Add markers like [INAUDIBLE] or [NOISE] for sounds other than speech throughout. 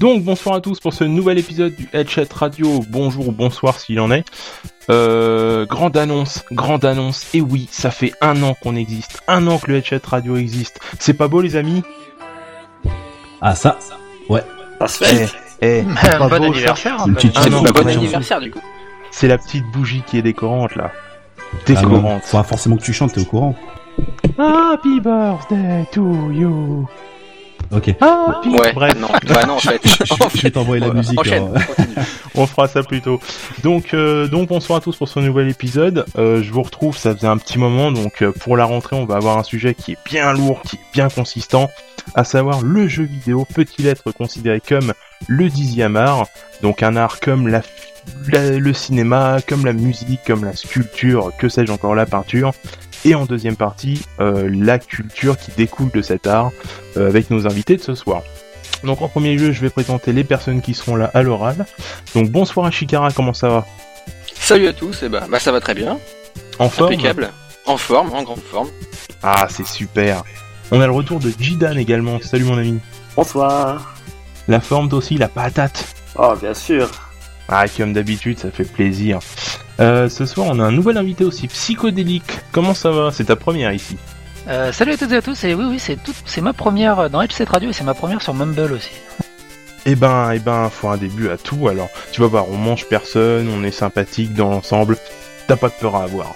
Donc bonsoir à tous pour ce nouvel épisode du Headshot Radio. Bonjour ou bonsoir s'il en est. Euh, grande annonce, grande annonce. Et oui, ça fait un an qu'on existe, un an que le Headshot Radio existe. C'est pas beau les amis? Ah ça, ouais. Ça se fait. Eh, [LAUGHS] pas bon beau, anniversaire. petite Ah non, Bon anniversaire du coup. C'est la petite bougie qui est décorante là. Ah Décorante. faudra forcément que tu chantes, t'es au courant. Happy birthday to you. Ok. Happy. Ouais, Bref, non, bah non en fait. Je, [LAUGHS] je vais t'envoyer la musique. enchaîne, [LAUGHS] on fera ça plus tôt. Donc, euh, donc bonsoir à tous pour ce nouvel épisode. Euh, je vous retrouve, ça faisait un petit moment. Donc euh, pour la rentrée, on va avoir un sujet qui est bien lourd, qui est bien consistant, à savoir le jeu vidéo peut-il être considéré comme le dixième art, donc un art comme la, la- le cinéma, comme la musique, comme la sculpture, que sais-je encore, la peinture. Et en deuxième partie, euh, la culture qui découle de cet art, euh, avec nos invités de ce soir. Donc en premier lieu, je vais présenter les personnes qui seront là à l'oral. Donc bonsoir à Shikara, comment ça va? Salut à tous, et bah, bah ça va très bien. En forme? Impeccable. En forme, en grande forme. Ah, c'est super. On a le retour de Jidan également. Salut mon ami. Bonsoir. La forme aussi, la patate. Oh, bien sûr. Ah, comme d'habitude, ça fait plaisir. Euh, ce soir, on a un nouvel invité aussi, psychodélique. Comment ça va? C'est ta première ici. Euh, salut à toutes et à tous, et oui, oui, c'est tout, c'est ma première dans H7 Radio et c'est ma première sur Mumble aussi. Eh ben, eh ben, faut un début à tout. Alors, tu vas voir, on mange personne, on est sympathique dans l'ensemble. T'as pas de peur à avoir.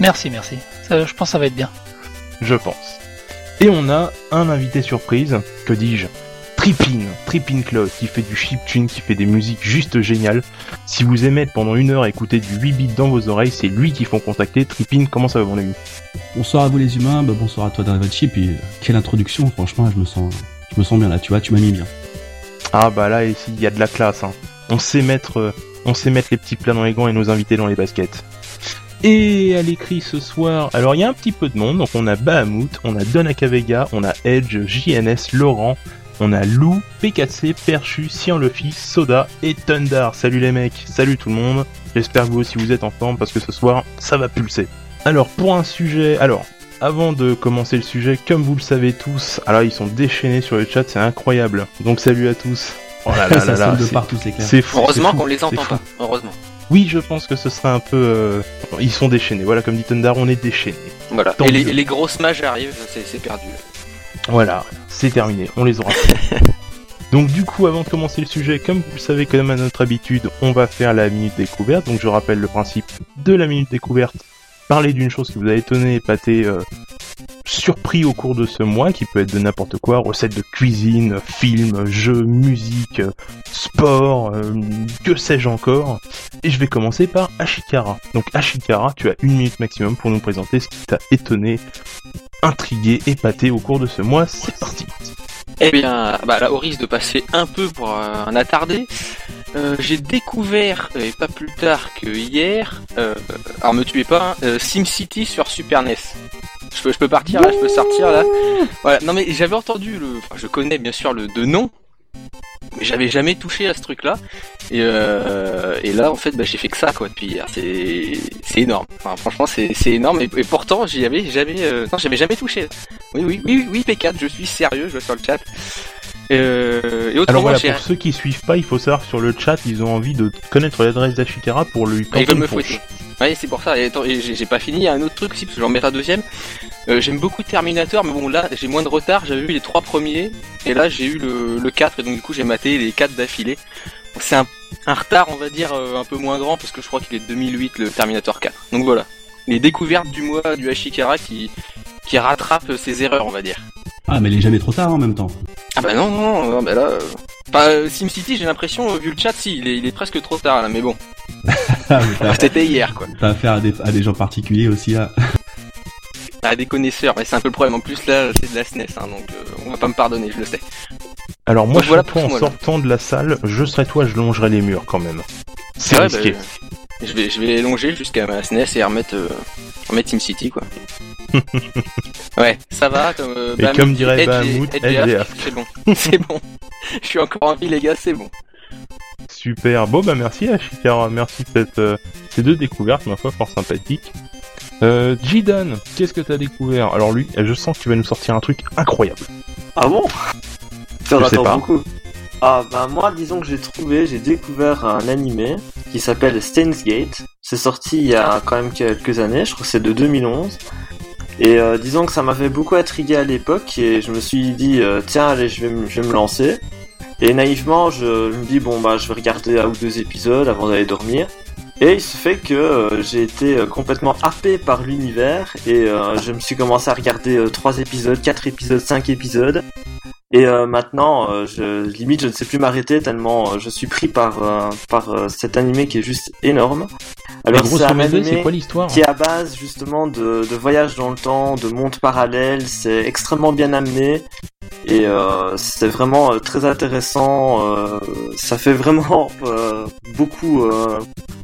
Merci, merci. Ça, je pense que ça va être bien. je pense. Et on a un invité surprise, que dis-je? Trippin, Trippin Claude, qui fait du chiptune, qui fait des musiques juste géniales. Si vous aimez pendant une heure écouter du 8 bits dans vos oreilles, c'est lui qu'il faut contacter. Trippin, comment ça va mon ami? Bonsoir à vous les humains, bah, bonsoir à toi Davachi, puis euh, quelle introduction, franchement, je me sens, je me sens bien là, tu vois, tu m'as mis bien. Ah bah là ici, il y a de la classe. Hein. On sait mettre, euh, on sait mettre les petits plats dans les gants et nos invités dans les baskets. Et à l'écrit ce soir, alors il y a un petit peu de monde, donc on a Bahamut, on a Don on a Edge, JNS, Laurent, on a Lou, P4C, Perchu, Sian Luffy, Soda et Thunder. Salut les mecs, salut tout le monde. J'espère que vous aussi vous êtes en forme parce que ce soir, ça va pulser. Alors pour un sujet, alors avant de commencer le sujet, comme vous le savez tous, alors ils sont déchaînés sur le chat, c'est incroyable. Donc salut à tous. Oh là [LAUGHS] là ça là là, sonne de c'est- partout, c'est clair. c'est fou. Heureusement qu'on les c'est entend pas. Heureusement. Oui, je pense que ce serait un peu. euh, Ils sont déchaînés. Voilà, comme dit Thunder, on est déchaînés. Voilà. Tant Et les, les grosses mages arrivent, c'est c'est perdu. Voilà, c'est terminé, on les aura fait. [LAUGHS] Donc du coup, avant de commencer le sujet, comme vous le savez, comme à notre habitude, on va faire la minute découverte. Donc je rappelle le principe de la minute découverte. Parler d'une chose qui vous a étonné, épaté, euh, surpris au cours de ce mois, qui peut être de n'importe quoi, recettes de cuisine, films, jeux, musique, sport, euh, que sais-je encore. Et je vais commencer par Ashikara. Donc Ashikara, tu as une minute maximum pour nous présenter ce qui t'a étonné, intrigué, épaté au cours de ce mois. C'est parti. Eh bien, bah là, au risque de passer un peu pour euh, un attardé, euh, j'ai découvert, et pas plus tard que hier, euh, alors me tuez pas, hein, euh, SimCity sur Super NES. Je peux, je peux partir là, je peux sortir là. Voilà, non mais j'avais entendu le, enfin, je connais bien sûr le de nom, mais j'avais jamais touché à ce truc-là. Et, euh, et là, en fait, bah, j'ai fait que ça quoi depuis hier. C'est, c'est énorme. Enfin, franchement, c'est, c'est énorme. Et, et pourtant, j'y avais jamais, euh, non, j'avais jamais touché. Oui, oui, oui, oui, P4, je suis sérieux, je vois sur le chat. Euh, et Alors voilà, pour ceux qui suivent pas, il faut savoir que sur le chat, ils ont envie de connaître l'adresse d'Ashikara pour lui Ah, ils veulent une me fouetter. Ouais, c'est pour ça. Et attends, j'ai pas fini. Il y a un autre truc aussi, parce que je vais en mettre un deuxième. Euh, J'aime beaucoup Terminator, mais bon, là, j'ai moins de retard. J'avais vu les trois premiers, et là, j'ai eu le, le 4, et donc du coup, j'ai maté les 4 d'affilée. Donc c'est un, un retard, on va dire, euh, un peu moins grand, parce que je crois qu'il est de 2008, le Terminator 4. Donc voilà. Les découvertes du mois du Hashikara qui, qui rattrape ses erreurs, on va dire. Ah, mais il est jamais trop tard en même temps. Ah bah non, non, non, bah là... euh, Enfin, euh, SimCity, j'ai l'impression, vu le chat, si, il est, il est presque trop tard, là, mais bon. [LAUGHS] Ah, C'était hier, quoi. T'as affaire à des, à des gens particuliers aussi là. Ah, des connaisseurs, mais c'est un peu le problème. En plus, là, c'est de la SNES, hein, donc euh, on va pas me pardonner, je le sais. Alors moi, Donc je voilà en sortant de la salle, je serais toi, je longerais les murs quand même. C'est Ouais, risqué. bah, je vais, je vais longer jusqu'à ma SNES et remettre, euh, remettre SimCity, quoi. [LAUGHS] ouais, ça va. Comme, euh, Et comme dirait Bahamut. C'est bon, [LAUGHS] c'est bon. Je suis encore en vie, les gars, c'est bon. Super. Bon bah merci Ashikara, merci de cette, euh, ces deux découvertes, ma foi, fort sympathiques. Euh, Jidan, qu'est-ce que t'as découvert? Alors lui, je sens que tu vas nous sortir un truc incroyable. Ah bon? J'en Je sais attends pas. beaucoup. Ah bah moi disons que j'ai trouvé, j'ai découvert un animé qui s'appelle Steins Gate. C'est sorti il y a quand même quelques années, je crois que c'est de 2011. Et euh, disons que ça m'avait beaucoup intrigué à l'époque et je me suis dit euh, tiens allez je vais, me- je vais me lancer. Et naïvement je, me dis bon bah je vais regarder un ou deux épisodes avant d'aller dormir. Et il se fait que euh, j'ai été euh, complètement happé par l'univers et je me suis commencé à regarder trois épisodes, quatre épisodes, cinq épisodes. Et euh, maintenant, euh, je, limite, je ne sais plus m'arrêter tellement euh, je suis pris par euh, par euh, cet animé qui est juste énorme. Alors c'est un modo, animé c'est quoi l'histoire qui est à base justement de, de voyage dans le temps, de mondes parallèles. C'est extrêmement bien amené et euh, c'est vraiment euh, très intéressant. euh, ça fait vraiment [LAUGHS] euh, beaucoup.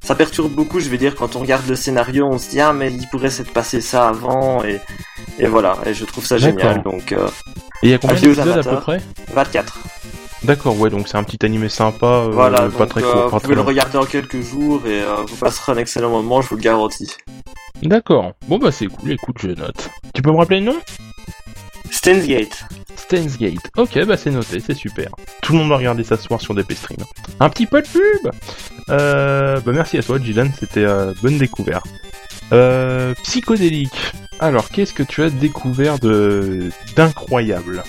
ça perturbe beaucoup, je vais dire, quand on regarde le scénario, on se dit ah mais il pourrait s'être passé ça avant et et voilà. Et je trouve ça génial. Donc euh, Et il y a combien d'épisodes à peu près? 24. D'accord, ouais, donc c'est un petit animé sympa, voilà. pas donc, très court, vous pouvez le regarder en quelques jours et vous passerez un excellent moment, je vous le garantis. D'accord, bon bah c'est cool, écoute, je note. Tu peux me rappeler le nom? Steins Gate. Stains Gate. Ok, bah c'est noté, c'est super. Tout le monde va regarder ça ce soir sur DP Stream. Un petit peu de pub euh, Bah merci à toi, Dylan, c'était euh, bonne découverte. Euh, psychodélique. Alors, qu'est-ce que tu as découvert de d'incroyable?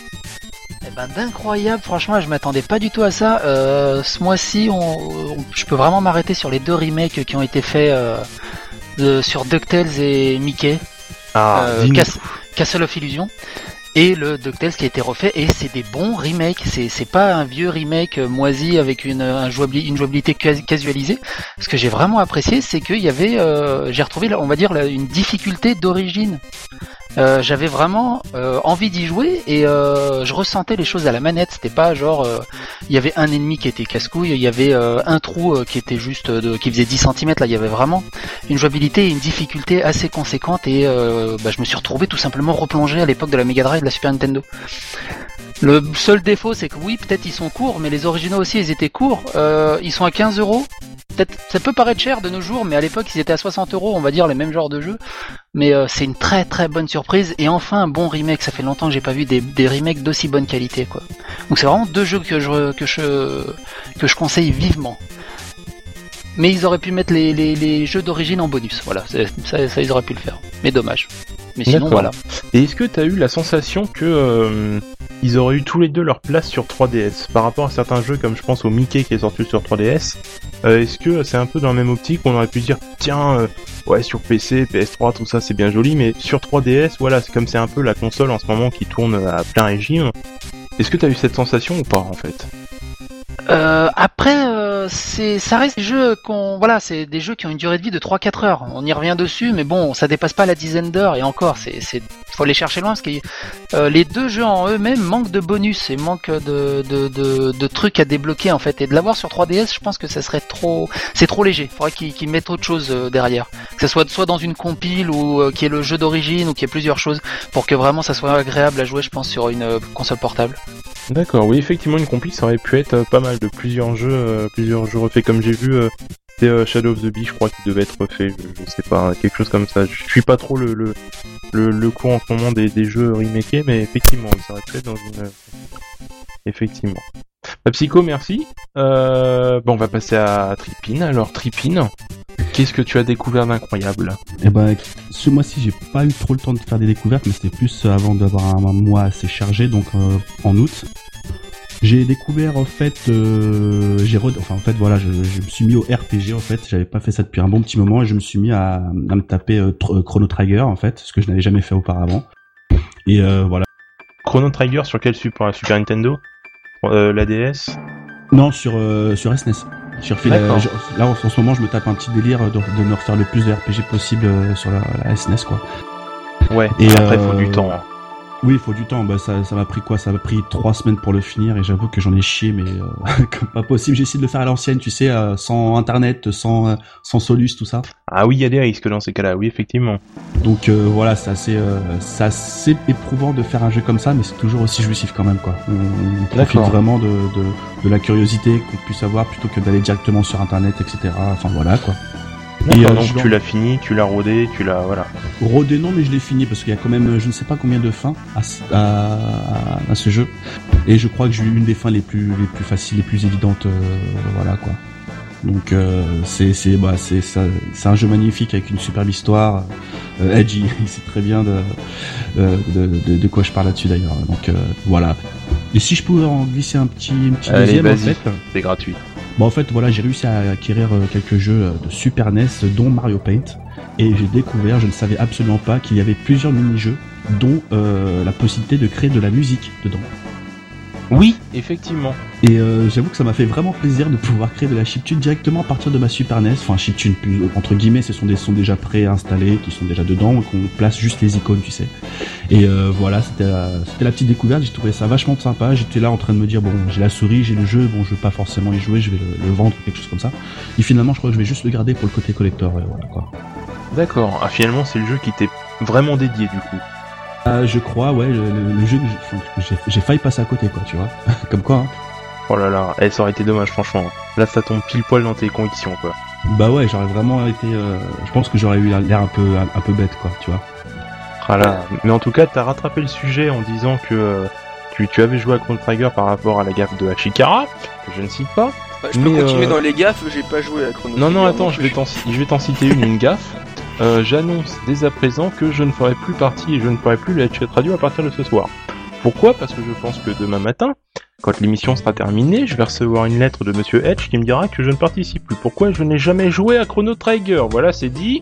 Eh ben d'incroyable, franchement, je m'attendais pas du tout à ça. Euh, ce mois-ci, on, on- je peux vraiment m'arrêter sur les deux remakes qui ont été faits euh, de- sur DuckTales et Mickey, Ah, euh. Cas- Castle of Illusion. Et le DuckTales qui a été refait, et c'est des bons remakes, c'est pas un vieux remake euh, moisi avec une, un jouabili- une jouabilité casualisée. Ce que j'ai vraiment apprécié, c'est qu'il y avait, euh, j'ai retrouvé, on va dire, une difficulté d'origine. Euh, j'avais vraiment euh, envie d'y jouer et euh, je ressentais les choses à la manette. C'était pas genre euh, il y avait un ennemi qui était casse-couille, il y avait euh, un trou qui était juste de, qui faisait 10 cm. Là, il y avait vraiment une jouabilité et une difficulté assez conséquente et bah, je me suis retrouvé tout simplement replongé à l'époque de la Mega Drive et de la Super Nintendo. Le seul défaut, c'est que oui, peut-être ils sont courts, mais les originaux aussi, ils étaient courts. Ils sont à 15 euros. Peut-être, ça peut paraître cher de nos jours, mais à l'époque, ils étaient à 60 euros, on va dire les mêmes genres de jeux. Mais euh, c'est une très très bonne surprise et enfin un bon remake. Ça fait longtemps que j'ai pas vu des, remakes d'aussi bonne qualité, quoi. Donc c'est vraiment deux jeux que je que je que je conseille vivement. Mais ils auraient pu mettre les, les, les jeux d'origine en bonus. Voilà, ça, ça ils auraient pu le faire. Mais dommage. Mais sinon voilà. Et est-ce que t'as eu la sensation que euh, ils auraient eu tous les deux leur place sur 3DS par rapport à certains jeux comme je pense au Mickey qui est sorti sur 3DS euh, Est-ce que c'est un peu dans la même optique? On aurait pu dire tiens euh, ouais sur PC, PS3 tout ça c'est bien joli mais sur 3DS voilà c'est comme c'est un peu la console en ce moment qui tourne à plein régime. Est-ce que t'as eu cette sensation ou pas en fait? Euh, après, euh, c'est, ça reste des jeux qu'on, voilà, c'est des jeux qui ont une durée de vie de 3-4 heures. On y revient dessus, mais bon, ça dépasse pas la dizaine d'heures. Et encore, c'est, c'est, faut aller chercher loin parce que euh, les deux jeux en eux-mêmes manquent de bonus et manquent de, de, de, de trucs à débloquer en fait. Et de l'avoir sur 3DS, je pense que ça serait trop, c'est trop léger. Faudrait qu'ils, mettent autre chose euh, derrière. Que ça soit soit dans une compile ou euh, qui est le jeu d'origine ou qui ait plusieurs choses pour que vraiment ça soit agréable à jouer, je pense, sur une console portable. D'accord, oui effectivement une compil ça aurait pu être euh, pas mal de plusieurs jeux, euh, plusieurs jeux refaits comme j'ai vu. euh, c'est Shadow of the Bee, je crois qu'il devait être refait, je, sais pas, quelque chose comme ça. Je suis pas trop le le, le, en ce moment des, jeux remakés, mais effectivement, ça aurait pu dans une. Effectivement. Bah, Psycho, merci. Bon, on va passer à Tripin. Alors, Tripin, qu'est-ce que tu as découvert d'incroyable Eh ben, ce mois-ci, j'ai pas eu trop le temps de faire des découvertes, mais c'était plus euh, avant d'avoir un, un mois assez chargé, donc euh, en août. J'ai découvert en fait, euh, j'ai re- enfin en fait voilà, je, je me suis mis au RPG en fait. J'avais pas fait ça depuis un bon petit moment et je me suis mis à, à me taper euh, Tr- Chrono Trigger en fait, ce que je n'avais jamais fait auparavant. Et euh, voilà. Chrono Trigger sur quel support? Super Nintendo? Euh, La DS Non, sur euh, sur SNES. D'accord. euh, je- là en, ce moment, je me tape un petit délire de, de me refaire le plus de RPG possible euh, sur la, la SNES quoi. Ouais, Et, après, il faut euh, du temps. hein. Oui, il faut du temps. Bah, ça, ça m'a pris quoi? Ça m'a pris trois semaines pour le finir et j'avoue que j'en ai chié, mais euh, [LAUGHS] comme pas possible. J'ai essayé de le faire à l'ancienne, tu sais, euh, sans internet, sans euh, sans Solus, tout ça. Ah oui, il y a des risques dans ces cas-là, oui, effectivement. Donc euh, voilà, c'est assez, euh, c'est assez éprouvant de faire un jeu comme ça, mais c'est toujours aussi jouissif quand même, quoi. On, on profite vraiment de, de, de la curiosité qu'on puisse avoir plutôt que d'aller directement sur internet, etc. Enfin voilà, quoi. Et euh, donc tu l'as fini, tu l'as rodé, tu l'as voilà. Rodé non, mais je l'ai fini parce qu'il y a quand même, je ne sais pas combien de fins à, ce- à, à ce jeu. Et je crois que j'ai eu une des fins les plus, les plus faciles, les plus évidentes, euh, voilà quoi. Donc euh, c'est, c'est, bah, c'est, ça- c'est un jeu magnifique avec une superbe histoire. Euh, Edge, [LAUGHS] il, sait très bien de, euh, de, de, de quoi je parle là-dessus d'ailleurs. Donc euh, voilà. Et si je pouvais en glisser un petit, un petit Allez, deuxième en fait. C'est gratuit. Bon, en fait, voilà, j'ai réussi à acquérir euh, quelques jeux euh, de Super NES, dont Mario Paint, et j'ai découvert, je ne savais absolument pas qu'il y avait plusieurs mini-jeux, dont euh, la possibilité de créer de la musique dedans. Oui, effectivement. Et euh, j'avoue que ça m'a fait vraiment plaisir de pouvoir créer de la chiptune directement à partir de ma Super NES. Enfin, chiptune, plus, entre guillemets, ce sont des sons déjà préinstallés, qui sont déjà dedans, et qu'on place juste les icônes, tu sais. Et euh, voilà, c'était la, petite découverte. J'ai trouvé ça vachement sympa. J'étais là en train de me dire, bon, j'ai la souris, j'ai le jeu, bon, je vais pas forcément y jouer, je vais le, le vendre, quelque chose comme ça. Et finalement, je crois que je vais juste le garder pour le côté collector. et voilà, quoi. D'accord. Ah, finalement, c'est le jeu qui t'est vraiment dédié du coup. Euh, je crois, ouais, le, le- le jeu que j'ai- failli passer à côté, quoi, tu vois. [LAUGHS] comme quoi, hein. Oh là là, eh, ça aurait été dommage franchement. Là, ça tombe pile poil dans tes convictions quoi. Bah ouais, j'aurais vraiment été. euh, je pense que j'aurais eu l'air un peu, un, un peu bête, quoi, tu vois. Ah là. Mais en tout cas, t'as rattrapé le sujet en disant que euh, tu, tu avais joué à Chrono Trigger par rapport à la gaffe de Hachikara, que je ne cite pas. Bah, je peux Mais, continuer euh, dans les gaffes, j'ai pas joué à Chrono Non, non, attends, je vais plus. t'en, je vais t'en citer une, une gaffe. Euh, j'annonce dès à présent que je ne ferai plus partie et je ne ferai plus le Headshot Radio à partir de ce soir. Pourquoi? Parce que je pense que demain matin, quand l'émission sera terminée, je vais recevoir une lettre de Monsieur Edge qui me dira que je ne participe plus. Pourquoi je n'ai jamais joué à Chrono Trigger? Voilà, c'est dit.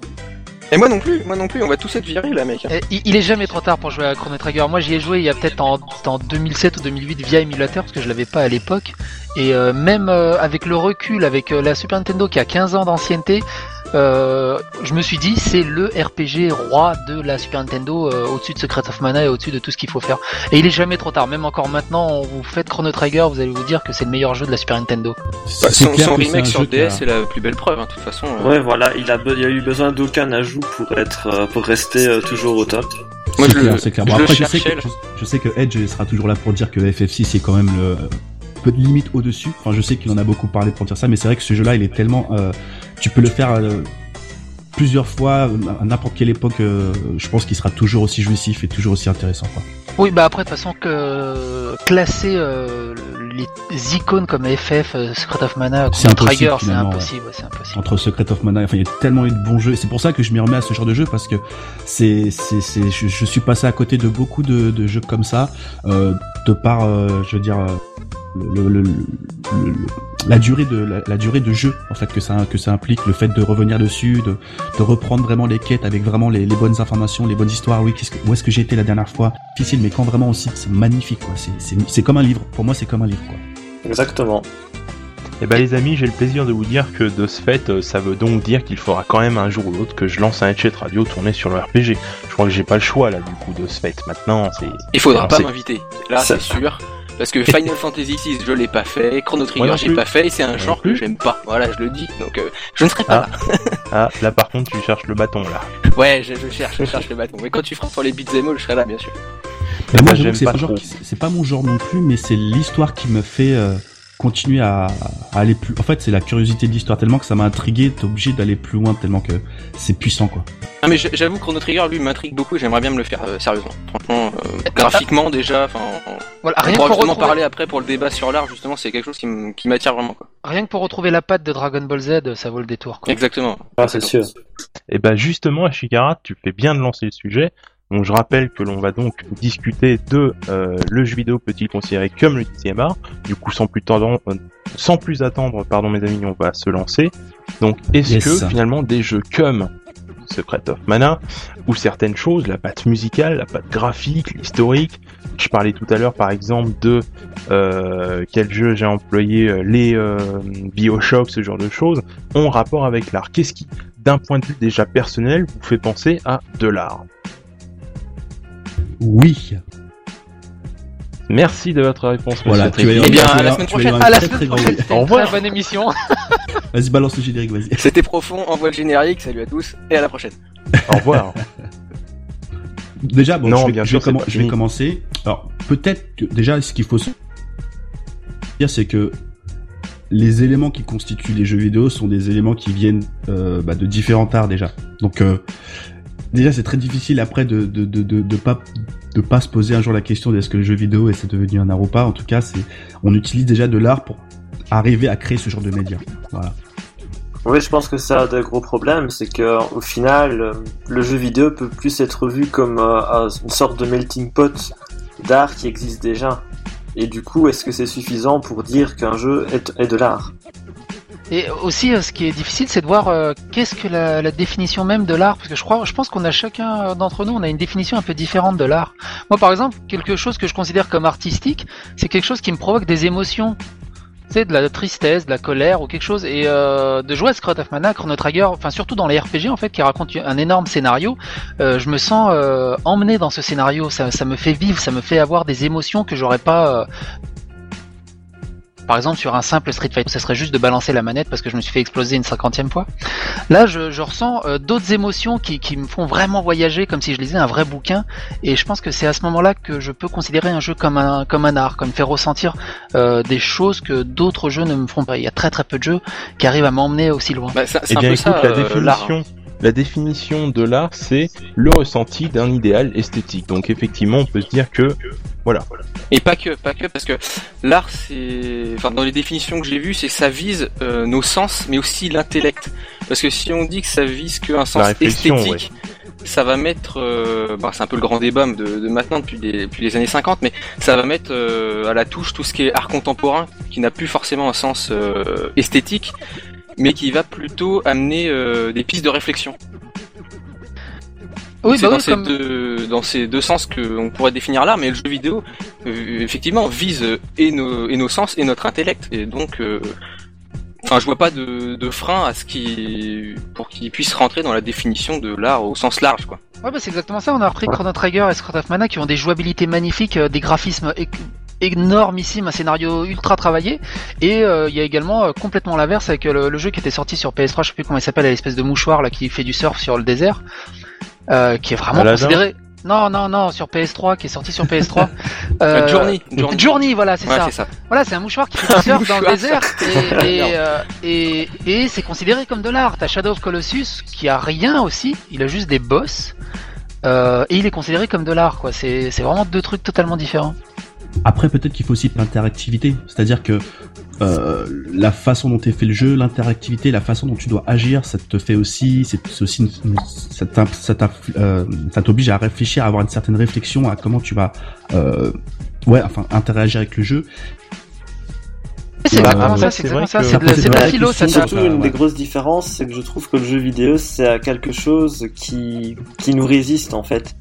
Et moi non plus, moi non plus, on va tous être virés là, mec. Il il est jamais trop tard pour jouer à Chrono Trigger. Moi, j'y ai joué il y a peut-être en, en 2007 ou 2008 via émulateur parce que je l'avais pas à l'époque. Et euh, même euh, avec le recul, avec euh, la Super Nintendo qui a 15 ans d'ancienneté, euh, je me suis dit c'est le RPG roi de la Super Nintendo euh, au-dessus de Secret of Mana et au-dessus de tout ce qu'il faut faire. Et il est jamais trop tard. Même encore maintenant, vous faites Chrono Trigger, vous allez vous dire que c'est le meilleur jeu de la Super Nintendo. Bah, C'est son remake sur DS, c'est la plus belle preuve, hein, de toute façon. euh. Ouais, voilà, il a, be- il y a eu besoin d'aucun ajout pour être, euh, pour rester euh, toujours au top. Moi, c'est je clair, le- c'est clair. je Bon, le après, je sais, que, je, je sais que Edge sera toujours là pour dire que FF6 est quand même le peu de limite au-dessus. Enfin, je sais qu'il en a beaucoup parlé pour dire ça, mais c'est vrai que ce jeu-là, il est tellement, euh, tu peux le faire euh, plusieurs fois à n'importe quelle époque. euh, je pense qu'il sera toujours aussi jouissif et toujours aussi intéressant. Quoi. Oui, bah après, de toute façon, que classer euh, les icônes comme FF, Secret of Mana, impossible, Trigger, c'est impossible, ouais, impossible. Entre Secret of Mana, enfin, il y a tellement eu de bons jeux. C'est pour ça que je m'y remets à ce genre de jeu parce que c'est, c'est, c'est, je, je suis passé à côté de beaucoup de, de jeux comme ça, euh, de par, euh, je veux dire, euh, le, le- le- la durée de la, durée de jeu en fait que ça que ça implique, le fait de revenir dessus, de, de reprendre vraiment les quêtes avec vraiment les, bonnes informations, les bonnes histoires. Oui, qu'est-ce que, où est-ce que j'ai été la dernière fois? Difficile, mais quand vraiment aussi, c'est magnifique quoi. C'est, c'est, c'est comme un livre. Pour moi, c'est comme un livre quoi. Exactement. Et bah les amis, j'ai le plaisir de vous dire que de ce fait, euh, ça veut donc dire qu'il faudra quand même un jour ou l'autre que je lance un headset radio tourné sur le RPG. Je crois que j'ai pas le choix là du coup de ce fait. Maintenant, c'est Il faudra Alors, pas m'inviter, là Ça- c'est sûr. Parce que Final Fantasy VI, je l'ai pas fait, Chrono Trigger, j'ai pas fait, et c'est un genre que j'aime pas. Voilà, je le dis, donc euh, je ne serai pas Ah, là [LAUGHS] par contre, tu cherches le bâton là. là. [LAUGHS] Ouais, je, je cherche, je cherche le bâton. Mais quand tu feras sur les beats et all, je serai là, bien sûr. Bah, moi, j'avoue j'aime que c'est pas pas, genre trop. qui- c'est pas mon genre non plus, mais c'est l'histoire qui me fait euh, continuer à, à aller plus. En fait, c'est la curiosité de l'histoire tellement que ça m'a intrigué. T'es obligé d'aller plus loin tellement que c'est puissant, quoi. Ah mais j'avoue Chrono Trigger lui m'intrigue beaucoup et j'aimerais bien me le faire euh, sérieusement. Franchement, euh, graphiquement déjà, enfin, Voilà, on rien que, pourra pour justement retrouver, parler après pour le débat sur l'art justement, c'est quelque chose qui m'attire vraiment quoi. rien que pour retrouver la patte de Dragon Ball Z, ça vaut le détour. Quoi. Exactement. Ah, c'est sûr. Et bah justement, Ashikara, tu fais bien de lancer le sujet. Donc je rappelle que l'on va donc discuter de euh, le jeu vidéo peut-il considéré comme le 10 art. Du coup, sans plus attendre, euh, sans plus attendre, pardon mes amis, on va se lancer. Donc est-ce Yes. que finalement des jeux comme Secret of Mana ou certaines choses, la patte musicale, la patte graphique, l'historique. Je parlais tout à l'heure par exemple de euh, quel jeu j'ai employé, les euh, Bioshock, ce genre de choses, ont rapport avec l'art. Qu'est-ce qui, d'un point de vue déjà personnel, vous fait penser à de l'art? Oui. Merci de votre réponse. Voilà, tu as eu Trépied. Eh bien, à la eu- semaine prochaine. À la très, semaine prochaine, Au une revoir. très bonne émission. [LAUGHS] Vas-y, balance le générique, vas-y. C'était profond, envoie le générique, salut à tous et à la prochaine. Au revoir. [LAUGHS] Déjà, bon, Non, je vais, bien je sûr, vais je commencer. Alors, peut-être que déjà, ce qu'il faut dire, c'est que les éléments qui constituent les jeux vidéo sont des éléments qui viennent euh, bah, de différents arts déjà. Donc euh, déjà c'est très difficile après de de, pas se poser un jour la question de est-ce que le jeu vidéo est devenu un art ou pas. En tout cas, on utilise déjà de l'art pour arriver à créer ce genre de média. Voilà. Oui, je pense que ça a de gros problèmes, c'est que au final, euh, le jeu vidéo peut plus être vu comme euh, une sorte de melting pot d'art qui existe déjà. Et du coup, est-ce que c'est suffisant pour dire qu'un jeu est de l'art? Et aussi, euh, ce qui est difficile, c'est de voir euh, qu'est-ce que la, la définition même de l'art, parce que je crois, je pense qu'on a chacun d'entre nous, on a une définition un peu différente de l'art. Moi, par exemple, quelque chose que je considère comme artistique, c'est quelque chose qui me provoque des émotions. Tu de la tristesse, de la colère ou quelque chose. Et euh, de jouer à Secret of Mana, Chrono Trigger, enfin surtout dans les RPG en fait, qui racontent un énorme scénario, euh, je me sens euh, emmené dans ce scénario. Ça, ça me fait vivre, ça me fait avoir des émotions que j'aurais pas euh, par exemple, sur un simple Street Fighter, ça serait juste de balancer la manette parce que je me suis fait exploser une cinquantième fois. Là, je, je ressens euh, d'autres émotions qui, qui me font vraiment voyager, comme si je lisais un vrai bouquin. Et je pense que c'est à ce moment-là que je peux considérer un jeu comme un, comme un art, comme faire ressentir euh, des choses que d'autres jeux ne me font pas. Il y a très très peu de jeux qui arrivent à m'emmener aussi loin. Bah, c'est c'est Eh un bien, peu écoute, ça, la euh, l'art. La définition de l'art, c'est le ressenti d'un idéal esthétique. Donc, effectivement, on peut se dire que, voilà. Et pas que, pas que, parce que l'art, c'est, enfin, dans les définitions que j'ai vues, c'est que ça vise euh, nos sens, mais aussi l'intellect. Parce que si on dit que ça vise qu'un sens esthétique, ça va mettre, euh, bah, c'est un peu le grand débat de, de maintenant depuis les, depuis les années 50, mais ça va mettre euh, à la touche tout ce qui est art contemporain, qui n'a plus forcément un sens euh, esthétique, mais qui va plutôt amener euh, des pistes de réflexion. Oui, c'est bah dans, oui, ces comme... deux, dans ces deux sens qu'on pourrait définir l'art, mais le jeu vidéo, euh, effectivement, vise et nos, et nos sens et notre intellect. Et donc, euh, enfin, je vois pas de, de frein à ce qui, pour qu'il puisse rentrer dans la définition de l'art au sens large, quoi. Ouais, bah c'est exactement ça. On a repris Chrono Trigger et Secret of Mana qui ont des jouabilités magnifiques, euh, des graphismes énormissimes, un scénario ultra travaillé. Et euh, il y a également euh, complètement l'inverse avec euh, le, le jeu qui était sorti sur PS3, je sais plus comment il s'appelle, l'espèce de mouchoir là qui fait du surf sur le désert, euh, qui est vraiment Aladdin considéré. Non, non, non, sur PS3, qui est sorti sur PS3. [LAUGHS] Euh, Journey, Journey. Journey, voilà, c'est Ouais, ça. Voilà, c'est un mouchoir qui fait du [LAUGHS] surf dans le désert et, [LAUGHS] et, euh, et, et c'est considéré comme de l'art. T'as Shadow of Colossus qui a rien aussi, il a juste des boss euh, et il est considéré comme de l'art. quoi. C'est c'est vraiment deux trucs totalement différents. Après, peut-être qu'il faut aussi l'interactivité, c'est-à-dire que euh, la façon dont est fait le jeu, l'interactivité, la façon dont tu dois agir, ça te fait aussi, c'est aussi, euh, ça t'oblige à réfléchir, à avoir une certaine réflexion à comment tu vas, euh, ouais, enfin, interagir avec le jeu. C'est Bah, exactement après, ça, c'est exactement vrai ça. C'est de, la- c'est de la Après, philo, ça. Surtout, une des grosses différences, c'est que je trouve que le jeu vidéo, c'est quelque chose qui, qui nous résiste, en fait.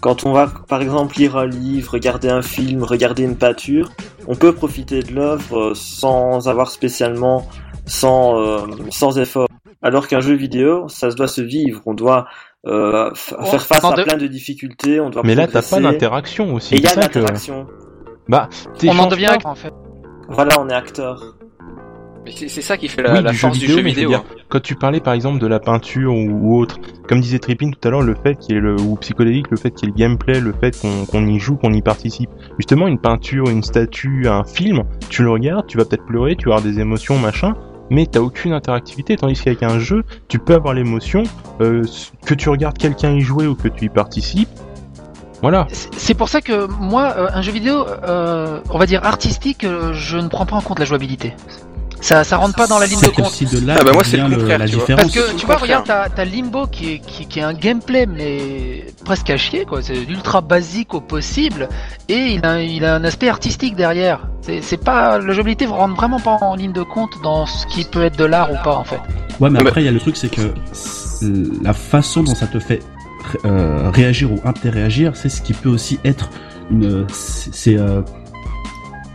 Quand on va, par exemple, lire un livre, regarder un film, regarder une peinture, on peut profiter de l'œuvre sans avoir spécialement, sans, euh, sans effort. Alors qu'un jeu vidéo, ça se doit se vivre. On doit euh, Oh, faire face à de- plein de difficultés. On doit Mais là, t'as pas d'interaction aussi. Et il y a ça que- l'interaction. Bah, On en devient acteur, en fait. Voilà, on est acteur. Mais c'est ça qui fait la, Oui, la du force jeu du vidéo, jeu dire, quand tu parlais par exemple de la peinture ou, ou autre, comme disait Trippin tout à l'heure, le fait qu'il y ait le, ou psychologique, le fait qu'il y ait le gameplay, le fait qu'on qu'on y joue, qu'on y participe. Justement, une peinture, une statue, un film, tu le regardes, tu vas peut-être pleurer, tu vas avoir des émotions, machin, mais t'as aucune interactivité, tandis qu'avec un jeu, tu peux avoir l'émotion, euh, que tu regardes quelqu'un y jouer ou que tu y participes. Voilà. C'est pour ça que moi, euh, un jeu vidéo, euh, on va dire artistique, euh, je ne prends pas en compte la jouabilité. Ça, ça rentre pas dans la ligne de C'est compte. aussi de là Ah bah moi, c'est le contraire, la tu vois. Parce que tu vois, contraire. regarde, t'as Limbo qui est, qui, qui est un gameplay mais presque à chier quoi. C'est ultra basique au possible et il a, il a un aspect artistique derrière. C'est pas la jouabilité rentre vraiment pas en ligne de compte dans ce qui peut être de l'art ou pas en fait. Ouais, mais après, il y a le truc, c'est que la façon dont ça te fait euh, réagir ou interagir, c'est ce qui peut aussi être une. C'est. c'est, euh,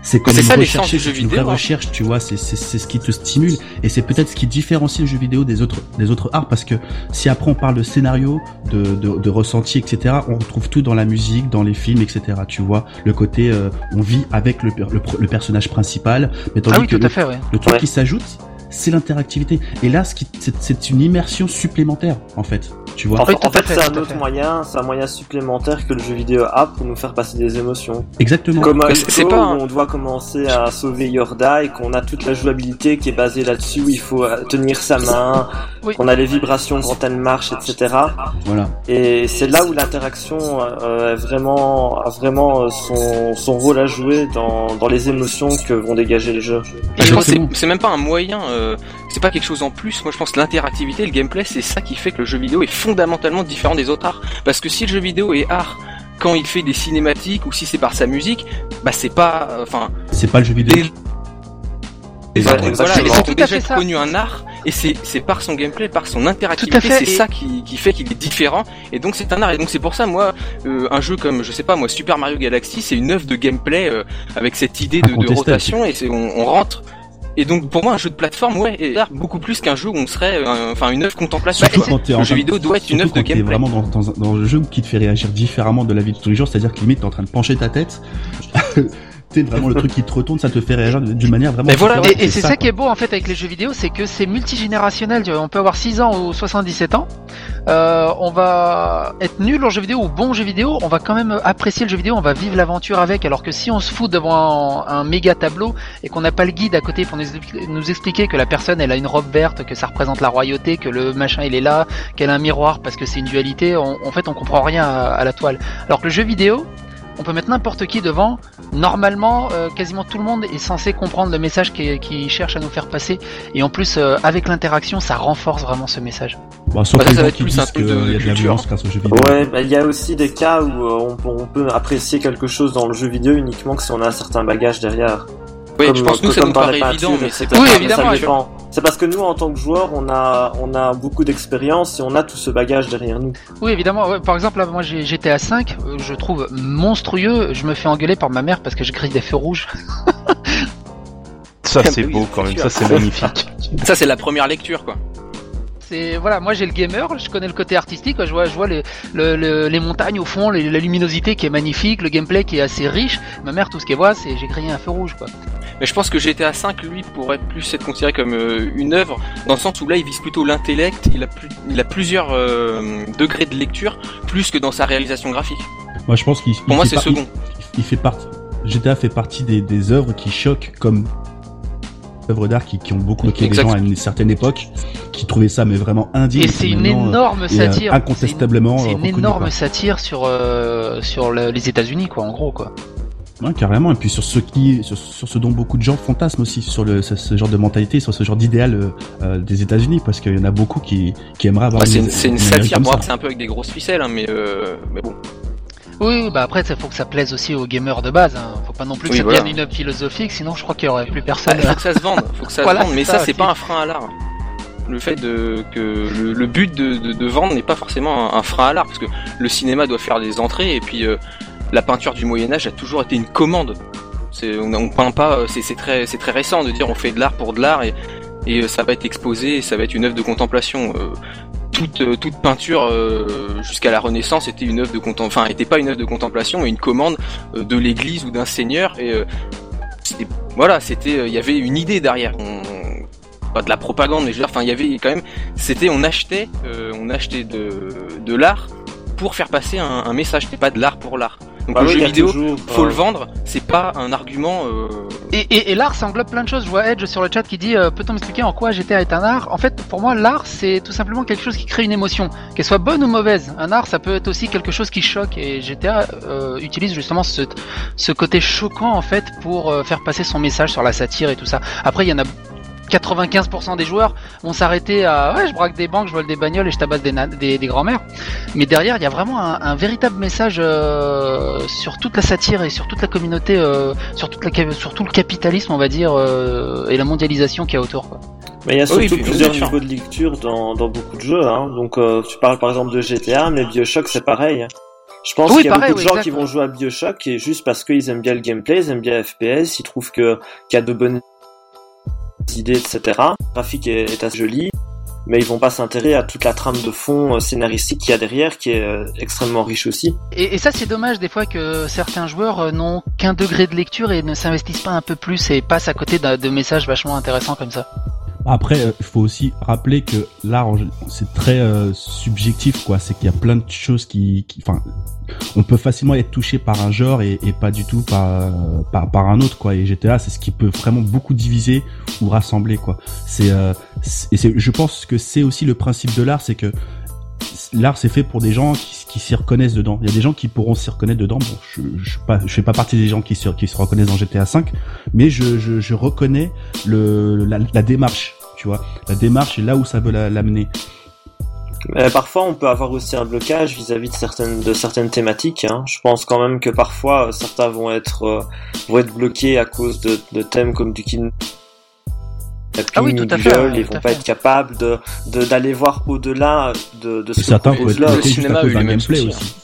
c'est comme une ça, recherche, jeu une vraie hein. recherche, tu vois, c'est, c'est, c'est ce qui te stimule, et c'est peut-être ce qui différencie le jeu vidéo des autres, des autres arts, parce que si après on parle de scénario, de, de, de ressenti, etc., on retrouve tout dans la musique, dans les films, etc., tu vois, le côté, euh, on vit avec le, le, personnage principal, mais tandis Ah oui, que tout le, à fait, ouais. le truc Ouais. qui s'ajoute, c'est l'interactivité. Et là, c'est une immersion supplémentaire, en fait. Tu vois? En fait, en fait, c'est un autre moyen, c'est un moyen supplémentaire que le jeu vidéo a pour nous faire passer des émotions. Exactement. Comme c'est pas où on doit commencer à sauver Yorda et qu'on a toute la jouabilité qui est basée là-dessus où il faut euh, tenir sa main, qu'on a les vibrations quand elle marche, etc. Voilà. Et c'est là où l'interaction euh, vraiment, a vraiment son, son rôle à jouer dans, dans les émotions que vont dégager les jeux. c'est même pas un moyen, euh, c'est pas quelque chose en plus. Moi, je pense que l'interactivité, le gameplay, c'est ça qui fait que le jeu vidéo est fondamentalement différent des autres arts. Parce que si le jeu vidéo est art quand il fait des cinématiques ou si c'est par sa musique, bah c'est pas, euh, enfin, c'est pas le jeu vidéo. Les autres, voilà, les ont déjà connu un art et c'est c'est par son gameplay, par son interactivité, c'est ça qui, qui fait qu'il est différent et donc c'est un art et donc c'est pour ça moi euh, un jeu comme je sais pas moi Super Mario Galaxy c'est une œuvre de gameplay euh, avec cette idée de, de rotation et c'est on, on rentre et donc pour moi un jeu de plateforme ouais est beaucoup plus qu'un jeu où on serait euh, enfin une œuvre contemplative. le jeu vidéo doit être une œuvre de gameplay. vraiment dans, dans, dans, le jeu qui te fait réagir différemment de la vie de tous les jours, c'est-à-dire que limite t'es en train de pencher ta tête [LAUGHS] c'est vraiment le truc qui te retourne, ça te fait réagir d'une manière vraiment. voilà, et, c'est ça, qui est beau en fait avec les jeux vidéo, c'est que c'est multigénérationnel. On peut avoir 6 ans ou 77 ans, euh, on va être nul en jeu vidéo ou bon jeu vidéo, on va quand même apprécier le jeu vidéo, on va vivre l'aventure avec. Alors que si on se fout devant un, méga tableau et qu'on n'a pas le guide à côté pour nous, expliquer que la personne elle a une robe verte, que ça représente la royauté, que le machin il est là, qu'elle a un miroir parce que c'est une dualité, en fait on comprend rien à la toile. Alors que le jeu vidéo, on peut mettre n'importe qui devant. Normalement, euh, quasiment tout le monde est censé comprendre le message qu'il qui cherche à nous faire passer. Et en plus, euh, avec l'interaction, ça renforce vraiment ce message. Bah, sauf bah, ça, va être plus un truc de, y a de la violence grâce au jeu vidéo. Ouais, bah, il y a aussi des cas où euh, on, peut apprécier quelque chose dans le jeu vidéo uniquement que si on a un certain bagage derrière. Oui, je pense que nous ça nous paraît évident, mais c'est oui, évidemment. C'est parce que nous, en tant que joueurs, on a, on a beaucoup d'expérience et on a tout ce bagage derrière nous. Oui, évidemment. par exemple, là, moi, j'étais à 5, je trouve monstrueux. Je me fais engueuler par ma mère parce que je grille des feux rouges. ça, c'est [LAUGHS] beau quand même. Ça, c'est magnifique. [LAUGHS] Ça, c'est la première lecture, quoi voilà, moi j'ai le gamer, je connais le côté artistique, je vois, je vois les, les montagnes au fond, la luminosité qui est magnifique, le gameplay qui est assez riche. Ma mère, tout ce qu'elle voit, c'est j'ai grillé un feu rouge, quoi. Mais je pense que GTA 5, lui, pourrait plus être considéré comme euh, une œuvre, dans le sens où là, il vise plutôt l'intellect, il a, il a plusieurs euh, degrés de lecture, plus que dans sa réalisation graphique. Moi, je pense qu'il. Pour moi, c'est second. Il, fait partie. GTA fait partie des, des œuvres qui choquent comme œuvres d'art qui, qui, ont beaucoup choqué les gens à une certaine époque qui trouvaient ça mais vraiment indigne. Et c'est une énorme euh, satire. incontestablement. C'est une, énorme satire sur euh, sur les États-Unis quoi, en gros quoi. Ouais, carrément. Et puis sur ce qui, sur, ce dont beaucoup de gens fantasment aussi, sur le, ce, genre de mentalité, sur ce genre d'idéal euh, des États-Unis, parce qu'il y en a beaucoup qui, qui aimeraient avoir. Bah, c'est une, une, satire. Bon, c'est un peu avec des grosses ficelles, hein, mais mais bon. Oui, bah après, il faut que ça plaise aussi aux gamers de base. Hein. Faut pas non plus que ça devienne une œuvre philosophique, sinon je crois qu'il y aurait plus personne. Il faut que ça se vende, faut que ça se vende. Mais ça, c'est pas un frein à l'art. Le fait de que le, but de, de, vendre n'est pas forcément un, frein à l'art, parce que le cinéma doit faire des entrées, et puis euh, la peinture du Moyen Âge a toujours été une commande. On, peint pas, c'est, très, très récent de dire on fait de l'art pour de l'art et, euh, ça va être exposé, et ça va être une œuvre de contemplation. Euh, toute, euh, peinture euh, jusqu'à la Renaissance était une œuvre de enfin était pas une œuvre de contemplation mais une commande euh, de l'Église ou d'un seigneur et voilà c'était il y avait une idée derrière pas de la propagande mais je enfin c'était on achetait de l'art pour faire passer un, un message c'était pas de l'art pour l'art donc bah le jeu vidéo, faut le vendre, c'est pas un argument. Euh... Et, et, et l'art, ça englobe plein de choses. Je vois Edge sur le chat qui dit euh, Peut-on m'expliquer en quoi GTA est un art? En fait, pour moi, l'art, c'est tout simplement quelque chose qui crée une émotion, qu'elle soit bonne ou mauvaise. Un art, ça peut être aussi quelque chose qui choque. Et GTA euh, utilise justement ce, ce côté choquant en fait pour euh, faire passer son message sur la satire et tout ça. Après, il y en a 95% des joueurs vont s'arrêter à ouais je braque des banques, je vole des bagnoles et je tabasse des, des, des grands-mères. Mais derrière il y a vraiment un, véritable message euh, sur toute la satire et sur toute la communauté, euh, sur, toute la, sur tout le capitalisme on va dire euh, et la mondialisation qu'il y a autour. Quoi. Mais il y a surtout plusieurs niveaux de lecture dans, dans beaucoup de jeux. Hein. Donc tu parles par exemple de GTA, mais Bioshock c'est pareil. Je pense qu'il y a beaucoup de gens qui vont jouer à Bioshock et juste parce qu'ils aiment bien le gameplay, ils aiment bien FPS, ils trouvent que qu'il y a de bonnes idées, etc. Le graphique est, assez joli, mais ils vont pas s'intéresser à toute la trame de fond euh, scénaristique qu'il y a derrière, qui est euh, extrêmement riche aussi. Et, ça, c'est dommage des fois que certains joueurs euh, n'ont qu'un degré de lecture et ne s'investissent pas un peu plus et passent à côté de messages vachement intéressants comme ça. Après, il euh, faut aussi rappeler que l'art, c'est très euh, subjectif, quoi. C'est qu'il y a plein de choses qui, enfin, on peut facilement être touché par un genre et, et pas du tout par, par, par un autre, quoi. Et GTA, c'est ce qui peut vraiment beaucoup diviser ou rassembler, quoi. C'est, euh, et je pense que c'est aussi le principe de l'art, c'est que l'art c'est fait pour des gens qui, s'y reconnaissent dedans. Il y a des gens qui pourront s'y reconnaître dedans. Je, je, pas, je fais pas partie des gens qui se, reconnaissent dans GTA 5, mais je, reconnais la, démarche, tu vois, la démarche et là où ça veut l'amener. Mais parfois, on peut avoir aussi un blocage vis-à-vis de certaines thématiques. Hein. Je pense quand même que parfois certains vont être euh, bloqués à cause de, thèmes comme du kin ah oui, tout à fait, ils vont pas être capables de d'aller voir au-delà de, de ce certains que là. Le cinéma a eu les mêmes soucis. Aussi.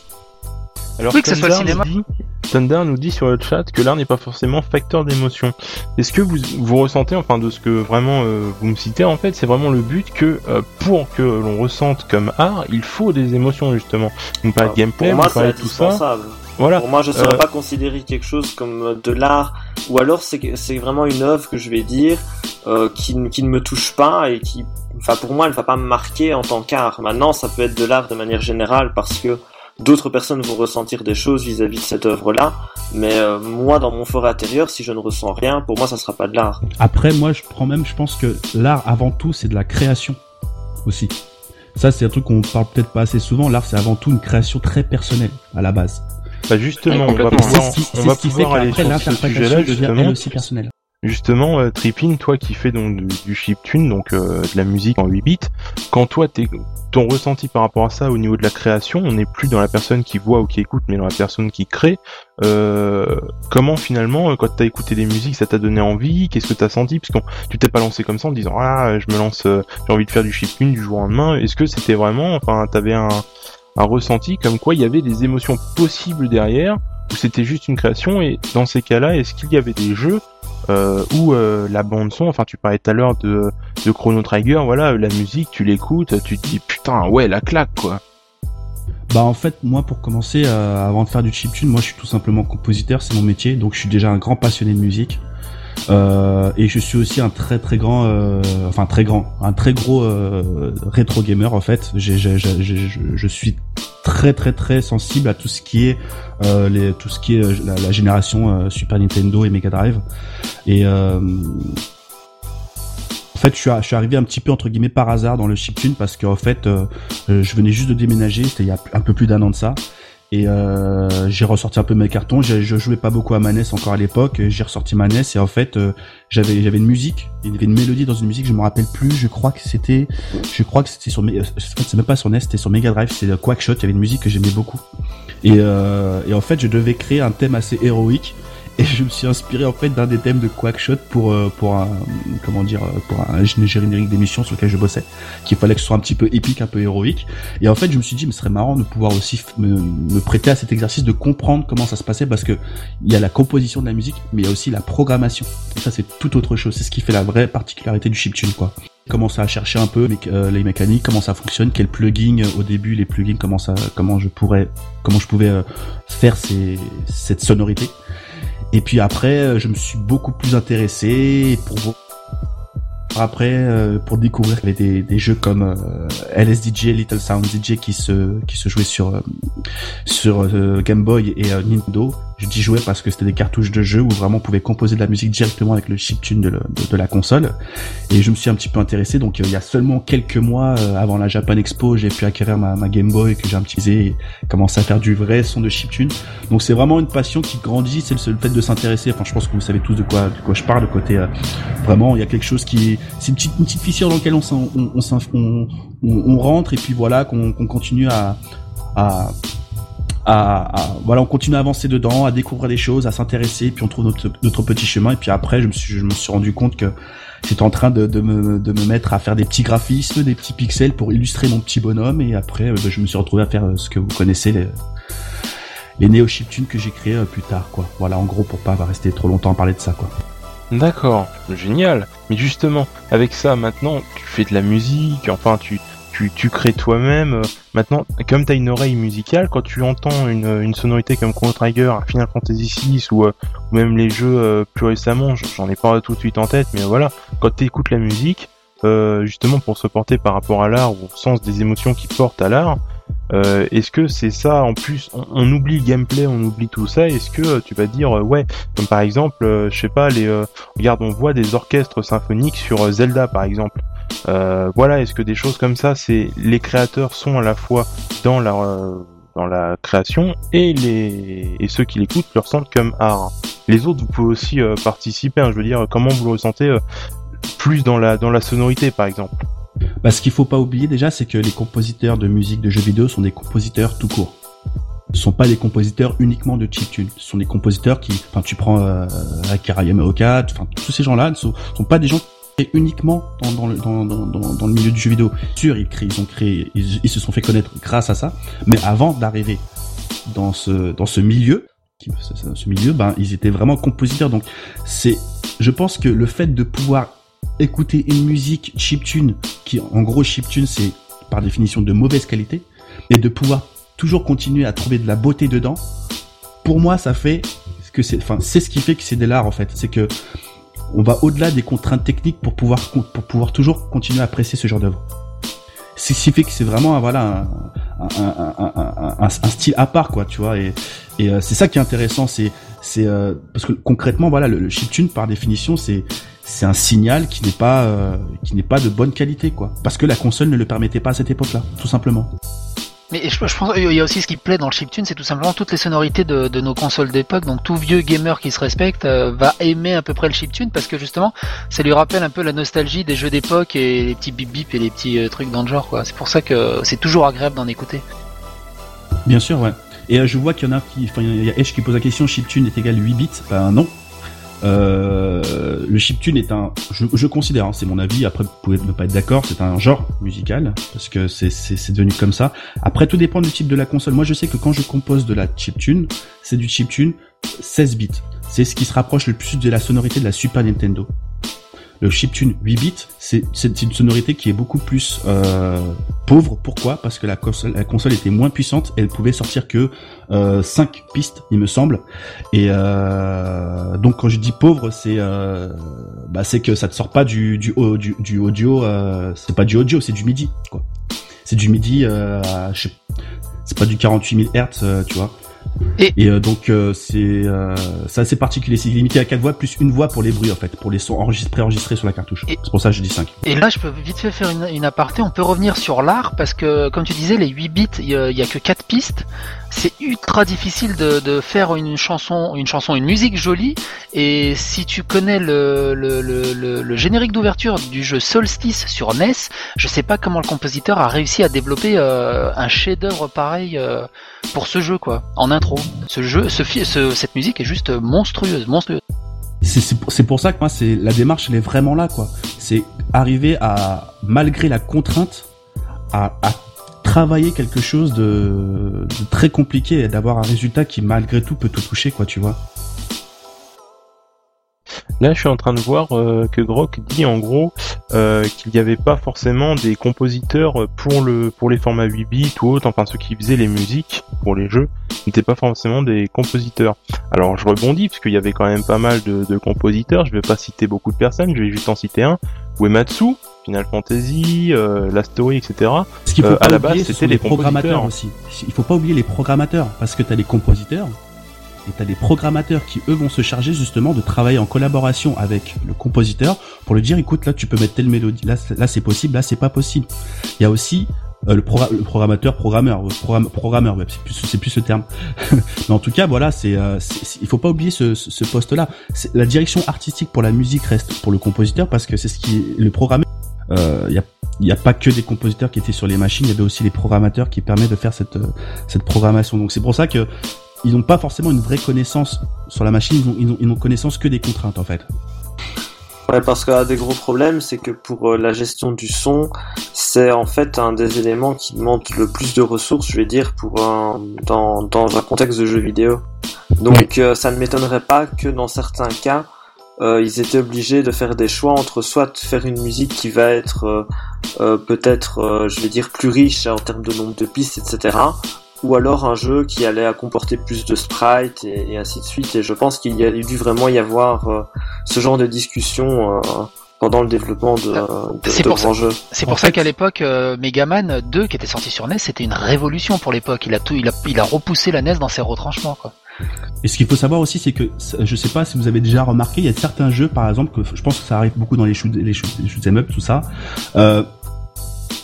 Alors, oui, que ce soit le cinéma. Dit, Thunder nous dit sur le chat que l'art n'est pas forcément facteur d'émotion. Est-ce que vous, vous ressentez, enfin de ce que vraiment euh, vous me citez, en fait, c'est vraiment le but que euh, pour que l'on ressente comme art, il faut des émotions justement. Donc pas de gameplay, pour moi, c'est tout ça. Voilà. Pour moi, je ne saurais euh... pas considérer quelque chose comme de l'art, ou alors c'est vraiment une œuvre que je vais dire euh, qui, qui ne me touche pas et qui, enfin pour moi, elle va pas me marquer en tant qu'art. Maintenant, ça peut être de l'art de manière générale parce que d'autres personnes vont ressentir des choses vis-à-vis de cette œuvre-là, mais euh, moi, dans mon fort intérieur, si je ne ressens rien, pour moi, ça sera pas de l'art. Après, moi, je prends même, je pense que l'art, avant tout, c'est de la création aussi. Ça, c'est un truc qu'on parle peut-être pas assez souvent. L'art, c'est avant tout une création très personnelle à la base. Bah justement, on va pouvoir, on va pouvoir aller sur ce sujet-là justement. aussi. Justement, euh, Trippin, toi qui fais donc du, chiptune, donc euh, de la musique en 8 bits, quand toi t'es ton ressenti par rapport à ça au niveau de la création, on n'est plus dans la personne qui voit ou qui écoute, mais dans la personne qui crée. Euh, comment finalement, quand t'as écouté des musiques, ça t'a donné envie? Qu'est-ce que t'as senti? Parce que tu t'es pas lancé comme ça en disant ah je me lance, j'ai envie de faire du chiptune du jour au lendemain. Est-ce que c'était vraiment, enfin t'avais un, un ressenti comme quoi il y avait des émotions possibles derrière ou c'était juste une création et dans ces cas-là, est-ce qu'il y avait des jeux euh, où euh, la bande son, enfin tu parlais tout à l'heure de, Chrono Trigger, voilà, la musique, tu l'écoutes, tu te dis putain, ouais, la claque quoi. Bah en fait moi pour commencer euh, avant de faire du chiptune moi je suis tout simplement compositeur c'est mon métier donc je suis déjà un grand passionné de musique euh, et je suis aussi un très très grand, euh, enfin très grand, un très gros euh, rétro gamer en fait. Je suis très très très sensible à tout ce qui est euh, les, tout ce qui est la, la génération Super Nintendo et Mega Drive. Et en fait, je suis, arrivé un petit peu entre guillemets par hasard dans le chiptune parce qu'en fait, je venais juste de déménager, c'était il y a un peu plus d'un an de ça, et euh, j'ai ressorti un peu mes cartons. Je, je jouais pas beaucoup à ma NES encore à l'époque. J'ai ressorti ma NES et en fait euh, j'avais j'avais une musique, il y avait une mélodie dans une musique. Je me rappelle plus. Je crois que c'était, je crois que c'était sur, en fait c'est même pas sur NES, c'était sur Mega Drive. C'est Quackshot. Il y avait une musique que j'aimais beaucoup. Et, euh, et en fait je devais créer un thème assez héroïque et je me suis inspiré en fait d'un des thèmes de Quackshot pour euh, pour un comment dire euh, pour un générique d'émission sur lequel je bossais qu'il fallait que ce soit un petit peu épique un peu héroïque. Et en fait je me suis dit mais ce serait marrant de pouvoir aussi me, me prêter à cet exercice de comprendre comment ça se passait parce que il y a la composition de la musique mais il y a aussi la programmation. Ça c'est tout autre chose. C'est ce qui fait la vraie particularité du chiptune quoi. Commencer à chercher un peu euh, les mécaniques, comment ça fonctionne, quel plugin au début, les plugins, comment ça, comment je pourrais, comment je pouvais faire ces, cette sonorité. Et puis après, euh, je me suis beaucoup plus intéressé pour après euh, pour découvrir qu'il y avait des, jeux comme euh, LSDJ, Little Sound DJ qui se qui se jouaient sur Game Boy et Nintendo. Je dis jouer parce que c'était des cartouches de jeu où vraiment on pouvait composer de la musique directement avec le chiptune de, de, la console. Et je me suis un petit peu intéressé. Donc il y a seulement quelques mois avant la Japan Expo, j'ai pu acquérir ma, ma Game Boy que j'ai petit et commencer à faire du vrai son de chiptune. Donc c'est vraiment une passion qui grandit. C'est le, le, fait de s'intéresser. Enfin, je pense que vous savez tous de quoi de quoi je parle. Côté vraiment, il y a quelque chose qui c'est une petite, une petite fissure dans laquelle on, on, on, on rentre et puis voilà qu'on continue à, à, à, voilà, on continue à avancer dedans, à découvrir des choses, à s'intéresser, puis on trouve notre, notre petit chemin. Et puis après, je me suis, je me suis rendu compte que j'étais en train de, de, me, de me mettre à faire des petits graphismes, des petits pixels pour illustrer mon petit bonhomme. Et après, euh, je me suis retrouvé à faire euh, ce que vous connaissez, les, les néo que j'ai créés euh, plus tard, quoi. Voilà, en gros, pour pas rester trop longtemps à parler de ça, quoi. D'accord, génial. Mais justement, avec ça, maintenant, tu fais de la musique, enfin, tu, tu, crées toi-même. Euh, maintenant, comme tu as une oreille musicale, quand tu entends une, sonorité comme Chrono Trigger, Final Fantasy VI ou, euh, ou même les jeux euh, plus récemment, j'en ai pas tout de suite en tête, mais voilà, quand tu écoutes la musique, justement pour se porter par rapport à l'art ou au sens des émotions qui portent à l'art. Est-ce que c'est ça en plus on, oublie le gameplay, on oublie tout ça. Est-ce que tu vas dire ouais, comme par exemple, je sais pas, les regarde, on voit des orchestres symphoniques sur Zelda par exemple. Voilà, est-ce que des choses comme ça, c'est les créateurs sont à la fois dans leur dans la création et les et ceux qui l'écoutent le ressentent comme art. Les autres, vous pouvez aussi euh, participer. Hein, je veux dire, comment vous le ressentez euh, plus dans la dans la sonorité, par exemple. Bah, ce qu'il faut pas oublier déjà, c'est que les compositeurs de musique de jeux vidéo sont des compositeurs tout court. Ce sont pas des compositeurs uniquement de chiptune. Ce sont des compositeurs qui, enfin, tu prends euh, Akira Yamaoka, enfin, tous ces gens-là ne sont pas des gens qui uniquement dans, le, milieu du jeu vidéo. Sûr, ils, créent, ils ont créé, ils, se sont fait connaître grâce à ça. Mais avant d'arriver dans ce milieu, ben ils étaient vraiment compositeurs. Donc c'est, je pense que le fait de pouvoir écouter une musique chiptune, qui en gros chiptune c'est par définition de mauvaise qualité, et de pouvoir toujours continuer à trouver de la beauté dedans, pour moi ça fait que c'est, enfin c'est ce qui fait que c'est de l'art en fait, c'est que on va au-delà des contraintes techniques pour pouvoir pour pouvoir toujours continuer à apprécier ce genre d'œuvre. C'est ce qui fait que c'est vraiment voilà un, style à part quoi, tu vois et et euh, c'est ça qui est intéressant, c'est c'est euh, parce que concrètement voilà le, chiptune par définition c'est c'est un signal qui n'est pas euh, qui n'est pas de bonne qualité quoi parce que la console ne le permettait pas à cette époque-là tout simplement. Mais je, pense qu'il y a aussi ce qui plaît dans le chiptune, c'est tout simplement toutes les sonorités de, nos consoles d'époque. Donc tout vieux gamer qui se respecte euh, va aimer à peu près le chiptune parce que justement, ça lui rappelle un peu la nostalgie des jeux d'époque et les petits bip bip et les petits euh, trucs dans le genre. C'est pour ça que c'est toujours agréable d'en écouter. Bien sûr, ouais. Et euh, je vois qu'il y en a qui, enfin, il y a qui pose la question, chiptune est égal 8 bits? Ben non, euh, le chiptune est un, je, considère, hein, c'est mon avis. Après, vous pouvez ne pas être d'accord, c'est un genre musical parce que c'est c'est devenu comme ça. Après, tout dépend du type de la console. Moi, je sais que quand je compose de la chiptune, c'est du chiptune 16 bits. C'est ce qui se rapproche le plus de la sonorité de la Super Nintendo. Le chiptune 8 bits, c'est une sonorité qui est beaucoup plus euh, pauvre. Pourquoi? Parce que la console, était moins puissante. Elle pouvait sortir que euh, 5 pistes, il me semble. Et euh, donc quand je dis pauvre, c'est euh, bah, c'est que ça ne sort pas du du, du, audio. C'est pas du audio, c'est du MIDI. C'est du MIDI. Euh, c'est pas du 48 000 Hz, tu vois. Et, euh, donc euh, c'est euh, c'est assez particulier, c'est limité à 4 voix plus une voix pour les bruits en fait, pour les sons enregistrés préenregistrés sur la cartouche. C'est pour ça que je dis 5. Et là je peux vite fait faire une, une aparté, on peut revenir sur l'art parce que comme tu disais les 8 bits, il y, a que 4 pistes c'est ultra difficile de, de, faire une chanson, une chanson, une musique jolie. Et si tu connais le, le, le, générique d'ouverture du jeu Solstice sur NES, je sais pas comment le compositeur a réussi à développer euh, un chef-d'œuvre pareil euh, pour ce jeu, quoi, en intro. Ce jeu, ce, ce, cette musique est juste monstrueuse, monstrueuse. C'est pour ça que moi, c'est la démarche, elle est vraiment là, quoi. C'est arriver à, malgré la contrainte, à travailler quelque chose de, très compliqué et d'avoir un résultat qui malgré tout peut tout toucher quoi tu vois. Là, je suis en train de voir euh, que Grok dit en gros euh, qu'il n'y avait pas forcément des compositeurs pour le pour les formats 8 bits ou autres, enfin ceux qui faisaient les musiques pour les jeux n'étaient pas forcément des compositeurs. Alors je rebondis parce qu'il y avait quand même pas mal de, de compositeurs. Je vais pas citer beaucoup de personnes, je vais juste en citer un. Uematsu, Final Fantasy, euh, la story, etc. Ce qu'il faut euh, à la base, c'était les programmateurs aussi. Il faut pas oublier les programmateurs parce que tu as les compositeurs et tu as des programmateurs qui eux vont se charger justement de travailler en collaboration avec le compositeur pour lui dire écoute là tu peux mettre telle mélodie là là c'est possible là c'est pas possible. Il y a aussi euh, le, programmateur programmeur programmeur web c'est plus plus ce terme [LAUGHS] mais en tout cas voilà c'est euh, il faut pas oublier ce, ce poste là la direction artistique pour la musique reste pour le compositeur parce que c'est ce qui est le programmeur il euh, y a il n'y a pas que des compositeurs qui étaient sur les machines, il y avait aussi les programmateurs qui permettent de faire cette, euh, cette programmation. Donc c'est pour ça que ils n'ont pas forcément une vraie connaissance sur la machine, ils n'ont ils ont, connaissance que des contraintes en fait. Ouais, parce qu'un des gros problèmes, c'est que pour euh, la gestion du son, c'est en fait un des éléments qui demande le plus de ressources, je vais dire, pour un, dans, dans un contexte de jeu vidéo. Donc ça ne m'étonnerait pas que dans certains cas, euh, ils étaient obligés de faire des choix entre soit faire une musique qui va être euh, euh, peut-être, je vais dire, plus riche en termes de nombre de pistes, etc. Ou alors un jeu qui allait comporter plus de sprites et, ainsi de suite. Et je pense qu'il y a dû vraiment y avoir ce genre de discussion pendant le développement de, de, C'est de pour grands jeux. C'est En pour ça fait- qu'à l'époque, euh, Megaman 2, qui était sorti sur NES, c'était une révolution pour l'époque. Il a tout, il a, il a repoussé la NES dans ses retranchements, quoi. Et ce qu'il faut savoir aussi, c'est que je sais pas si vous avez déjà remarqué, il y a certains jeux, par exemple, que je pense que ça arrive beaucoup dans les shoot, les shoot, les shoot 'em up, tout ça. Euh,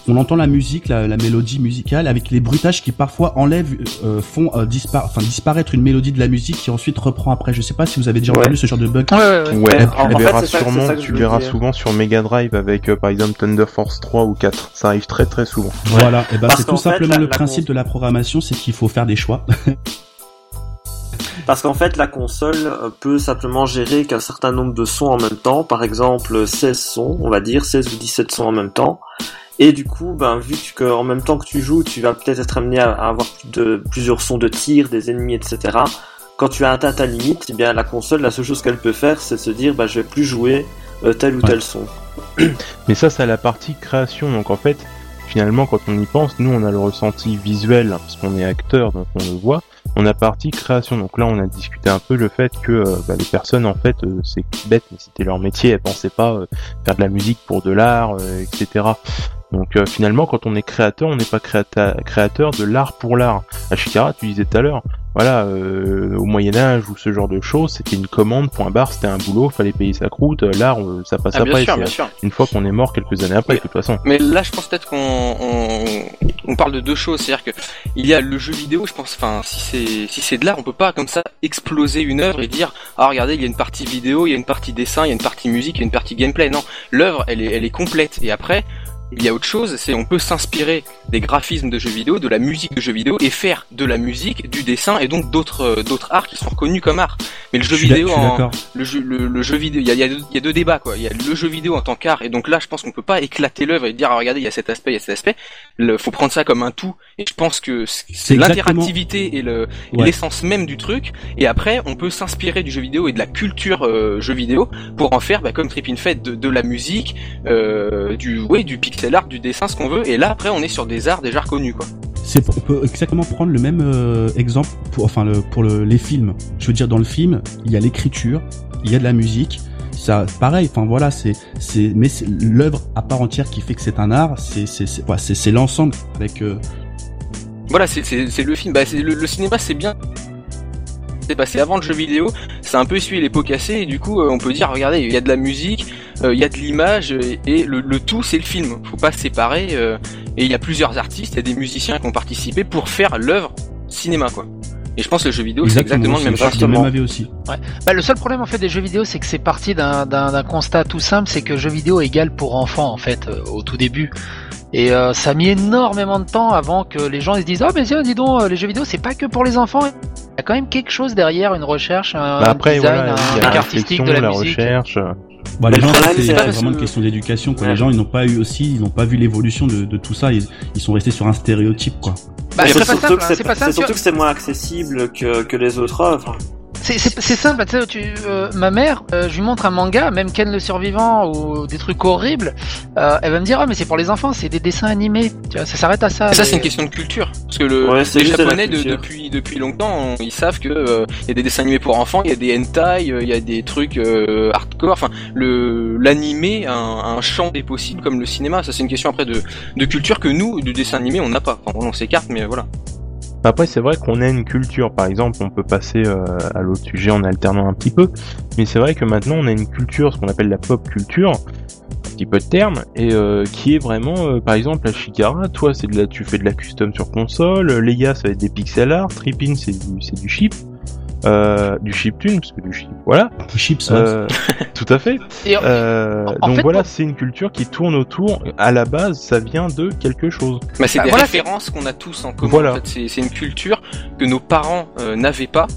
on entend la musique, la, la mélodie musicale, avec les bruitages qui parfois enlèvent, euh, font euh, dispara- enfin, disparaître une mélodie de la musique qui ensuite reprend après. Je sais pas si vous avez déjà Ouais. entendu ce genre de bug. Ouais, ouais, ouais. Ouais, en- tu en le fait, verras sûrement, ça tu verras souvent sur Mega Drive avec euh, par exemple Thunder Force 3 ou 4. Ça arrive très très souvent. Voilà, et ben Parce c'est tout fait, simplement la- le la principe de la programmation, c'est qu'il faut faire des choix. Parce qu'en fait, la console euh, peut simplement gérer qu'un certain nombre de sons en même temps, par exemple 16 sons, on va dire 16 ou 17 sons en même temps. Et du coup, ben, vu que en même temps que tu joues, tu vas peut-être être amené à, avoir plus de, plusieurs sons de tir, des ennemis, etc. Quand tu as atteint ta limite, eh bien la console, la seule chose qu'elle peut faire, c'est se dire, bah, je vais plus jouer euh, tel ou Ouais. tel son. [CLEARS THROAT] Mais ça, c'est la partie création. Donc en fait, finalement, quand on y pense, nous, on a le ressenti visuel parce qu'on est acteur, donc on le voit. On a partie création. Donc là, on a discuté un peu le fait que euh, bah, les personnes, en fait, euh, c'est bête, mais c'était leur métier. Elles pensaient pas euh, faire de la musique pour de l'art, etc. Donc euh, finalement, quand on est créateur, on n'est pas créata- créateur de l'art pour l'art. Ashikara, tu disais tout à l'heure, voilà, euh, au Moyen Âge ou ce genre de choses, c'était une commande, point barre, c'était un boulot, fallait payer sa croûte. Euh, L'art, euh, ça passe Ah, après. sûr, sûr. une fois qu'on est mort quelques années après, Mais- de toute façon. Mais là, je pense peut-être qu'on on, on parle de deux choses. C'est-à-dire que il y a le jeu vidéo. Je pense, enfin, si c'est si c'est de l'art, on peut pas comme ça exploser une œuvre et dire ah regardez, il y a une partie vidéo, il y a une partie dessin, il y a une partie musique, il y a une partie gameplay. Non, l'œuvre, elle est elle est complète. Et après. Il y a autre chose, c'est on peut s'inspirer des graphismes de jeux vidéo, de la musique de jeux vidéo et faire de la musique, du dessin et donc d'autres euh, d'autres arts qui sont reconnus comme art. Mais le jeu Je vidéo en, le jeu, le, le jeu vidéo, il y a, y, a deux- il y a deux débats quoi. Il y a le jeu vidéo en tant qu'art et donc là, je pense qu'on peut pas éclater l'œuvre et dire ah, regardez, il y a cet aspect, il y a cet aspect. Il faut prendre ça comme un tout. Et je pense que c'est l'interactivité et le Ouais. l'essence même du truc. Et après, on peut s'inspirer du jeu vidéo et de la culture euh, jeu vidéo pour en faire, bah, comme Trippin fait, de, de la musique, euh, du ouais, du pixel art, du dessin, ce qu'on veut. Et là, après, on est sur des arts déjà reconnus quoi. C'est on peut exactement prendre le même euh, exemple pour enfin le, pour le, les films. Je veux dire dans le film, il y a l'écriture, il y a de la musique. Ça pareil, enfin voilà, c'est c'est mais c'est l'œuvre à part entière qui fait que c'est un art, c'est c'est c'est c'est c'est l'ensemble avec euh, Voilà, c'est c'est c'est le film. Bah, c'est le, le cinéma, c'est bien. C'est passé avant le jeu vidéo. C'est un peu essuyé les pots cassés et du coup, euh, on peut dire, regardez, il y a de la musique, euh, il y a de l'image et le, le tout, c'est le film. Faut pas se séparer. euh, et il y a plusieurs artistes, il y a des musiciens qui ont participé pour faire l'œuvre cinéma, quoi. Et je pense que le jeu vidéo, c'est exactement le même je suis principe. du même avis aussi. Bah, le seul problème en fait des jeux vidéo, c'est que c'est parti d'un d'un- d'un constat tout simple, c'est que jeux vidéo égale pour enfants en fait euh, au tout début. Et euh, ça a mis énormément de temps avant que les gens ils se disent ah mais tiens dis donc euh, les jeux vidéo c'est pas que pour les enfants. Il y a quand même quelque chose derrière, une recherche, un Bah après, design, voilà, un il y a truc la artistique de la, la musique. recherche. Bon, les gens, c'est vraiment une question d'éducation. Quoi. Ouais. Les gens, ils n'ont pas eu aussi, ils n'ont pas vu l'évolution de, de tout ça. Ils, ils sont restés sur un stéréotype, quoi. Bah, c'est surtout simple, que hein, c'est surtout que c'est moins accessible que, que les autres œuvres. C'est c'est- c'est simple, tu sais, tu, euh, ma mère, euh, je lui montre un manga, même Ken le survivant ou des trucs horribles, euh, elle va me dire ah mais c'est pour les enfants, c'est des dessins animés, tu vois, ça s'arrête à ça. Et ça, c'est une question de culture. Parce que le, Ouais, les Japonais, de- depuis, depuis longtemps, on- ils savent que euh, il y a des dessins animés pour enfants, il y a des hentai, euh, il y a des trucs euh, hardcore. Enfin, le l'animé a un, un champ des possibles comme le cinéma. Ça, c'est une question après de, de culture que nous, du dessin animé, on n'a pas. Enfin, on s'écarte, mais voilà. Après, c'est vrai qu'on a une culture. Par exemple, on peut passer euh, à l'autre sujet en alternant un petit peu. Mais c'est vrai que maintenant, on a une culture, ce qu'on appelle la pop culture, un petit peu de terme, et euh, qui est vraiment, euh, par exemple, la Shikara, toi, c'est de la, tu fais de la custom sur console. Leia, ça va être des pixel art. Trippin, c'est du, c'est du chip. Euh, du chiptune, parce que du chip, voilà. Chips, ouais. Euh, tout à fait. [LAUGHS] Et en- Euh, en donc fait, voilà, c'est une culture qui tourne autour. À la base, ça vient de quelque chose. Bah, c'est Bah, des voilà, références qu'on a tous en commun. Voilà. En fait, c'est, une culture que nos parents euh, n'avaient pas.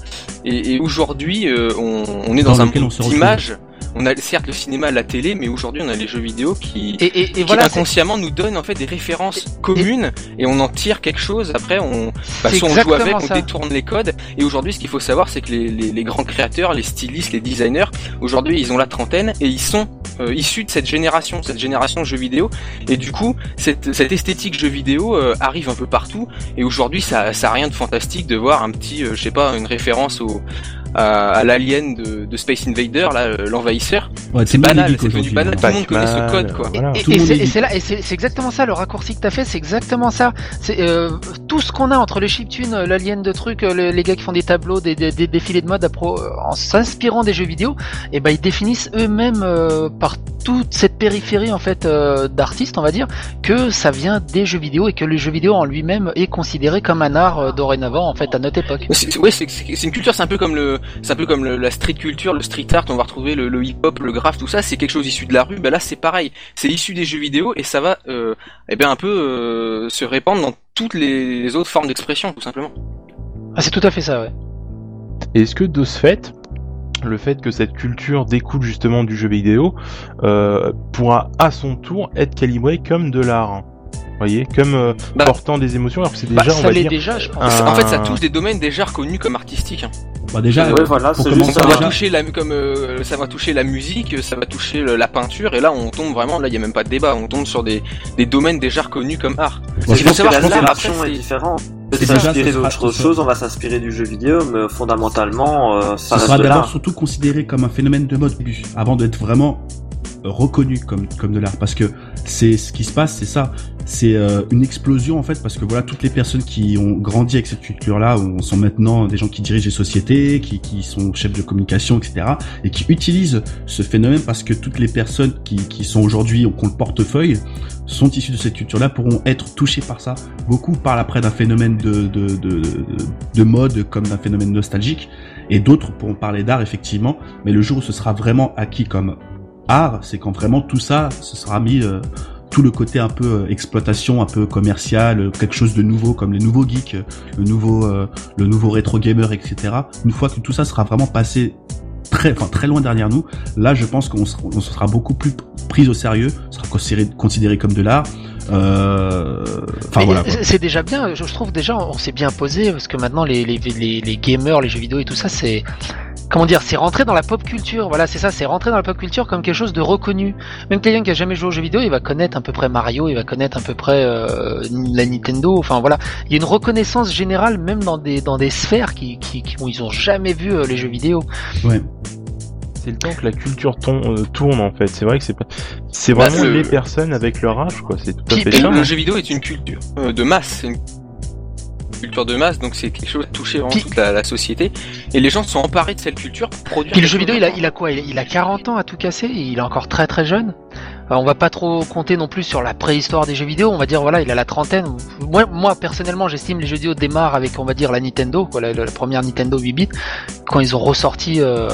Et, et aujourd'hui, euh, on, on est dans, Dans un monde d'images. On a certes le cinéma, la télé, mais aujourd'hui, on a les jeux vidéo qui, Et, et, et qui voilà, c'est inconsciemment nous donnent en fait des références communes et on en tire quelque chose. Après, on, bah, soit on joue avec, on ça. détourne les codes. Et aujourd'hui, ce qu'il faut savoir, c'est que les, les, les grands créateurs, les stylistes, les designers, aujourd'hui, ils ont la trentaine et ils sont euh, issus de cette génération, cette génération de jeux vidéo. Et du coup, cette, cette esthétique jeux vidéo euh, arrive un peu partout. Et aujourd'hui, ça, ça a rien de fantastique de voir un petit, euh, je sais pas, une référence au à, à l'alien de, de Space Invader, là, euh, l'envahisseur. Ouais, C'est le banal, c'est devenu banal. Tout le monde connaît ce code, quoi. voilà. Et, Tout le et et c'est là, et c'est exactement ça, le raccourci que t'as fait, c'est exactement ça. C'est euh, tout ce qu'on a entre les chiptunes, euh, l'alien de trucs, euh, le- les gars qui font des tableaux, des, des, des défilés de mode à pro- euh, en s'inspirant des jeux vidéo, et ben ils définissent eux-mêmes euh, par toute cette périphérie en fait euh, d'artistes, on va dire, que ça vient des jeux vidéo et que le jeu vidéo en lui-même est considéré comme un art euh, dorénavant en fait à notre époque. C'est- c'est une culture, c'est un peu comme le, c'est un peu comme le- la street culture, le street art. On va retrouver le, le hip-hop, le graphe, tout ça. C'est quelque chose issu de la rue. Ben là, c'est pareil. C'est issu des jeux vidéo et ça va, euh, eh bien, un peu euh, se répandre dans toutes les, les autres formes d'expression, tout simplement. Ah, c'est tout à fait ça, ouais. Et Est-ce que de ce fait, le fait que cette culture découle justement du jeu vidéo euh, pourra à son tour être calibré comme de l'art hein? Voyez, comme euh, Bah, portant des émotions, alors que c'est Bah, déjà, on ça va dire, déjà, je pense. un- En fait, ça touche des domaines déjà reconnus comme artistiques. hein. Bah, déjà, Ouais, voilà, pour c'est commencer, juste Ça va déjà- toucher la, comme euh, ça va toucher la musique, ça va toucher le- la peinture, et là, on tombe vraiment, là, il y a même pas de débat. On tombe sur des, des domaines déjà reconnus comme art. Il je faut pense que la après, est différente. S'inspirer ce sera- d'autre ce chose, on va s'inspirer du jeu vidéo, mais fondamentalement, euh, ça ce reste sera d'abord surtout considéré comme un phénomène de mode avant d'être vraiment reconnu comme comme de l'art. Parce que c'est ce qui se passe c'est ça. C'est euh, une explosion en fait parce que voilà toutes les personnes qui ont grandi avec cette culture là sont maintenant des gens qui dirigent les sociétés qui qui sont chefs de communication etc et qui utilisent ce phénomène parce que toutes les personnes qui qui sont aujourd'hui ont le portefeuille sont issus de cette culture-là pourront être touchés par ça. Beaucoup parlent après d'un phénomène de, de, de, de mode comme d'un phénomène nostalgique, et d'autres pourront parler d'art effectivement, mais le jour où ce sera vraiment acquis comme art, c'est quand vraiment tout ça, ce sera mis euh, tout le côté un peu euh, exploitation, un peu commercial, euh, quelque chose de nouveau comme les nouveaux geeks, euh, le nouveau, euh, le nouveau rétro gamer, etc. Une fois que tout ça sera vraiment passé très, enfin très loin derrière nous, là je pense qu'on sera, on sera beaucoup plus pris au sérieux, sera considéré, considéré comme de l'art. Euh, Enfin voilà. c'est- déjà bien, je je trouve déjà on s'est bien posé parce que maintenant les, les, les, les gamers, les jeux vidéo et tout ça, c'est comment dire, c'est rentré dans la pop culture. Voilà, c'est ça, c'est rentré dans la pop culture comme quelque chose de reconnu. Même quelqu'un qui a jamais joué aux jeux vidéo, il va connaître à peu près Mario, il va connaître à peu près euh, la Nintendo. Enfin voilà, il y a une reconnaissance générale même dans des dans des sphères qui, qui, qui où ils ont jamais vu euh, les jeux vidéo. Ouais. c'est le temps que la culture ton- euh, tourne en fait. C'est vrai que c'est pas, c'est Bah, vraiment le- les personnes avec leur âge quoi. C'est tout à fait le jeu vidéo est une culture euh, de masse, une culture de masse, donc c'est quelque chose qui touche vraiment toute la, la société. Et les gens sont emparés de cette culture pour produire. Puis le jeu vidéo, il a, il a quoi? Il a, il a 40 ans à tout casser, il est encore très très jeune? On va pas trop compter non plus sur la préhistoire des jeux vidéo, on va dire voilà, il a la trentaine. Moi, moi personnellement, j'estime les jeux vidéo démarrent avec, on va dire, la Nintendo, quoi, la, la première Nintendo 8 bits, quand ils ont ressorti. Euh...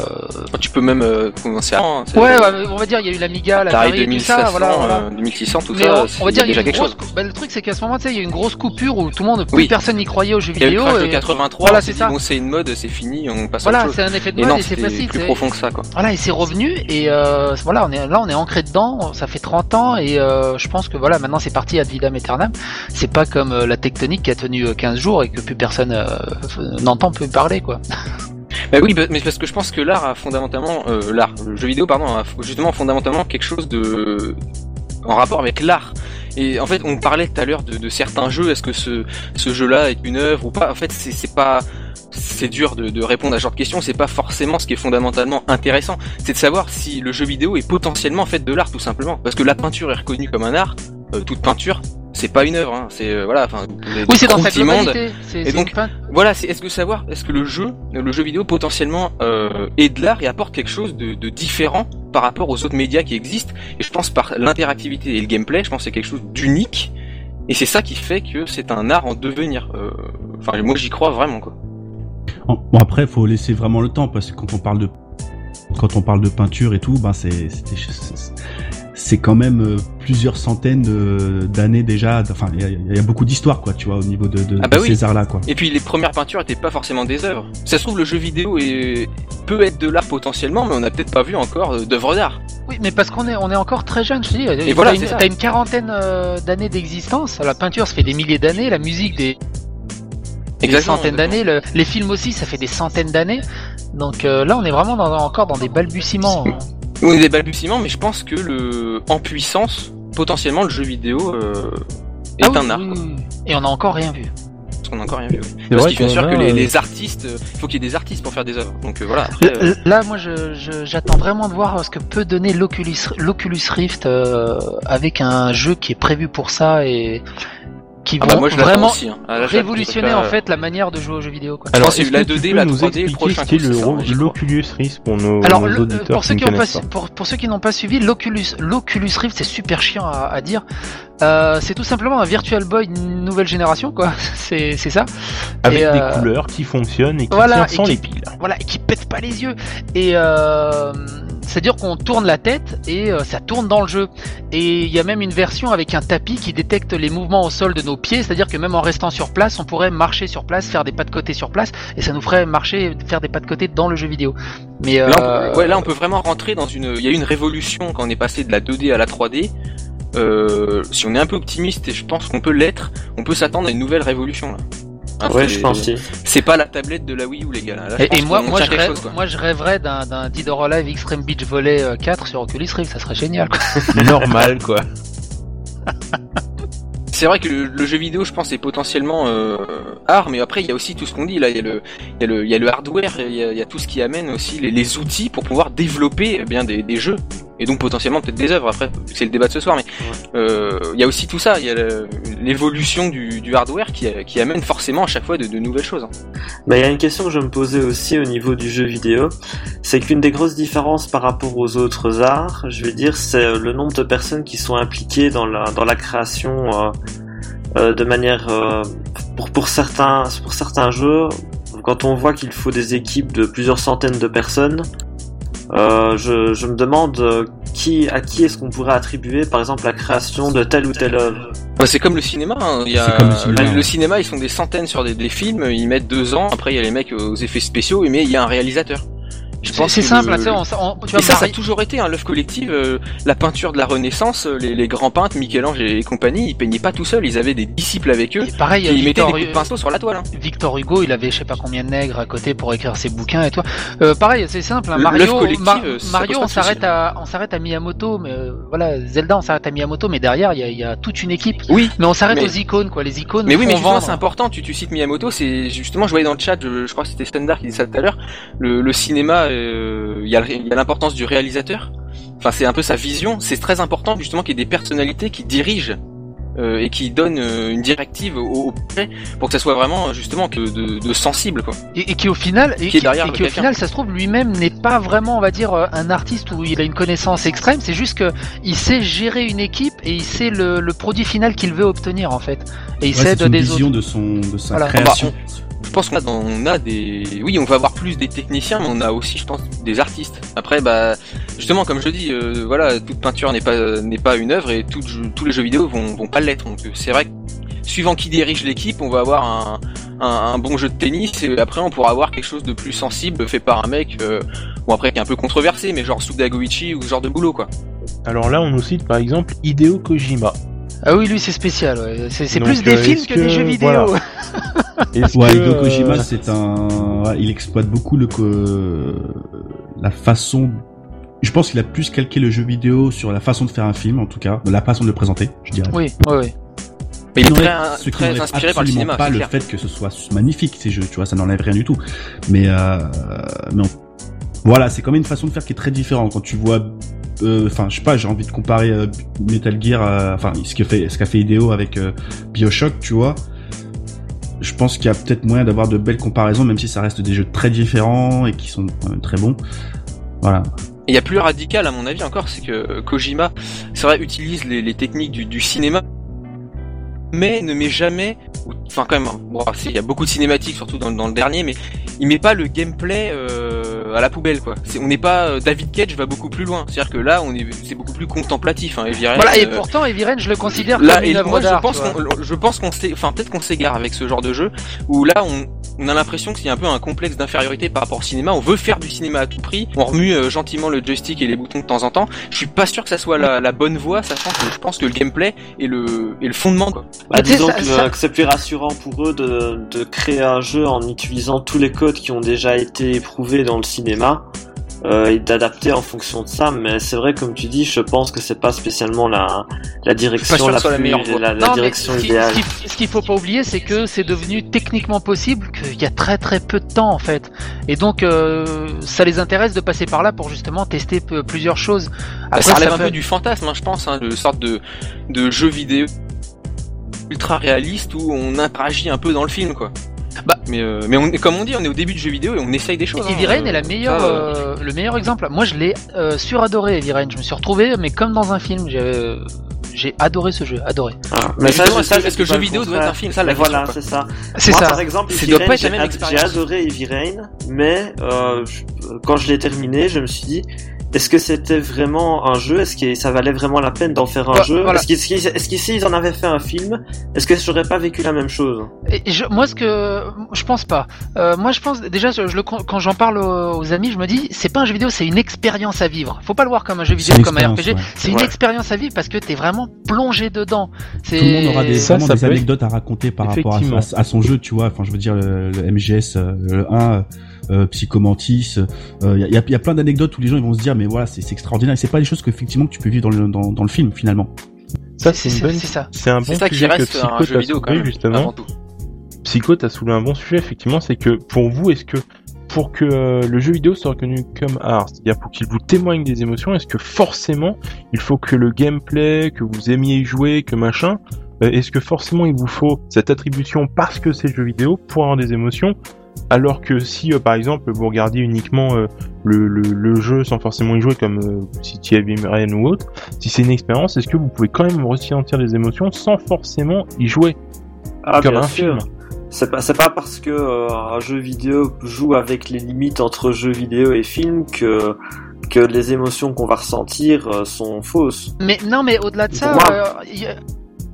Tu peux même euh, commencer à. hein, Ouais, ouais, on va dire, il y a eu l'Amiga, Atari l'Atari, tout 2500, ça, voilà. voilà. euh, 2600, tout Mais ça, on, va dire, il y a une quelque grosse, bah, le truc, c'est qu'à ce moment, tu sais, il y a eu une grosse coupure où tout le monde, plus Oui. personne n'y croyait aux jeux Il y a eu le vidéo. crash de et- 83, Voilà, c'est ça. bon, c'est une mode, c'est fini, on passe à Voilà, autre chose. c'est un effet de Et mode non, et c'est facile. plus c'est- profond que ça, quoi. Voilà, et c'est revenu et euh, voilà, on est là, on est ancré dedans. Ça fait 30 ans et euh, je pense que voilà, maintenant c'est parti ad vitam aeternam. C'est pas comme euh, la tectonique qui a tenu euh, 15 jours et que plus personne euh, n'entend plus parler quoi. [LAUGHS] Bah oui, mais parce que je pense que l'art a fondamentalement, euh, l'art, le jeu vidéo, pardon, a justement fondamentalement quelque chose de en rapport avec l'art. Et en fait, on parlait tout à l'heure de, de certains jeux. Est-ce que ce, ce jeu-là est une œuvre ou pas? En fait, c'est pas, c'est dur de, de répondre à ce genre de questions. C'est pas forcément ce qui est fondamentalement intéressant. C'est de savoir si le jeu vidéo est potentiellement fait de l'art, tout simplement. Parce que la peinture est reconnue comme un art. euh, toute peinture, c'est pas une œuvre. Hein. C'est euh, voilà, enfin, Oui, c'est dans sa globalité. Et donc, voilà, c'est est-ce que savoir, est-ce que le jeu, le jeu vidéo potentiellement euh, est de l'art et apporte quelque chose de, de différent par rapport aux autres médias qui existent? Et je pense par l'interactivité et le gameplay, je pense que c'est quelque chose d'unique. Et c'est ça qui fait que c'est un art en devenir. Euh, Enfin, moi j'y crois vraiment quoi. Bon après, faut laisser vraiment le temps parce que quand on parle de quand on parle de peinture et tout, ben c'est c'est- quand même euh, plusieurs centaines de- d'années déjà. Enfin, il y a, il y a beaucoup d'histoires quoi, tu vois, au niveau de, de, Ah bah de oui. ces arts-là quoi. Et puis les premières peintures étaient pas forcément des œuvres. Ça se trouve le jeu vidéo est... peut être de l'art potentiellement, mais on n'a peut-être pas vu encore euh, d'œuvres d'art. Oui, mais parce qu'on est on est encore très jeune, je te dis. Et voilà, t'as une, une quarantaine euh, d'années d'existence. La peinture, ça fait des milliers d'années. La musique, des, des Exactement, centaines exactement. d'années. Le- les films aussi, ça fait des centaines d'années. Donc euh, là, on est vraiment dans- encore dans des balbutiements. On est des balbutiements, mais je pense que le en puissance, potentiellement le jeu vidéo euh, est Ah oui, un art. oui, quoi. oui. Et on a encore rien vu. qu'on n'a encore rien vu. C'est Parce qu'il faut sûr que les, euh, les artistes, il faut qu'il y ait des artistes pour faire des œuvres. Donc euh, voilà. après, euh, Là, moi, je- je- j'attends vraiment de voir ce que peut donner l'Oculus, l'Oculus Rift euh, avec un jeu qui est prévu pour ça et qui ah vont bah, moi l'attends vraiment aussi. hein. Ah, là, révolutionner en fait la manière de jouer aux jeux vidéo. Quoi. Alors, est-ce la que tu 2D, peux la nous 3D, le expliquer prochain ce qu'est c'est l'Oculus Rift pour nos, Alors, nos le- auditeurs pour qui ceux qui ont pas, connaissent su- pas pour, pour ceux qui n'ont pas suivi, l'Oculus, l'Oculus Rift, c'est super chiant à, à dire. Euh, c'est tout simplement un Virtual Boy nouvelle génération, quoi. [LAUGHS] C'est, c'est ça. Avec Et, des euh, couleurs qui fonctionnent et qui voilà, sans qui- les piles. Voilà, et qui pète pas les yeux. Et euh, c'est-à-dire qu'on tourne la tête et euh, ça tourne dans le jeu. Et il y a même une version avec un tapis qui détecte les mouvements au sol de nos pieds, c'est-à-dire que même en restant sur place, on pourrait marcher sur place, faire des pas de côté sur place, et ça nous ferait marcher, faire des pas de côté dans le jeu vidéo. Mais euh, Là, on peut, ouais, là, on peut vraiment rentrer dans une. Il y a eu une révolution quand on est passé de la 2D à la 3D. Euh, si on est un peu optimiste, et je pense qu'on peut l'être, on peut s'attendre à une nouvelle révolution. Là. Ouais, c'est- je pense aussi. C'est pas la tablette de la Wii U, les gars. Là, Et, moi, moi, je rêve, chose, moi, je rêverais d'un, d'un Dead or Alive Extreme Beach Volley euh, 4 sur Oculus Rift, ça serait génial. Quoi. [LAUGHS] Normal, quoi. [LAUGHS] C'est vrai que le, le jeu vidéo, je pense, est potentiellement euh, art, mais après il y a aussi tout ce qu'on dit là. Il y a le, il y a le, il y a le hardware, il y a, il y a tout ce qui amène aussi les, les outils pour pouvoir développer eh bien des, des jeux et donc potentiellement peut-être des œuvres. Après, c'est le débat de ce soir, mais euh, il y a aussi tout ça. Il y a l'évolution du, du hardware qui, qui amène forcément à chaque fois de, de nouvelles choses. hein. Bah, il y a une question que je me posais aussi au niveau du jeu vidéo, c'est qu'une des grosses différences par rapport aux autres arts, je vais dire, c'est le nombre de personnes qui sont impliquées dans la dans la création euh, euh, de manière euh, pour pour certains pour certains jeux, quand on voit qu'il faut des équipes de plusieurs centaines de personnes, euh, je, je me demande euh, qui à qui est-ce qu'on pourrait attribuer par exemple la création de telle ou telle œuvre? Ouais, c'est comme le cinéma. hein. Il y a, C'est comme le cinéma, le cinéma, ils sont des centaines sur des, des films. Ils mettent deux ans. Après, il y a les mecs aux effets spéciaux, mais il y a un réalisateur. Je C'est, pense c'est simple, le- hein, tu sais, on, on- tu Et vois, ça, ça a toujours été un l'œuvre collective. euh, la peinture de la Renaissance, euh, les, les grands peintres, Michel-Ange et compagnie, ils peignaient pas tout seuls. Ils avaient des disciples avec eux. et pareil, Et ils mettaient Victor, des coups de pinceau sur la toile. hein. Victor Hugo, il avait je sais pas combien de nègres à côté pour écrire ses bouquins et toi. Euh, pareil, c'est simple. hein, Mario, Ma- euh, Mario, on s'arrête à, on s'arrête à Miyamoto, mais euh, voilà, Zelda, on s'arrête à Miyamoto, mais derrière, il y a, il y a toute une équipe. Oui. Mais on s'arrête Mais- aux icônes, quoi. Les icônes. Mais oui, mais c'est important. Tu, tu cites Miyamoto, c'est justement, je voyais dans le chat, je, je crois que c'était Standard qui disait ça tout à l'heure. Le, le cinéma, il y a, le- il y a l'importance du réalisateur. Enfin, c'est un peu sa vision. C'est très important justement qu'il y ait des personnalités qui dirigent euh, et qui donnent euh, une directive au, au projet pour que ça soit vraiment justement que de, de sensible, quoi. Et, et qui au final, et Qui est qui, derrière et le qui au final, ça se trouve lui-même n'est pas vraiment, on va dire, euh, un artiste où il a une connaissance extrême. C'est juste que il sait gérer une équipe et il sait le, le produit final qu'il veut obtenir en fait. Et il Ouais, s'aide c'est une des vision autres. de son de sa Voilà. création. Je pense qu'on a, des, oui, on va avoir plus des techniciens, mais on a aussi, je pense, des artistes. Après, bah, justement, comme je dis, euh, voilà, toute peinture n'est pas n'est pas une œuvre et tous les jeux vidéo vont vont pas l'être. Donc, euh, c'est vrai que suivant qui dirige l'équipe, on va avoir un, un, bon jeu de tennis et après on pourra avoir quelque chose de plus sensible fait par un mec, euh, bon après qui est un peu controversé, mais genre Suda Goichi ou ce genre de boulot quoi. Alors là, on nous cite par exemple Hideo Kojima. Ah oui, lui c'est spécial. ouais. C'est plus des euh, films que, des jeux vidéo. voilà. [LAUGHS] Est-ce Ouais, que, Hideo euh, Kojima, c'est un, il exploite beaucoup le co- la façon. Je pense qu'il a plus calqué le jeu vidéo sur la façon de faire un film, en tout cas, de la façon de le présenter, je dirais. Oui, oui, oui. Mais il est Ce très, n'enlève- ce qui très inspiré par le cinéma, pas le clair. fait que ce soit magnifique ces jeux, tu vois, ça n'enlève rien du tout. Mais, euh, mais on- voilà, c'est quand même une façon de faire qui est très différente. Quand tu vois, euh, enfin, je sais pas, j'ai envie de comparer euh, Metal Gear, enfin, ce qu'a fait, ce qu'a fait Hideo avec euh, Bioshock, tu vois. Je pense qu'il y a peut-être moyen d'avoir de belles comparaisons, même si ça reste des jeux très différents et qui sont très bons. Voilà. Il y a plus radical à mon avis encore, c'est que Kojima, c'est vrai, utilise les, techniques du, cinéma, mais ne met jamais, enfin quand même, bon, il y a beaucoup de cinématiques, surtout dans, le dernier, mais il met pas le gameplay à la poubelle quoi. C'est- on n'est pas euh, David Cage va beaucoup plus loin, c'est-à-dire que là on est, c'est beaucoup plus contemplatif. Hein, Heavy Rain, Voilà, et euh, pourtant, Eviren, je le considère Là, comme et une œuvre moi, je pense qu'on, je pense qu'on s'est, enfin, peut-être qu'on s'égare avec ce genre de jeu, où là, on, on a l'impression qu'il y a un peu un complexe d'infériorité par rapport au cinéma. On veut faire du cinéma à tout prix. On remue euh, gentiment le joystick et les boutons de temps en temps. Je suis pas sûr que ça soit la, la bonne voie, sachant que je pense que le gameplay est le, est le fondement, quoi. Bah, disons ça- que, ça- que c'est plus rassurant pour eux de, de créer un jeu en utilisant tous les codes qui ont déjà été éprouvés dans le cinéma euh, d'adapter en fonction de ça. Mais c'est vrai, comme tu dis, je pense que c'est pas spécialement la, la direction la, plus, la, meilleure la, la direction idéale. Ce qu'il faut pas oublier, c'est que c'est devenu techniquement possible qu'il y a très très peu de temps en fait, et donc euh, ça les intéresse de passer par là pour justement tester plusieurs choses. Après, ça relève un peu du fantasme, hein, je pense, hein, de sorte de de jeu vidéo ultra réaliste où on interagit un peu dans le film, quoi. Bah, mais euh, mais on, comme on dit, on est au début de jeu vidéo et on essaye des choses. Heavy Rain est la euh, meilleure, euh, le meilleur exemple. Moi, je l'ai suradoré Heavy Rain. Je me suis retrouvé, mais comme dans un film. J'ai adoré ce jeu, adoré. Ah, mais, ça, est-ce que le jeu vidéo doit être un film? Ça, la voilà, c'est ça. C'est ça. Par exemple, j'ai adoré Heavy Rain, mais quand je l'ai terminé, je me suis dit, est-ce que c'était vraiment un jeu? Est-ce que ça valait vraiment la peine d'en faire un jeu? Est-ce qu'ici ils en avaient fait un film Est-ce que j'aurais pas vécu la même chose? Et je, Moi, ce que je pense pas. Euh, moi, je pense déjà, je, quand j'en parle aux, amis, je me dis, c'est pas un jeu vidéo, c'est une expérience à vivre. Faut pas le voir comme un jeu vidéo, comme un RPG. C'est une expérience à vivre parce que t'es vraiment plongé dedans. Tout le monde aura des, ça, des anecdotes à raconter par rapport à, son jeu, tu vois. Enfin, je veux dire le, le MGS euh, le 1 euh, Psychomantis. Il euh, y, a, y, a, plein d'anecdotes où les gens ils vont se dire mais voilà c'est extraordinaire. C'est pas des choses que effectivement que tu peux vivre dans le, dans, dans le film finalement. Ça c'est ça. C'est un bon ça sujet qui reste que jeu vidéo quand même, justement. Psycho t'as soulevé un bon sujet effectivement, c'est que pour vous est-ce que pour que euh, le jeu vidéo soit reconnu comme art, c'est-à-dire pour qu'il vous témoigne des émotions, est-ce que forcément il faut que le gameplay, que vous aimiez y jouer, que machin, est-ce que forcément il vous faut cette attribution parce que c'est jeu vidéo pour avoir des émotions alors que si, euh, par exemple, vous regardiez uniquement euh, le, jeu sans forcément y jouer, comme euh, si tu avais rien ou autre, si c'est une expérience, est-ce que vous pouvez quand même ressentir des émotions sans forcément y jouer ah, Comme un film. C'est pas, pas parce que un jeu vidéo joue avec les limites entre jeu vidéo et film que que les émotions qu'on va ressentir sont fausses. Mais non, mais au-delà de ça,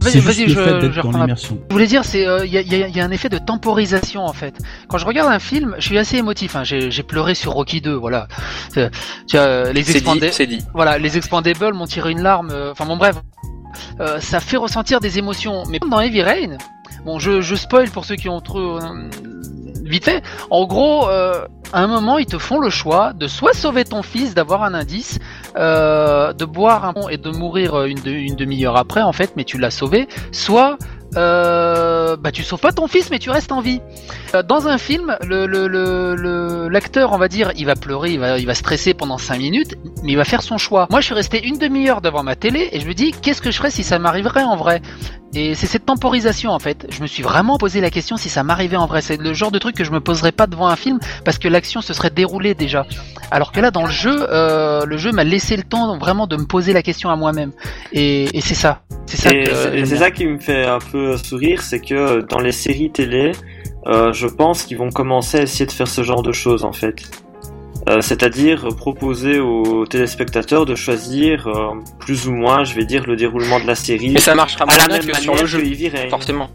Vas-y, vas-y, je, je, je voulais dire, c'est, il euh, y, a, y, a, un effet de temporisation en fait. Quand je regarde un film, je suis assez émotif. Hein. J'ai pleuré sur Rocky 2, voilà. Tu as les Expandables, voilà, les Expandables m'ont tiré une larme. Euh, enfin bon, bref, euh, ça fait ressentir des émotions. Mais dans Heavy Rain, bon, je, je spoil pour ceux qui ont trop vite fait. En gros, euh, à un moment, ils te font le choix de soit sauver ton fils, d'avoir un indice, euh, de boire un pont et de mourir une, une demi-heure après, en fait, mais tu l'as sauvé, soit euh, bah tu sauves pas ton fils mais tu restes en vie. Euh, dans un film, le, le, le, l'acteur, on va dire, il va pleurer, il va, il va stresser pendant 5 minutes, mais il va faire son choix. Moi, je suis resté une demi-heure devant ma télé et je me dis, qu'est-ce que je ferais si ça m'arriverait en vrai? Et c'est cette temporisation en fait. Je me suis vraiment posé la question si ça m'arrivait en vrai. C'est le genre de truc que je me poserais pas devant un film parce que l'action se serait déroulée déjà. Alors que là, dans le jeu, euh, le jeu m'a laissé le temps vraiment de me poser la question à moi-même. Et, et c'est ça. C'est ça, c'est ça qui me fait un peu sourire, c'est que dans les séries télé, euh, je pense qu'ils vont commencer à essayer de faire ce genre de choses en fait. Euh, c'est-à-dire proposer aux téléspectateurs de choisir euh, plus ou moins, je vais dire, le déroulement de la série. Mais ça marchera à la même que sur le jeu, forcément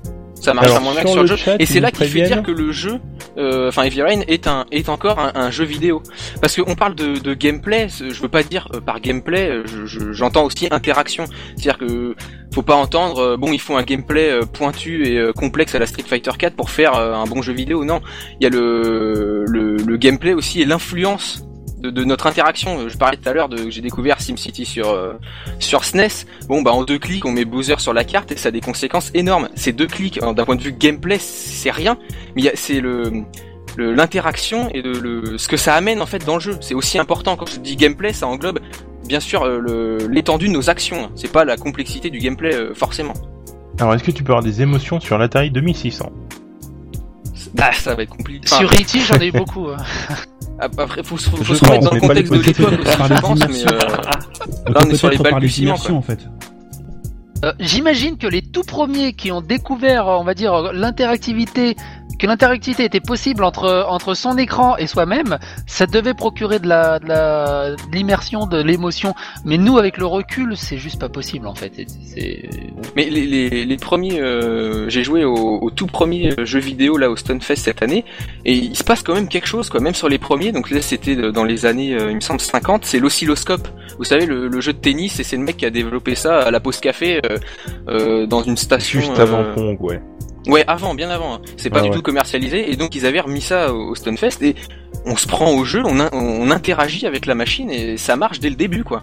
ça marche à moins sur le jeu. et c'est là qu'il fait dire que le jeu, euh, enfin Heavy Rain est un est encore un, jeu vidéo. Parce qu'on parle de, de, gameplay, je veux pas dire euh, par gameplay, euh, j'entends aussi interaction. C'est-à-dire que faut pas entendre, bon, il faut un gameplay pointu et complexe à la Street Fighter 4 pour faire un bon jeu vidéo. Non, il y a le, le, le gameplay aussi et l'influence de, notre interaction. Je parlais tout à l'heure de j'ai découvert SimCity sur euh, sur SNES. Bon bah en deux clics on met Bowser sur la carte et ça a des conséquences énormes. Ces deux clics d'un point de vue gameplay c'est rien, mais c'est le l'interaction et le, ce que ça amène en fait dans le jeu. C'est aussi important quand je dis gameplay, ça englobe bien sûr euh, l'étendue de nos actions. C'est pas la complexité du gameplay euh, forcément. Alors est-ce que tu peux avoir des émotions sur l'Atari 2600 Bah ça va être compliqué. sur E.T. j'en ai eu beaucoup. Hein. [LAUGHS] Après, faut, faut, faut se remettre dans le contexte de l'époque aussi, je pense, mais euh... là on est sur les balbutiements. En fait. Euh, J'imagine que les tout premiers qui ont découvert, on va dire, l'interactivité que l'interactivité était possible entre, entre son écran et soi-même, ça devait procurer de la, de l'immersion, de l'émotion. Mais nous, avec le recul, c'est juste pas possible en fait. Mais les, les, les premiers, euh, j'ai joué au, au, tout premier jeu vidéo là au Stunfest cette année, et il se passe quand même quelque chose, quoi. Même sur les premiers, donc là c'était dans les années, euh, il me semble 50, c'est l'oscilloscope. Vous savez le, le, jeu de tennis, et c'est le mec qui a développé ça à la pause café euh, euh dans une station. Juste avant Pong, ouais. Ouais, avant, bien avant. hein. C'est pas Ah du ouais. tout commercialisé et donc ils avaient remis ça au Stonefest et on se prend au jeu, on, in- on interagit avec la machine et ça marche dès le début quoi.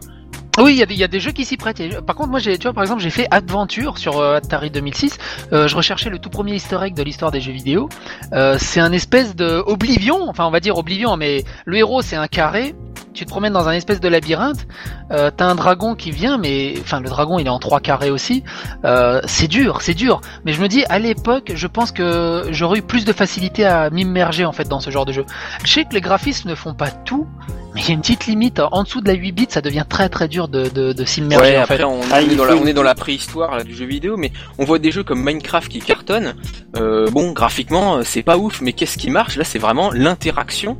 Oui, il y, a des- il y a des jeux qui s'y prêtent. Et, Par contre, moi, j'ai, tu vois, par exemple, j'ai fait Adventure sur euh, Atari 2006. Euh, je recherchais le tout premier Easter egg de l'histoire des jeux vidéo. Euh, c'est un espèce de Oblivion, enfin, on va dire Oblivion, mais le héros, c'est un carré. Tu te promènes dans un espèce de labyrinthe. Euh, t'as un dragon qui vient, mais enfin, le dragon, il est en trois carrés aussi. Euh, c'est dur, c'est dur. Mais je me dis, à l'époque, je pense que j'aurais eu plus de facilité à m'immerger en fait dans ce genre de jeu. Je sais que les graphismes ne font pas tout, mais il y a une petite limite. En dessous de la 8 bits, ça devient très très dur de, de, de s'immerger Ouais, en après fait. on, Ah, on est dans la, une- on est dans la préhistoire là, du jeu vidéo, mais on voit des jeux comme Minecraft qui cartonnent. Euh, bon, graphiquement, euh, c'est pas ouf, mais qu'est-ce qui marche? Là, c'est vraiment l'interaction.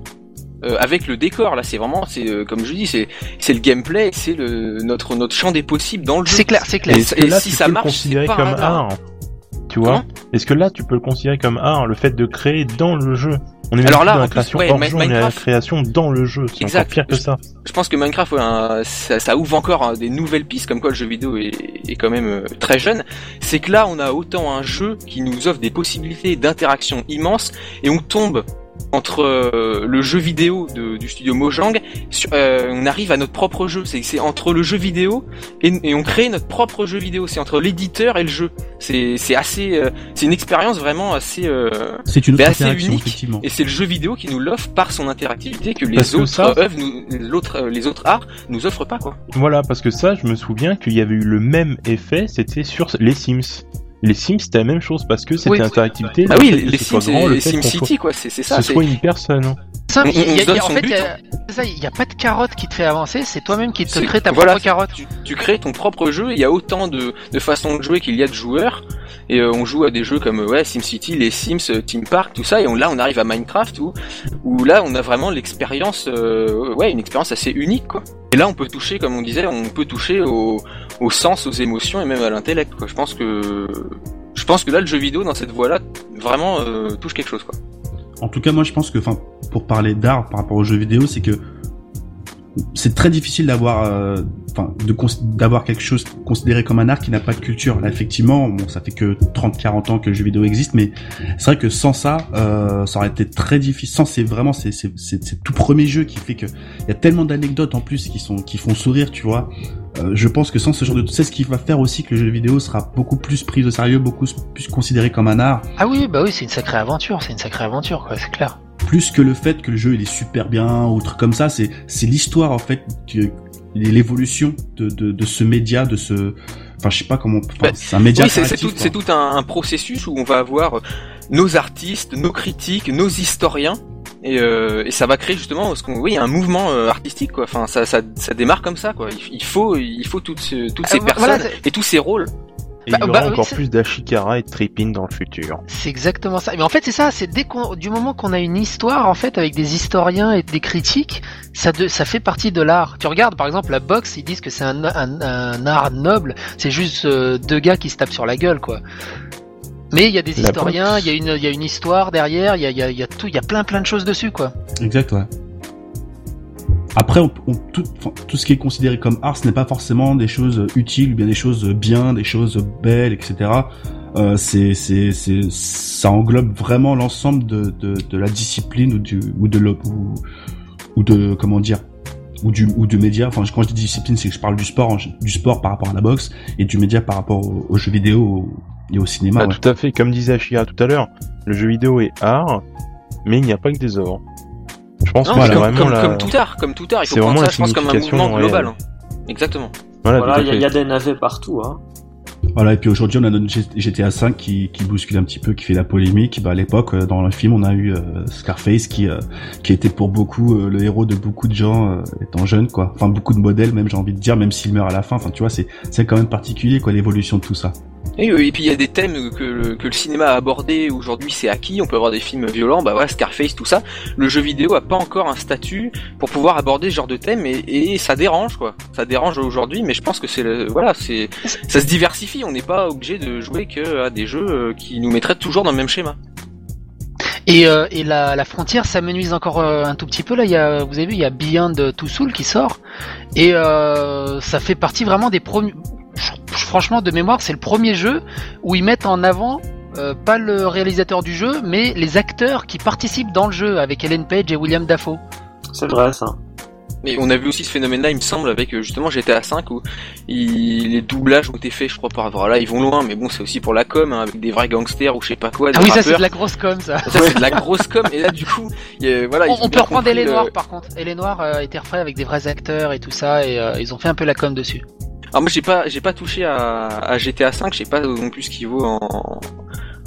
Euh, avec le décor là c'est vraiment c'est euh, comme je dis c'est c'est le gameplay c'est le notre notre champ des possibles dans le jeu C'est clair, c'est clair. Et- Est-ce que là, si tu ça peux marche, le considérer c'est pas comme art Tu vois Est-ce que là, tu peux le considérer comme art, le fait de créer dans le jeu? On est même Alors là, dans la en plus, création ouais, hors jeu, on est à la Minecraft- création dans le jeu. C'est Exact. encore pire que ça. je pense que Minecraft ouais, un- ça, ça ouvre encore hein, des nouvelles pistes comme quoi le jeu vidéo est, est quand même euh, très jeune c'est que là on a autant un jeu qui nous offre des possibilités d'interaction immenses et on tombe entre euh, le jeu vidéo de- du studio Mojang sur- euh, on arrive à notre propre jeu c'est entre le jeu vidéo et, et on crée notre propre jeu vidéo c'est entre l'éditeur et le jeu c'est assez euh, c'est une expérience vraiment assez C'est une autre Mais assez unique. et c'est le jeu vidéo qui nous l'offre par son interactivité que les Parce que autres ça- œuvres, nous, l'autre, les autres arts nous offrent pas quoi. Voilà, parce que ça, je me souviens qu'il y avait eu le même effet, c'était sur les Sims. Les Sims, c'était la même chose parce que c'était Oui. l'interactivité. Bah le oui, fait les, que les ce soit Sims grand, le les fait qu'on Sim soit- City quoi, c'est ça. ce c'est- soit une personne. Simple, on- il y a- on il y a- donne en son fait, il a- n'y a pas de carotte qui te fait avancer, c'est toi-même qui te crée ta voilà, propre carotte. Tu, tu crées ton propre jeu. Il y a autant de, de façons de jouer qu'il y a de joueurs. Et euh, on joue à des jeux comme ouais, SimCity, les Sims, euh, Team Park, tout ça. Et on, là, on arrive à Minecraft où, où là, on a vraiment l'expérience, euh, ouais, une expérience assez unique quoi. Et là, on peut toucher, comme on disait, on peut toucher au, au sens, aux émotions et même à l'intellect. Je pense que, je pense que là, le jeu vidéo dans cette voie-là, vraiment euh, touche quelque chose quoi. En tout cas, moi, je pense que, enfin, pour parler d'art par rapport aux jeux vidéo, c'est que c'est très difficile d'avoir, euh, enfin, d'avoir quelque chose considéré comme un art qui n'a pas de culture. Là, effectivement, bon, ça fait que 30-40 ans que le jeu vidéo existe, mais c'est vrai que sans ça, euh, ça aurait été très difficile. Sans, c'est vraiment, c'est, c'est, c'est tout premier jeu qui fait que il y a tellement d'anecdotes en plus qui sont, qui font sourire, tu vois. Euh, je pense que sans ce genre de, c'est ce qui va faire aussi que le jeu vidéo sera beaucoup plus pris au sérieux, beaucoup plus considéré comme un art. Ah oui, bah oui, c'est une sacrée aventure, c'est une sacrée aventure, quoi, c'est clair. Plus que le fait que le jeu il est super bien ou truc comme ça, c'est c'est l'histoire en fait, l'évolution de, de, de ce média, de ce, enfin je sais pas comment, enfin, Bah, c'est un média. Oui, c'est tout, c'est tout un, un processus où on va avoir euh, nos artistes, nos critiques, nos historiens. Et, euh, et ça va créer justement ce qu'on, oui, un mouvement euh, artistique quoi. Enfin, ça, ça, ça démarre comme ça quoi. Il, il faut, il faut toutes, toutes ces Euh, personnes voilà, et tous ces rôles. Et Bah, il y aura bah oui, encore plus d'Ashikara et de Trippin dans le futur. C'est exactement ça. Mais en fait, c'est ça, c'est dès qu'on, du moment qu'on a une histoire, en fait, avec des historiens et des critiques, ça, de, ça fait partie de l'art. Tu regardes, par exemple, la boxe, ils disent que c'est un, un, un art noble, c'est juste euh, deux gars qui se tapent sur la gueule, quoi. Mais il y a des La historiens, il y a une, il y a une histoire derrière, il y a, y a, il y a tout, il y a plein plein de choses dessus, quoi. Exact, ouais. Après, on, on- tout, enfin, tout ce qui est considéré comme art, ce n'est pas forcément des choses utiles, bien des choses bien, des choses belles, etc. Euh, c'est, c'est, c'est, ça englobe vraiment l'ensemble de, de, de la discipline ou du, ou de l'op- ou, ou de, comment dire, ou du, ou du média. Enfin, quand je dis discipline, c'est que je parle du sport, en- du sport par rapport à la boxe et du média par rapport au- aux jeux vidéo et au cinéma. Ouais. Tout à fait, comme disait Ashira tout à l'heure, le jeu vidéo est art, mais il n'y a pas que des œuvres. Je pense Non, que c'est comme, comme, la... comme tout art, comme tout art, il faut prendre ça, je pense, comme un mouvement global. réelle. hein. Exactement. Voilà, Voilà, il à y, y a des navets partout. Hein. Voilà, et puis aujourd'hui, on a notre GTA 5 qui, qui bouscule un petit peu, qui fait la polémique. Bah, à l'époque, euh, dans le film, on a eu euh, Scarface qui, euh, qui était pour beaucoup euh, le héros de beaucoup de gens euh, étant jeune, quoi. Enfin, beaucoup de modèles, même, j'ai envie de dire, même s'il meurt à la fin. Enfin, tu vois, c'est, c'est quand même particulier, quoi, l'évolution de tout ça. Et, et puis il y a des thèmes que le, que le cinéma a abordé aujourd'hui, c'est acquis. On peut avoir des films violents, bah voilà, Scarface, tout ça. Le jeu vidéo a pas encore un statut pour pouvoir aborder ce genre de thème et, et ça dérange quoi. Ça dérange aujourd'hui, mais je pense que c'est le, voilà, c'est ça se diversifie. On n'est pas obligé de jouer que à des jeux euh, qui nous mettraient toujours dans le même schéma. Et, euh, et la, la frontière s'amenuise encore euh, un tout petit peu là. Il y a, vous avez vu, il y a Beyond Two Souls qui sort et euh, ça fait partie vraiment des premiers. Franchement, de mémoire, c'est le premier jeu où ils mettent en avant euh, pas le réalisateur du jeu, mais les acteurs qui participent dans le jeu avec Ellen Page et William Dafoe. C'est vrai ça. Mais on a vu aussi ce phénomène-là, il me semble, avec euh, justement GTA 5 où il- les doublages ont été faits, je crois, par. Voilà, ils vont loin, mais bon, c'est aussi pour la com, hein, avec des vrais gangsters ou je sais pas quoi. Des Ah oui, ça c'est de la grosse com ça. Ça, c'est de la grosse com, et là, du coup, a- voilà. On, on peut reprendre Elle est le- Noire par contre. Elle Noire euh, été refait avec des vrais acteurs et tout ça, et euh, ils ont fait un peu la com dessus. Alors moi j'ai pas j'ai pas touché à, à GTA 5, je sais pas non plus ce qu'il vaut en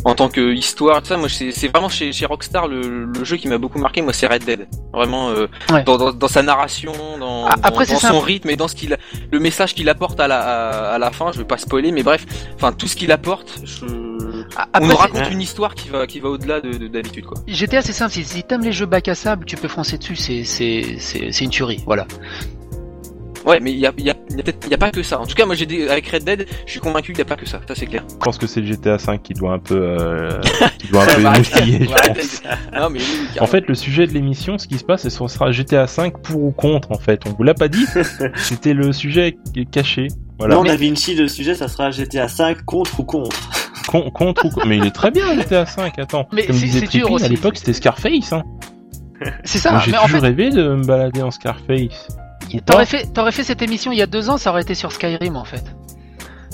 en tant que histoire tout ça. Moi c'est c'est vraiment chez, chez Rockstar le, le jeu qui m'a beaucoup marqué. Moi c'est Red Dead. Vraiment euh, Ouais. dans, dans, dans sa narration, dans, Ah, dans- après, dans c'est son rythme et dans ce qu'il le message qu'il apporte à la à, à la fin. Je vais pas spoiler, mais bref, enfin tout ce qu'il apporte. Je... Ah, On Après, nous c'est- raconte une histoire qui va qui va au-delà de de- d'habitude quoi. GTA c'est simple, si, si t'aimes les jeux bac à sable, tu peux foncer dessus, c'est c'est c'est c'est une tuerie, voilà. Ouais, mais il y a y a y a peut-être il y a pas que ça. En tout cas moi j'ai des- avec Red Dead, je suis convaincu qu'il y a pas que ça. Ça c'est clair. Je pense que c'est le GTA 5 qui doit un peu, euh, [LAUGHS] qui doit un peu émoustiller, je ouais, pense. non mais oui, En fait, le sujet de l'émission, ce qui se passe, c'est que ce sera GTA 5 pour ou contre, en fait. On vous l'a pas dit. [LAUGHS] C'était le sujet caché. Voilà. non, mais- Da Vinci, le sujet, ça sera GTA 5 contre ou contre. Con- contre ou contre. Mais il est très bien, GTA 5. Attends. Mais Comme c'est- disait Trippy, à l'époque, c'était Scarface. Hein. C'est ça, Moi, J'ai en toujours fait, rêvé de me balader en Scarface. T'aurais fait t'aurais fait cette émission il y a deux ans, ça aurait été sur Skyrim en fait.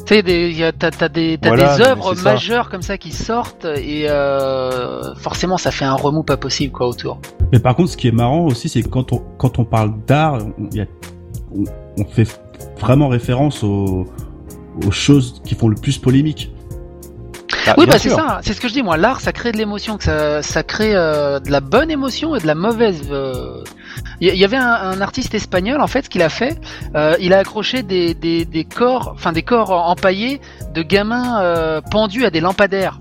Tu sais, des- y a- t'as t'as des, t'as Voilà, des non, mais œuvres ça. majeures comme ça qui sortent et euh, forcément ça fait un remous pas possible quoi autour. Mais par contre, ce qui est marrant aussi, c'est que quand on, quand on parle d'art, on, il y a- on, on fait vraiment référence aux, aux choses qui font le plus polémique. Ah, oui bah c'est ça, c'est ce que je dis moi. L'art ça crée de l'émotion, que ça ça crée euh, de la bonne émotion et de la mauvaise. euh. Il y, avait un, un artiste espagnol en fait, ce qu'il a fait, euh, il a accroché des, des, des corps, enfin des corps empaillés de gamins euh, pendus à des lampadaires.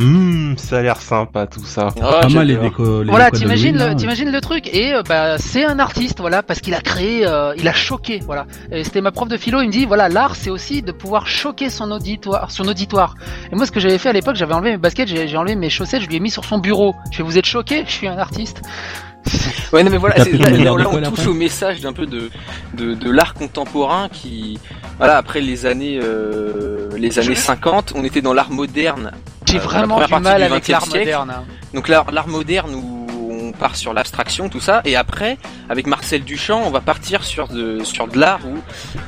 Hum, ça a l'air sympa tout ça. Ah, pas mal les déco, les voilà, t'imagines le, t'imagines le truc et euh, bah c'est un artiste voilà parce qu'il a créé, euh, il a choqué voilà. Et C'était ma prof de philo, il me dit voilà l'art c'est aussi de pouvoir choquer son auditoire, son auditoire. Et moi ce que j'avais fait à l'époque, j'avais enlevé mes baskets, j'ai j'ai enlevé mes chaussettes, je lui ai mis sur son bureau. Je fais vous êtes choqué, je suis un artiste. Ouais, non, mais voilà, là, là, là, on touche au message d'un peu de, de, de l'art contemporain qui, voilà, après les années, euh, les années 50, on était dans l'art moderne. J'ai Euh, la vraiment première du mal du avec 20e l'art siècle. moderne. hein. Donc l'art, l'art moderne où on part sur l'abstraction, tout ça, et après, avec Marcel Duchamp, on va partir sur de, sur de l'art où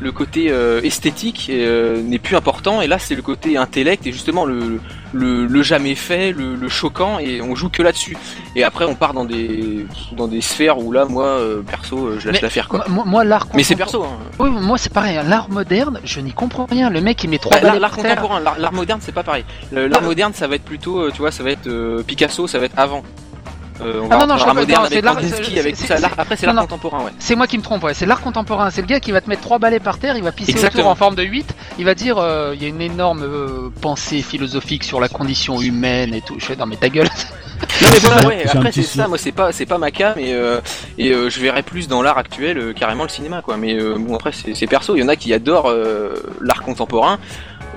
le côté euh, esthétique euh, n'est plus important, et là c'est le côté intellect et justement le, le, le jamais fait, le, le choquant, et on joue que là-dessus. Et après on part dans des, dans des sphères où là, moi, euh, perso, euh, je lâche l'affaire quoi. Moi, moi, l'art Mais c'est perso, hein. Oui, moi c'est pareil. hein. L'art moderne, je n'y comprends rien. Le mec il met trois Bah, l'art, contemporain, l'art, moderne, c'est pas pareil. L'art Non. moderne, ça va être plutôt, euh, tu vois, ça va être euh, Picasso, ça va être avant. Euh, on Ah va non, non, je moderne c'est l'art- avec tout ça. Après, c'est l'art contemporain, ouais. C'est moi qui me trompe, ouais. C'est l'art contemporain. C'est le gars qui va te mettre trois balais par terre, il va pisser Exactement. autour en forme de 8. Il va dire, euh, il y a une énorme euh, pensée philosophique sur la condition humaine et tout. Je fais, non mais ta gueule. [LAUGHS] Non mais voilà, ouais, après c'est ça, moi c'est pas c'est pas ma cam et euh, et euh, je verrais plus dans l'art actuel euh, carrément le cinéma quoi. Mais euh, bon après c'est c'est perso, il y en a qui adorent euh, l'art contemporain.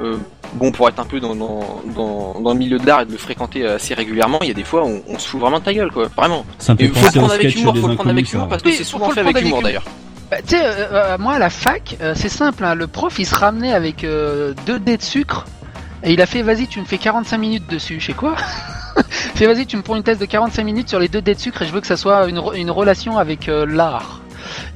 Euh, bon pour être un peu dans dans, dans dans le milieu de l'art et de le fréquenter assez régulièrement, il y a des fois où on, se fout vraiment de ta gueule quoi, vraiment. Ça me Et faut le prendre avec humour, des faut le prendre avec inconnus. humour ça. parce que Oui, c'est souvent fait avec humour d'ailleurs. Bah, tu sais, euh, euh, moi à la fac, euh, c'est simple. hein, le prof il se ramenait avec euh, deux dés de sucre et il a fait, vas-y, tu me fais 45 minutes dessus. Je sais quoi? [LAUGHS] Fais, vas-y, tu me prends une thèse de 45 minutes sur les deux dés de sucre et je veux que ça soit une, une relation avec euh, l'art.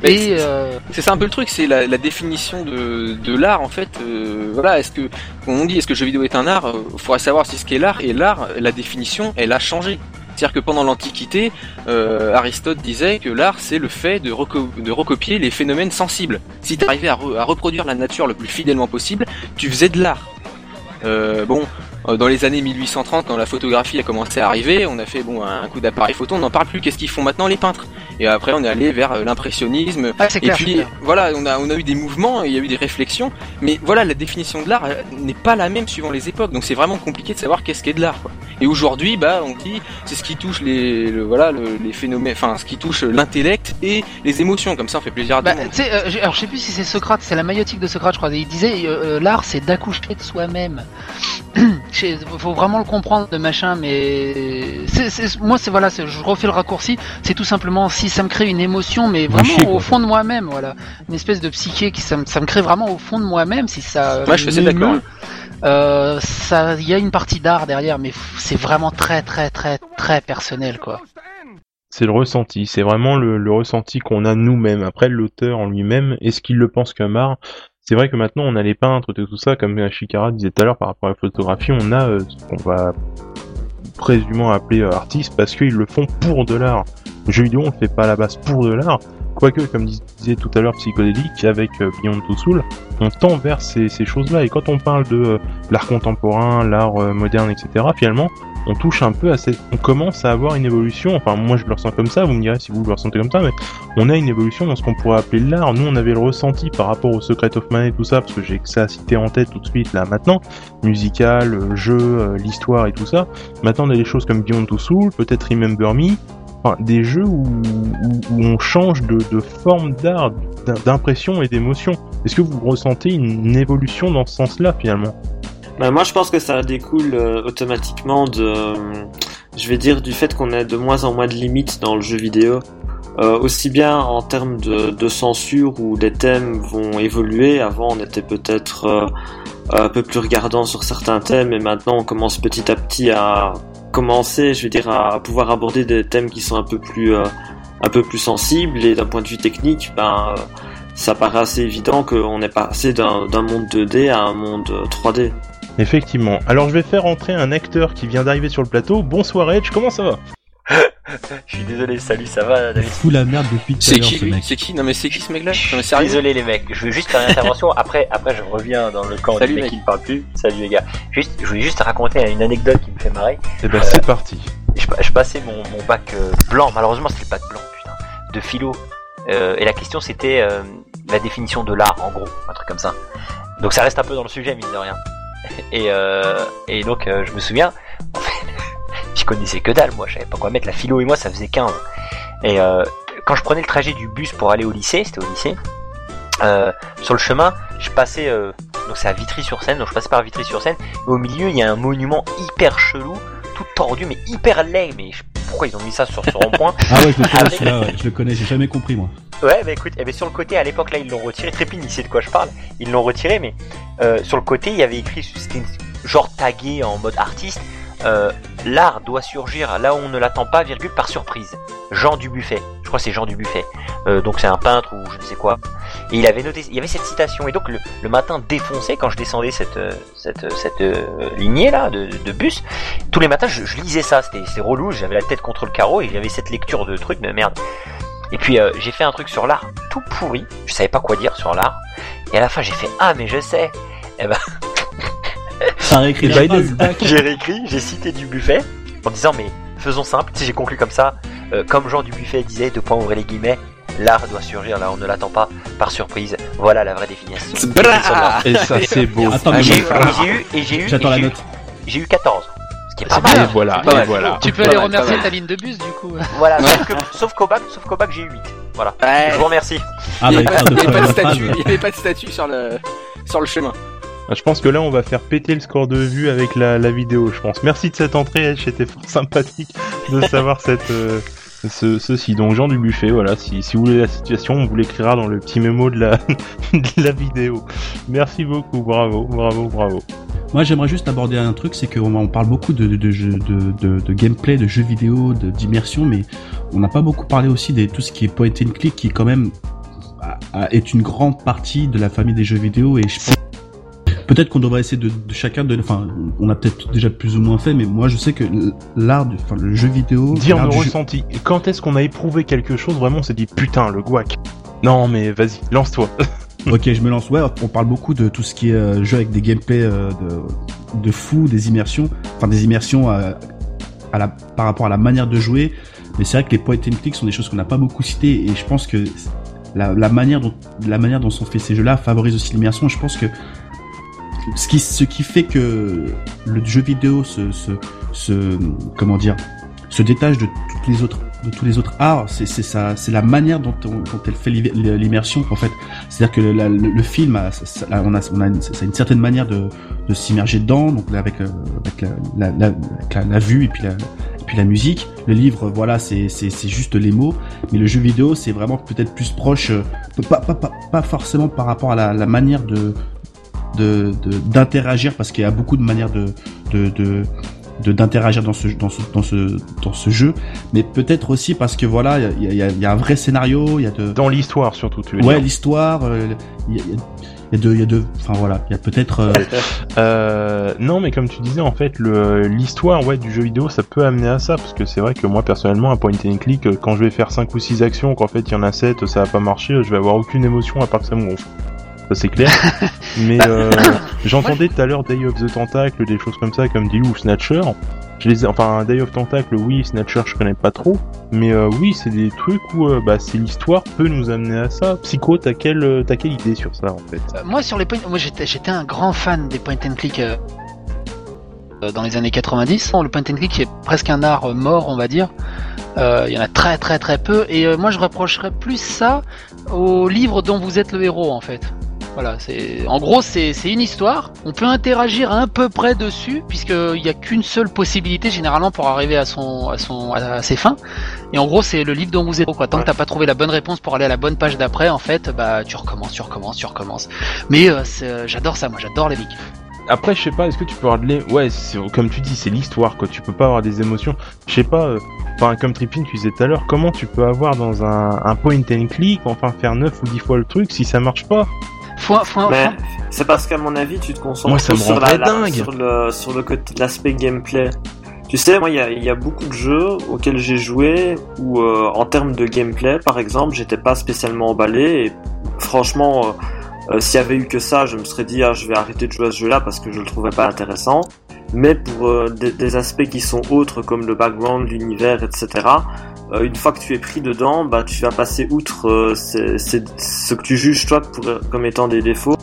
Mais Et c'est- euh, C'est ça un peu le truc, c'est la, la définition de, de l'art en fait. euh, voilà, est-ce que, comme on dit, est-ce que le jeu vidéo est un art Il faudrait savoir si ce qu'est l'art. Et l'art, la définition, elle a changé. C'est-à-dire que pendant l'Antiquité, euh, Aristote disait que l'art, c'est le fait de, reco- de recopier les phénomènes sensibles. Si tu arrivais à, re- à reproduire la nature le plus fidèlement possible, tu faisais de l'art. Euh, bon, euh, dans les années 1830, quand la photographie a commencé à arriver, on a fait bon un coup d'appareil photo, on n'en parle plus. Qu'est-ce qu'ils font maintenant les peintres? Et après, on est allé vers euh, l'impressionnisme, ah, et clair. puis voilà, on a on a eu des mouvements, il y a eu des réflexions, mais voilà, la définition de l'art euh, n'est pas la même suivant les époques, donc c'est vraiment compliqué de savoir qu'est-ce qu'est de l'art. Et aujourd'hui, bah, on dit c'est ce qui touche les le- voilà le- les phénomènes, enfin ce qui touche l'intellect et les émotions, comme ça on fait plaisir à tout Bah, euh, alors je sais plus si c'est Socrate, c'est la maïotique de Socrate, je crois. Il disait euh, euh, l'art, c'est d'accoucher de soi-même. [CLEARS THROAT] Faut vraiment le comprendre, le machin, mais c'est, c'est- moi, c'est voilà, je refais le raccourci. C'est tout simplement si ça me crée une émotion, mais vraiment chier, au fond de moi-même, voilà, une espèce de psyché qui ça me, ça me crée vraiment au fond de moi-même, si ça. Moi, je m'émeut, d'accord. Euh, ça, il y a une partie d'art derrière, mais c'est vraiment très très très très personnel quoi. C'est le ressenti, c'est vraiment le, le ressenti qu'on a nous-mêmes. Après, l'auteur en lui-même, est-ce qu'il le pense comme art? C'est vrai que maintenant, on a les peintres et tout ça, comme Shikara disait tout à l'heure par rapport à la photographie, on a euh, ce qu'on va présumément appeler euh, artiste parce qu'ils le font pour de l'art. Le jeu vidéo, on le fait pas à la base pour de l'art, Quoique, comme disait tout à l'heure Psychodélique, avec euh, Beyond Two Soul, on tend vers ces, ces choses-là. Et quand on parle de euh, l'art contemporain, l'art euh, moderne, etc., finalement, on touche un peu à cette... On commence à avoir une évolution, enfin moi je le ressens comme ça, vous me direz si vous le ressentez comme ça, mais on a une évolution dans ce qu'on pourrait appeler l'art. Nous on avait le ressenti par rapport au Secret of Mana et tout ça, parce que j'ai que ça à citer en tête tout de suite là maintenant, musical, jeu, l'histoire et tout ça. Maintenant on a des choses comme Beyond Two Soul, peut-être Remember Me, des jeux où, on change de, forme d'art, d'impression et d'émotion. Est-ce que vous ressentez une évolution dans ce sens-là finalement? Bah, Moi je pense que ça découle euh, automatiquement de, euh, je vais dire, du fait qu'on a de moins en moins de limites dans le jeu vidéo. Euh, aussi bien en termes de, censure où les thèmes vont évoluer. Avant on était peut-être un peu plus regardant sur certains thèmes et maintenant on commence petit à petit à commencer, je veux dire, à pouvoir aborder des thèmes qui sont un peu plus, euh, un peu plus sensibles et d'un point de vue technique, ben, euh, ça paraît assez évident qu'on est passé d'un monde 2D à un monde 3D. Effectivement. Alors je vais faire entrer un acteur qui vient d'arriver sur le plateau. Bonsoir Edge, comment ça va? [LAUGHS] Je suis désolé, salut, ça va David? Fou la merde depuis tout à l'heure ce mec. C'est qui? Non mais c'est qui ce mec là Je suis désolé les mecs, je veux juste faire une intervention, après, après je reviens dans le camp salut, des mecs qui ne parlent plus. Salut les gars. Juste, je voulais juste raconter une anecdote qui me fait marrer. Et eh ben c'est euh, parti. Je, passais mon, mon bac euh, blanc, malheureusement c'était le bac blanc, putain, de philo. Euh, et la question c'était la définition de l'art en gros, un truc comme ça. Donc ça reste un peu dans le sujet mine de rien. Et, et donc je me souviens, en fait, je connaissais que dalle, moi, je savais pas quoi mettre. La philo et moi, ça faisait 15. Et euh, quand je prenais le trajet du bus pour aller au lycée, c'était au lycée, euh, sur le chemin, je passais, euh, donc c'est à Vitry-sur-Seine, donc je passais par Vitry-sur-Seine, et au milieu, il y a un monument hyper chelou, tout tordu, mais hyper laid, mais pourquoi ils ont mis ça sur ce rond-point Ah ouais, je le connais, ouais. je le connais, j'ai jamais compris, moi. Ouais, bah écoute, eh ben, sur le côté, à l'époque, là, ils l'ont retiré, Trépine, il sait de quoi je parle, ils l'ont retiré, mais euh, sur le côté, il y avait écrit, c'était genre tagué en mode artiste, euh, l'art doit surgir là où on ne l'attend pas, virgule, par surprise. Jean Dubuffet. Je crois que c'est Jean Dubuffet. Euh, donc c'est un peintre ou je ne sais quoi. Et il avait noté, il y avait cette citation. Et donc le, matin défoncé, quand je descendais cette, euh, cette, cette lignée là de, bus, tous les matins je, lisais ça. C'était relou, j'avais la tête contre le carreau et j'avais cette lecture de trucs de merde. Et puis j'ai fait un truc sur l'art tout pourri. Je savais pas quoi dire sur l'art. Et à la fin j'ai fait ah mais je sais. Et [LAUGHS] ben J'ai réécrit, j'ai cité du buffet en disant mais faisons simple, si j'ai conclu comme ça, euh, comme Jean du buffet disait, de point ouvrir les guillemets, l'art doit surgir là on ne l'attend pas par surprise. Voilà la vraie définition. Et ça c'est beau. j'ai eu et j'ai eu J'attends la note. J'ai eu 14. Ce qui est pas mal. Et voilà, et voilà. Tu peux aller remercier ta ligne de bus du coup. Voilà, sauf qu'au bac, sauf qu'au bac j'ai eu 8. Voilà. Je vous remercie. Ah, il n'y avait, pas de statut, il y avait pas de statut sur le sur le chemin. Ah, je pense que là, on va faire péter le score de vue avec la, vidéo, je pense. Merci de cette entrée, c'était fort sympathique de [LAUGHS] savoir cette, euh, ce, ceci. Donc, Jean du Buffet, voilà, si, si vous voulez la situation, on vous l'écrira dans le petit mémo de la, [LAUGHS] de la vidéo. Merci beaucoup, bravo, bravo, bravo. Moi, j'aimerais juste aborder un truc, c'est qu'on on parle beaucoup de, de, de, de, gameplay, de jeux vidéo, d'immersion, mais on n'a pas beaucoup parlé aussi de tout ce qui est point and click, qui quand même est une grande partie de la famille des jeux vidéo, et je pense Peut-être qu'on devrait essayer de, chacun de, enfin, on a peut-être déjà plus ou moins fait, mais moi je sais que l'art, enfin le jeu vidéo. Dire nos ressentis. Quand est-ce qu'on a éprouvé quelque chose vraiment, on s'est dit putain le guac. Non mais vas-y, lance-toi. [LAUGHS] ok, je me lance. Ouais, on parle beaucoup de tout ce qui est euh, jeu avec des gameplays euh, de, de fou, des immersions, enfin des immersions euh, à, la, par rapport à la manière de jouer. Mais c'est vrai que les point and click sont des choses qu'on n'a pas beaucoup citées et je pense que la, la, manière dont la manière dont sont faits ces jeux-là favorise aussi l'immersion. Je pense que ce qui, ce qui fait que le jeu vidéo se, se, se comment dire, se détache de toutes les autres de tous les autres arts, c'est c'est ça, c'est la manière dont, on, dont elle fait l'immersion en fait. C'est-à-dire que le, le, film, a, on a, on a une, une certaine manière de, de s'immerger dedans, donc avec, euh, avec la, la, la, la, vue et puis la, et puis la musique. Le livre, voilà, c'est c'est juste les mots, mais le jeu vidéo, c'est vraiment peut-être plus proche, euh, pas, pas, pas, pas forcément par rapport à la, la manière de de de- d'interagir parce qu'il y a beaucoup de manières de d'interagir dans ce dans ce dans ce dans ce jeu mais peut-être aussi parce que voilà il y a, il y, a, il y a un vrai scénario il y a de Dans l'histoire surtout, tu veux ouais l'histoire euh, il y a, y de il y a de enfin voilà il y a peut-être euh, Euh, non, mais comme tu disais, en fait, le l'histoire ouais, du jeu vidéo, ça peut amener à ça, parce que c'est vrai que moi, personnellement, un point and click, euh, quand je vais faire 5 ou 6 actions, qu'en fait, il y en a 7, ça va pas marcher, je vais avoir aucune émotion à part que ça me gonfle. Ça, c'est clair. [LAUGHS] mais euh, [COUGHS] j'entendais tout à l'heure Day of the Tentacle, des choses comme ça, comme Dilou ou Snatcher. Je les ai- enfin, Day of Tentacle, oui, Snatcher, je connais pas trop. Mais euh, oui, c'est des trucs où euh, bah, c'est l'histoire peut nous amener à ça. Psycho, t'as quelle, t'as quelle idée sur ça, en fait? Euh, moi sur les point, moi j'étais j'étais un grand fan des point and click dans les années 90. Bon, le point and click est presque un art euh, mort, on va dire. Euh, Il y en a très très très peu et euh, moi je reprocherais plus ça au livre dont vous êtes le héros en fait. Voilà, c'est en gros c'est une histoire. On peut interagir à peu près dessus puisqu'il n'y a qu'une seule possibilité généralement pour arriver à son à son à ses fins. Et en gros c'est le livre dont vous êtes quoi. Tant que t'as pas trouvé la bonne réponse pour aller à la bonne page d'après, en fait, bah tu recommences, tu recommences, tu recommences. Mais euh, euh, j'adore ça, moi j'adore les bigs. Après, je sais pas, est-ce que tu peux avoir de l'é... Ouais, comme tu dis, c'est l'histoire, quoi. Tu peux pas avoir des émotions. Je sais pas, euh, enfin, comme Trippin, tu disais tout à l'heure, comment tu peux avoir dans un, un point and click, enfin, faire 9 ou 10 fois le truc si ça marche pas? Mais c'est parce qu'à mon avis, tu te concentres Moi, ça me trop sur, la, sur le sur le côté l'aspect gameplay. Tu sais, moi, il y a, il y a beaucoup de jeux auxquels j'ai joué où, euh, en termes de gameplay, par exemple, j'étais pas spécialement emballé. Et franchement, euh, euh, s'il y avait eu que ça, je me serais dit, ah, je vais arrêter de jouer à ce jeu-là parce que je le trouvais pas intéressant. Mais pour euh, des, des aspects qui sont autres, comme le background, l'univers, etc., une fois que tu es pris dedans, bah, tu vas passer outre euh, c'est- ce que tu juges toi pour, comme étant des défauts.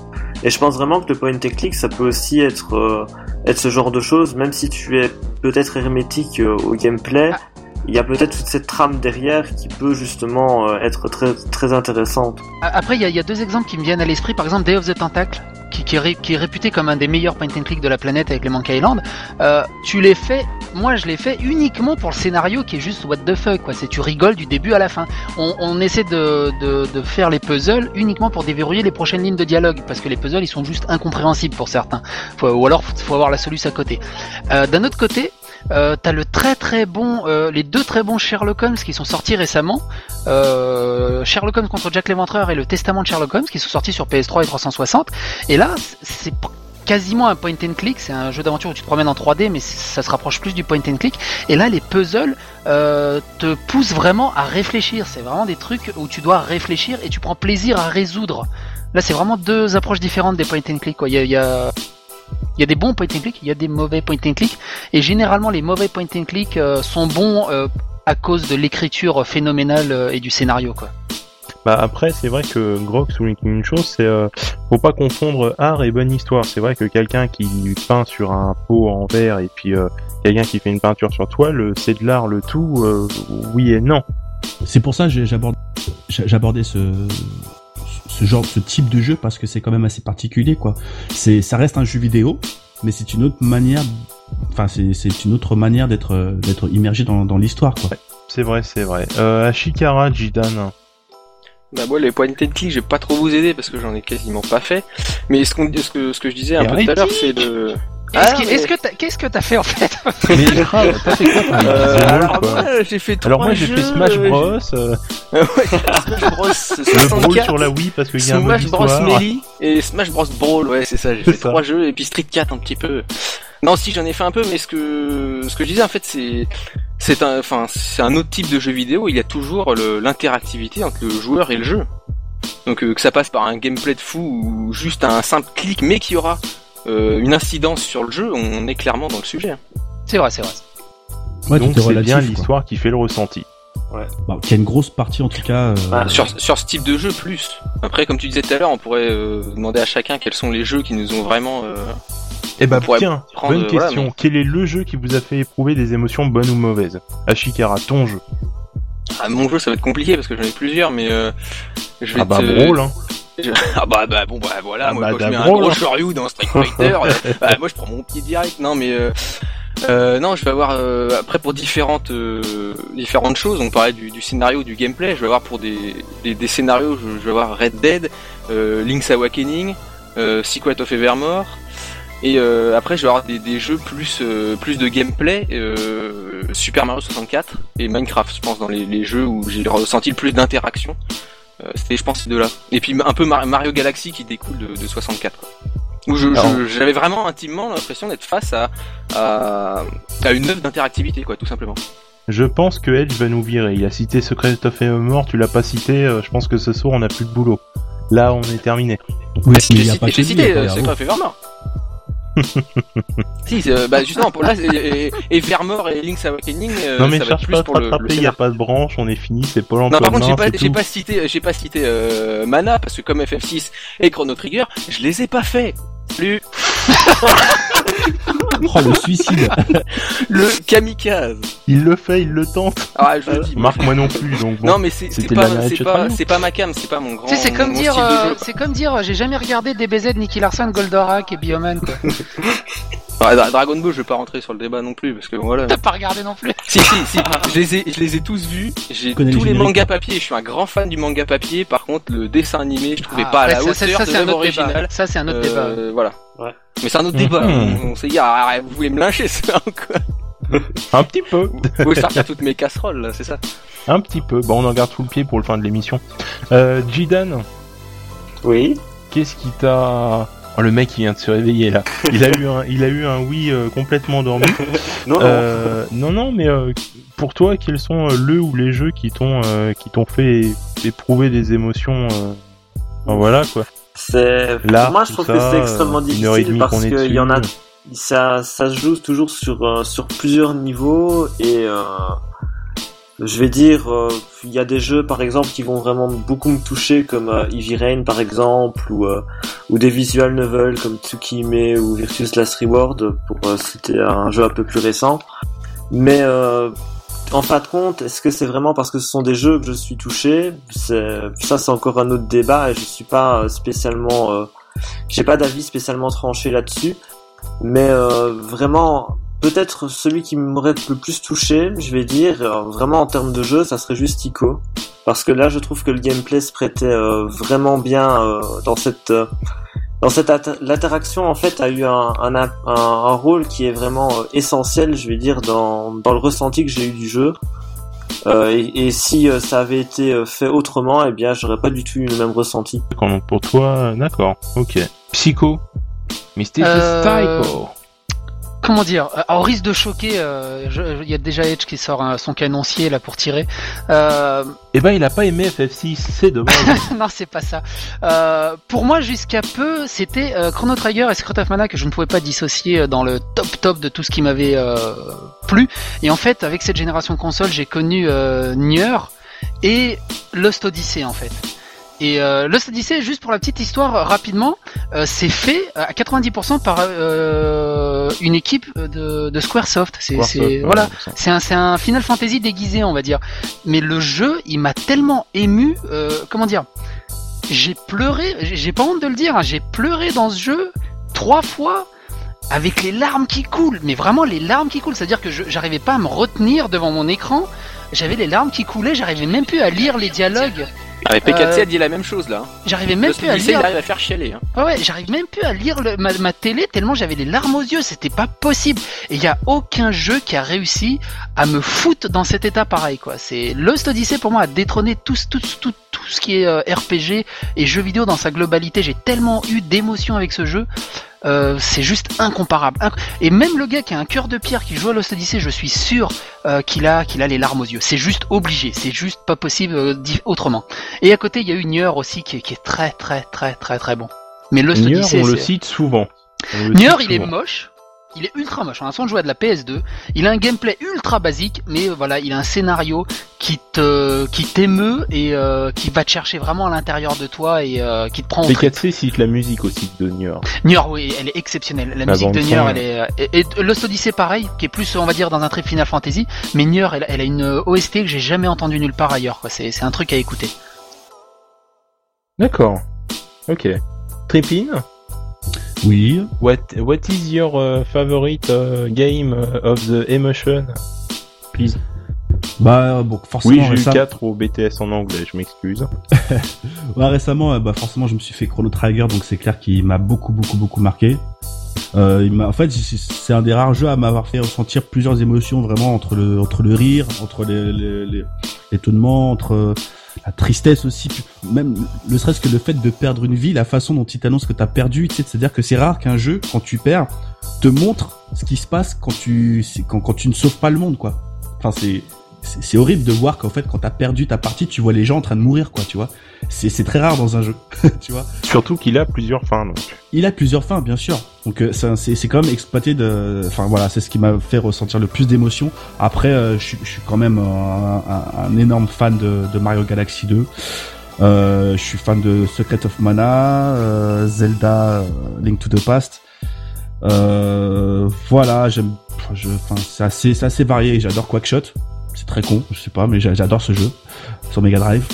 Et je pense vraiment que le point click, ça peut aussi être euh, être ce genre de choses, même si tu es peut-être hermétique euh, au gameplay. Il y a peut-être toute cette trame derrière qui peut justement euh, être très très intéressante. Après, il y, a- deux exemples qui me viennent à l'esprit. Par exemple, Day of the Tentacle, qui, est, réputé comme un des meilleurs point and click de la planète avec les Monkey Island. Euh, tu l'as fait, moi je l'ai fait uniquement pour le scénario qui est juste what the fuck, quoi. C'est tu rigoles du début à la fin. On, essaie de, faire les puzzles uniquement pour déverrouiller les prochaines lignes de dialogue, parce que les puzzles ils sont juste incompréhensibles pour certains. Ou alors faut, faut avoir la solution à côté. Euh, D'un autre côté, euh, t'as le très très bon, euh, les deux très bons Sherlock Holmes qui sont sortis récemment. Euh, Sherlock Holmes contre Jack l'Éventreur et le Testament de Sherlock Holmes qui sont sortis sur PS3 et 360. Et là, c'est quasiment un point and click. C'est un jeu d'aventure où tu te promènes en 3D, mais ça se rapproche plus du point and click. Et là, les puzzles euh, te poussent vraiment à réfléchir. C'est vraiment des trucs où tu dois réfléchir et tu prends plaisir à résoudre. Là, c'est vraiment deux approches différentes des point and click. Y a- il y a des bons point and click, il y a des mauvais point and click, et généralement les mauvais point and click euh, sont bons euh, à cause de l'écriture phénoménale euh, et du scénario quoi. Bah après, c'est vrai que Grok souligne une chose, c'est euh, faut pas confondre art et bonne histoire. C'est vrai que quelqu'un qui peint sur un pot en verre et puis euh, quelqu'un qui fait une peinture sur toile, c'est de l'art le tout, euh, oui et non. C'est pour ça que j'abordais ce, ce genre, ce type de jeu parce que c'est quand même assez particulier, quoi. C'est, ça reste un jeu vidéo, mais c'est une autre manière, enfin, c'est, c'est une autre manière d'être, d'être immergé dans, dans l'histoire, quoi. C'est vrai, c'est vrai. Euh, Ashikara, Jidan. Bah moi les point and click je vais pas trop vous aider parce que j'en ai quasiment pas fait. Mais ce, qu'on, ce, que, ce que je disais un peu tout à l'heure c'est le... Qu'est-ce Ah, que- mais- est-ce que t'as, qu'est-ce que t'as fait en fait [LAUGHS] Mais grave, t'as fait quoi, Euh, alors quoi. moi j'ai fait trois Alors moi j'ai fait Smash euh, Bros, euh, [LAUGHS] ouais, Smash Bros le brawl 64, sur la Wii parce qu'il y a un Smash Bros. Melee et Smash Bros Brawl, ouais c'est ça, j'ai fait ça. trois jeux et puis Street 4 un petit peu. Non si j'en ai fait un peu mais ce que ce que je disais en fait c'est c'est un enfin c'est un autre type de jeu vidéo, il y a toujours l'interactivité entre le joueur et le jeu. Donc euh, que ça passe par un gameplay de fou ou juste un simple clic mais qui aura euh, une incidence sur le jeu, on est clairement dans le sujet. C'est vrai, c'est vrai. Ouais, Donc c'est bien l'histoire qui fait le ressenti. Bah, qu'il y a une grosse partie, en tout cas, euh, Ah, Sur, sur ce type de jeu plus. Après, comme tu disais tout à l'heure, on pourrait euh, demander à chacun quels sont les jeux qui nous ont vraiment. euh, Eh bah tiens, prendre, bonne euh, voilà, question. mais- Quel est le jeu qui vous a fait éprouver des émotions bonnes ou mauvaises? Ashikara, ton jeu. Ah, mon jeu, ça va être compliqué parce que j'en ai plusieurs, mais euh, je vais Ah bah te- Brawl, hein. [LAUGHS] Ah bah, bah bon bah voilà, Ah moi bah, quand je mets un gros. Shoryu dans Street Fighter, [LAUGHS] euh, bah, moi je prends mon pied direct. Non mais euh, euh, non, je vais avoir euh, après pour différentes euh, différentes choses. On parlait du, du scénario, du gameplay. Je vais avoir pour des des, des scénarios, je, je vais avoir Red Dead, euh, Link's Awakening, euh, Secret of Evermore. Et euh, après, je vais avoir des, des jeux plus euh, plus de gameplay, euh, Super Mario 64 et Minecraft, je pense, dans les, les jeux où j'ai ressenti le plus d'interaction. Euh, C'était, je pense, ces deux-là. Et puis un peu Mar- Mario Galaxy qui découle de, de 64. Quoi. Où je- Alors- je- j'avais vraiment intimement l'impression d'être face à, à, à une œuvre d'interactivité, quoi, tout simplement. Je pense que Edge va nous virer. Il a cité Secret of Evermore, tu l'as pas cité. euh, je pense que ce soir on a plus de boulot. Là, on est terminé. Oui, mais il a cité- pas cité euh, Secret of Evermore. [LAUGHS] si, euh, bah justement, pour là, et, et et Link's Awakening, euh, non mais ça va être plus pas pour le. Il y a pas de branche. On est fini. C'est pas Non, par contre, j'ai pas, j'ai pas cité, j'ai pas cité euh, Mana parce que comme FF6 et Chrono Trigger, je les ai pas fait. Plus [LAUGHS] Oh, le suicide [LAUGHS] le kamikaze. Il le fait, il le tente. Ah, je le dis. moi. Marc moi non plus. Donc bon. Non, mais c'est pas, pas, pas ma cam, c'est pas mon grand. Tu sais, c'est comme dire, euh, c'est comme dire, j'ai jamais regardé DBZ, Nicky Larson, Goldorak et Bioman, quoi. [LAUGHS] Dragon Ball, je vais pas rentrer sur le débat non plus parce que voilà. T'as pas regardé non plus. Si, si, si, je les ai, je les ai tous vus. J'ai tous les mangas papier. Je suis un grand fan du manga papier. Par contre, le dessin animé, je trouvais Ah, pas à la ça, hauteur ça, de c'est un l'œuvre autre débat. originale. Ça, c'est un autre débat. Voilà. Ouais. Mais c'est un autre débat. Mhm. On, on s'est dit, ah, arrête, vous voulez me lyncher, [LAUGHS] ça quoi. Un petit peu. Vous voulez sortir toutes mes casseroles, là, c'est ça. Un petit peu. Bon, on en garde sous le pied pour le fin de l'émission. Euh, Jidan, Oui. qu'est-ce qui t'a... Oh, le mec il vient de se réveiller là. Il a eu un, il a eu un oui euh, complètement dormi. [LAUGHS] Non, non. Euh, non, non, mais euh, pour toi, quels sont euh, le ou les jeux qui t'ont, euh, qui t'ont fait éprouver des émotions euh, enfin, Voilà quoi. C'est Là, moi je trouve ça, que c'est extrêmement difficile parce qu'il y en a ça ça se joue toujours sur euh, sur plusieurs niveaux et euh, je vais dire euh, il y a des jeux par exemple qui vont vraiment beaucoup me toucher comme Heavy Rain par exemple ou ou des visual novels comme Tsukime ou Virtus Last Reward pour citer un jeu un peu plus récent. Mais en fin de compte, est-ce que c'est vraiment parce que ce sont des jeux que je suis touché? Ça, c'est encore un autre débat et je suis pas euh, spécialement, euh, j'ai pas d'avis spécialement tranché là-dessus. Mais euh, vraiment, peut-être celui qui m'aurait le plus touché, je vais dire, euh, vraiment en termes de jeu, ça serait juste Ico, parce que là, je trouve que le gameplay se prêtait vraiment bien dans cette dans cette inter- l'interaction en fait a eu un, un, un, un rôle qui est vraiment euh, essentiel, je vais dire, dans, dans le ressenti que j'ai eu du jeu. Euh, et, et si euh, ça avait été euh, fait autrement, eh bien, j'aurais pas du tout eu le même ressenti. Quand pour toi, euh, d'accord, ok. Psycho. Mystic Euh, Psycho. Comment dire euh, Au risque de choquer, euh, il y a déjà Edge qui sort un- son canoncier là pour tirer. Euh, Eh ben, il a pas aimé FF6, c'est dommage. [LAUGHS] non, c'est pas ça. Euh, pour moi, jusqu'à peu, c'était euh, Chrono Trigger et Secret of Mana que je ne pouvais pas dissocier euh, dans le top top de tout ce qui m'avait euh, plu. Et en fait, avec cette génération console, j'ai connu euh, Nier et Lost Odyssey en fait. Et euh, Lost Odyssey, juste pour la petite histoire, euh, rapidement, euh, c'est fait à 90% par euh, une équipe de, de Squaresoft. C'est, voilà, c'est un, c'est un Final Fantasy déguisé, on va dire. Mais le jeu, il m'a tellement ému. euh, comment dire J'ai pleuré. J'ai pas honte de le dire. hein, j'ai pleuré dans ce jeu trois fois avec les larmes qui coulent. Mais vraiment les larmes qui coulent. C'est-à-dire que je j'arrivais pas à me retenir devant mon écran. J'avais les larmes qui coulaient. J'arrivais même plus à lire les dialogues. Avec P4C Euh, a dit la même chose là. hein. J'arrivais même plus à Odyssey, il lire. arrive à faire chialer. Hein. Ouais, ouais, j'arrive même plus à lire le- ma, ma télé tellement j'avais les larmes aux yeux, c'était pas possible. Et il y a aucun jeu qui a réussi à me foutre dans cet état pareil quoi. C'est Lost Odyssey pour moi a détrôné tout, ce- tout, tout, tout ce qui est euh, RPG et jeux vidéo dans sa globalité. J'ai tellement eu d'émotions avec ce jeu. Euh, c'est juste incomparable. Inc- Et même le gars qui a un cœur de pierre qui joue à Lost Odyssey, je suis sûr euh, qu'il a qu'il a les larmes aux yeux. C'est juste obligé, c'est juste pas possible euh, autrement. Et à côté, il y a eu Nier aussi qui est, qui est très très très très très bon. Mais Lost Nier, Odyssey, on le cite souvent. Nier, il est moche. Il est ultra moche. On a l'impression de jouer à de la PS2. Il a un gameplay ultra basique, mais voilà, il a un scénario qui te, qui t'émeut et euh, qui va te chercher vraiment à l'intérieur de toi et euh, qui te prend. P4C cite la musique aussi de Nier. Nier, oui, elle est exceptionnelle. La La musique de Nier, son, elle est. euh, Et, et Lost Odyssey, pareil, qui est plus, on va dire, dans un trip Final Fantasy. Mais Nier, elle, elle a une OST que j'ai jamais entendue nulle part ailleurs. Quoi. C'est, c'est un truc à écouter. D'accord. Ok. Trippin, Oui. what, what is your uh, favorite uh, game of the emotion? Please. Bah bon, forcément. Oui, j'ai eu récemment- 4 au BTS en anglais, je m'excuse. [LAUGHS] Ouais, récemment, euh, bah forcément, je me suis fait Chrono Trigger, donc c'est clair qu'il m'a beaucoup, beaucoup, beaucoup marqué. Euh, il m'a, en fait, c'est- c'est un des rares jeux à m'avoir fait ressentir plusieurs émotions vraiment entre le, entre le rire, entre les, les- les- l'étonnement, entre euh, la tristesse aussi, même ne serait-ce que le fait de perdre une vie, la façon dont il t'annonce que t'as perdu, c'est-à-dire que c'est rare qu'un jeu, quand tu perds, te montre ce qui se passe quand tu, quand tu ne sauves pas le monde, quoi. Enfin, c'est, c'est horrible de voir qu'en fait, quand t'as perdu ta partie, tu vois les gens en train de mourir, quoi, tu vois. C'est très rare dans un jeu, [LAUGHS] tu vois. Surtout qu'il a plusieurs fins, donc. Il a plusieurs fins, bien sûr. Donc euh, c'est quand même exploité de. Enfin voilà, c'est ce qui m'a fait ressentir le plus d'émotion. Après, euh, je, suis- je suis quand même un, un- un énorme fan de, de Mario Galaxy 2. Euh, je suis fan de Secret of Mana, Zelda, Link to the Past. Voilà, j'aime. enfin, c'est assez, c'est assez varié. J'adore Quackshot. C'est très con, je sais pas, mais j'a- j'adore ce jeu sur Mega Drive.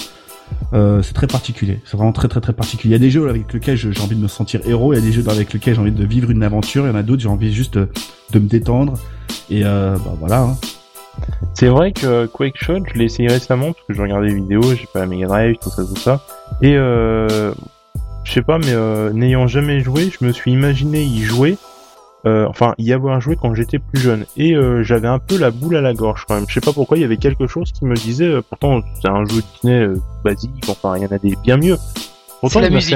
Euh, c'est très particulier. C'est vraiment très très très particulier. Il y a des jeux avec lesquels j'ai envie de me sentir héros. Il y a des jeux avec lesquels j'ai envie de vivre une aventure. Il y en a d'autres j'ai envie juste de, de me détendre. Et euh, bah voilà. hein. C'est vrai que Quake Shot, je l'ai essayé récemment parce que je regardais des vidéos, j'ai pas la Mega Drive, tout ça, tout ça. Et euh, je sais pas, mais euh, n'ayant jamais joué, je me suis imaginé y jouer, euh, enfin y avoir joué quand j'étais plus jeune. Et euh, j'avais un peu la boule à la gorge quand même. Je sais pas pourquoi, il y avait quelque chose qui me disait, euh, pourtant c'est un jeu Disney euh, basique, enfin il y en a des bien mieux. Pourtant, C'est la il m'a musique,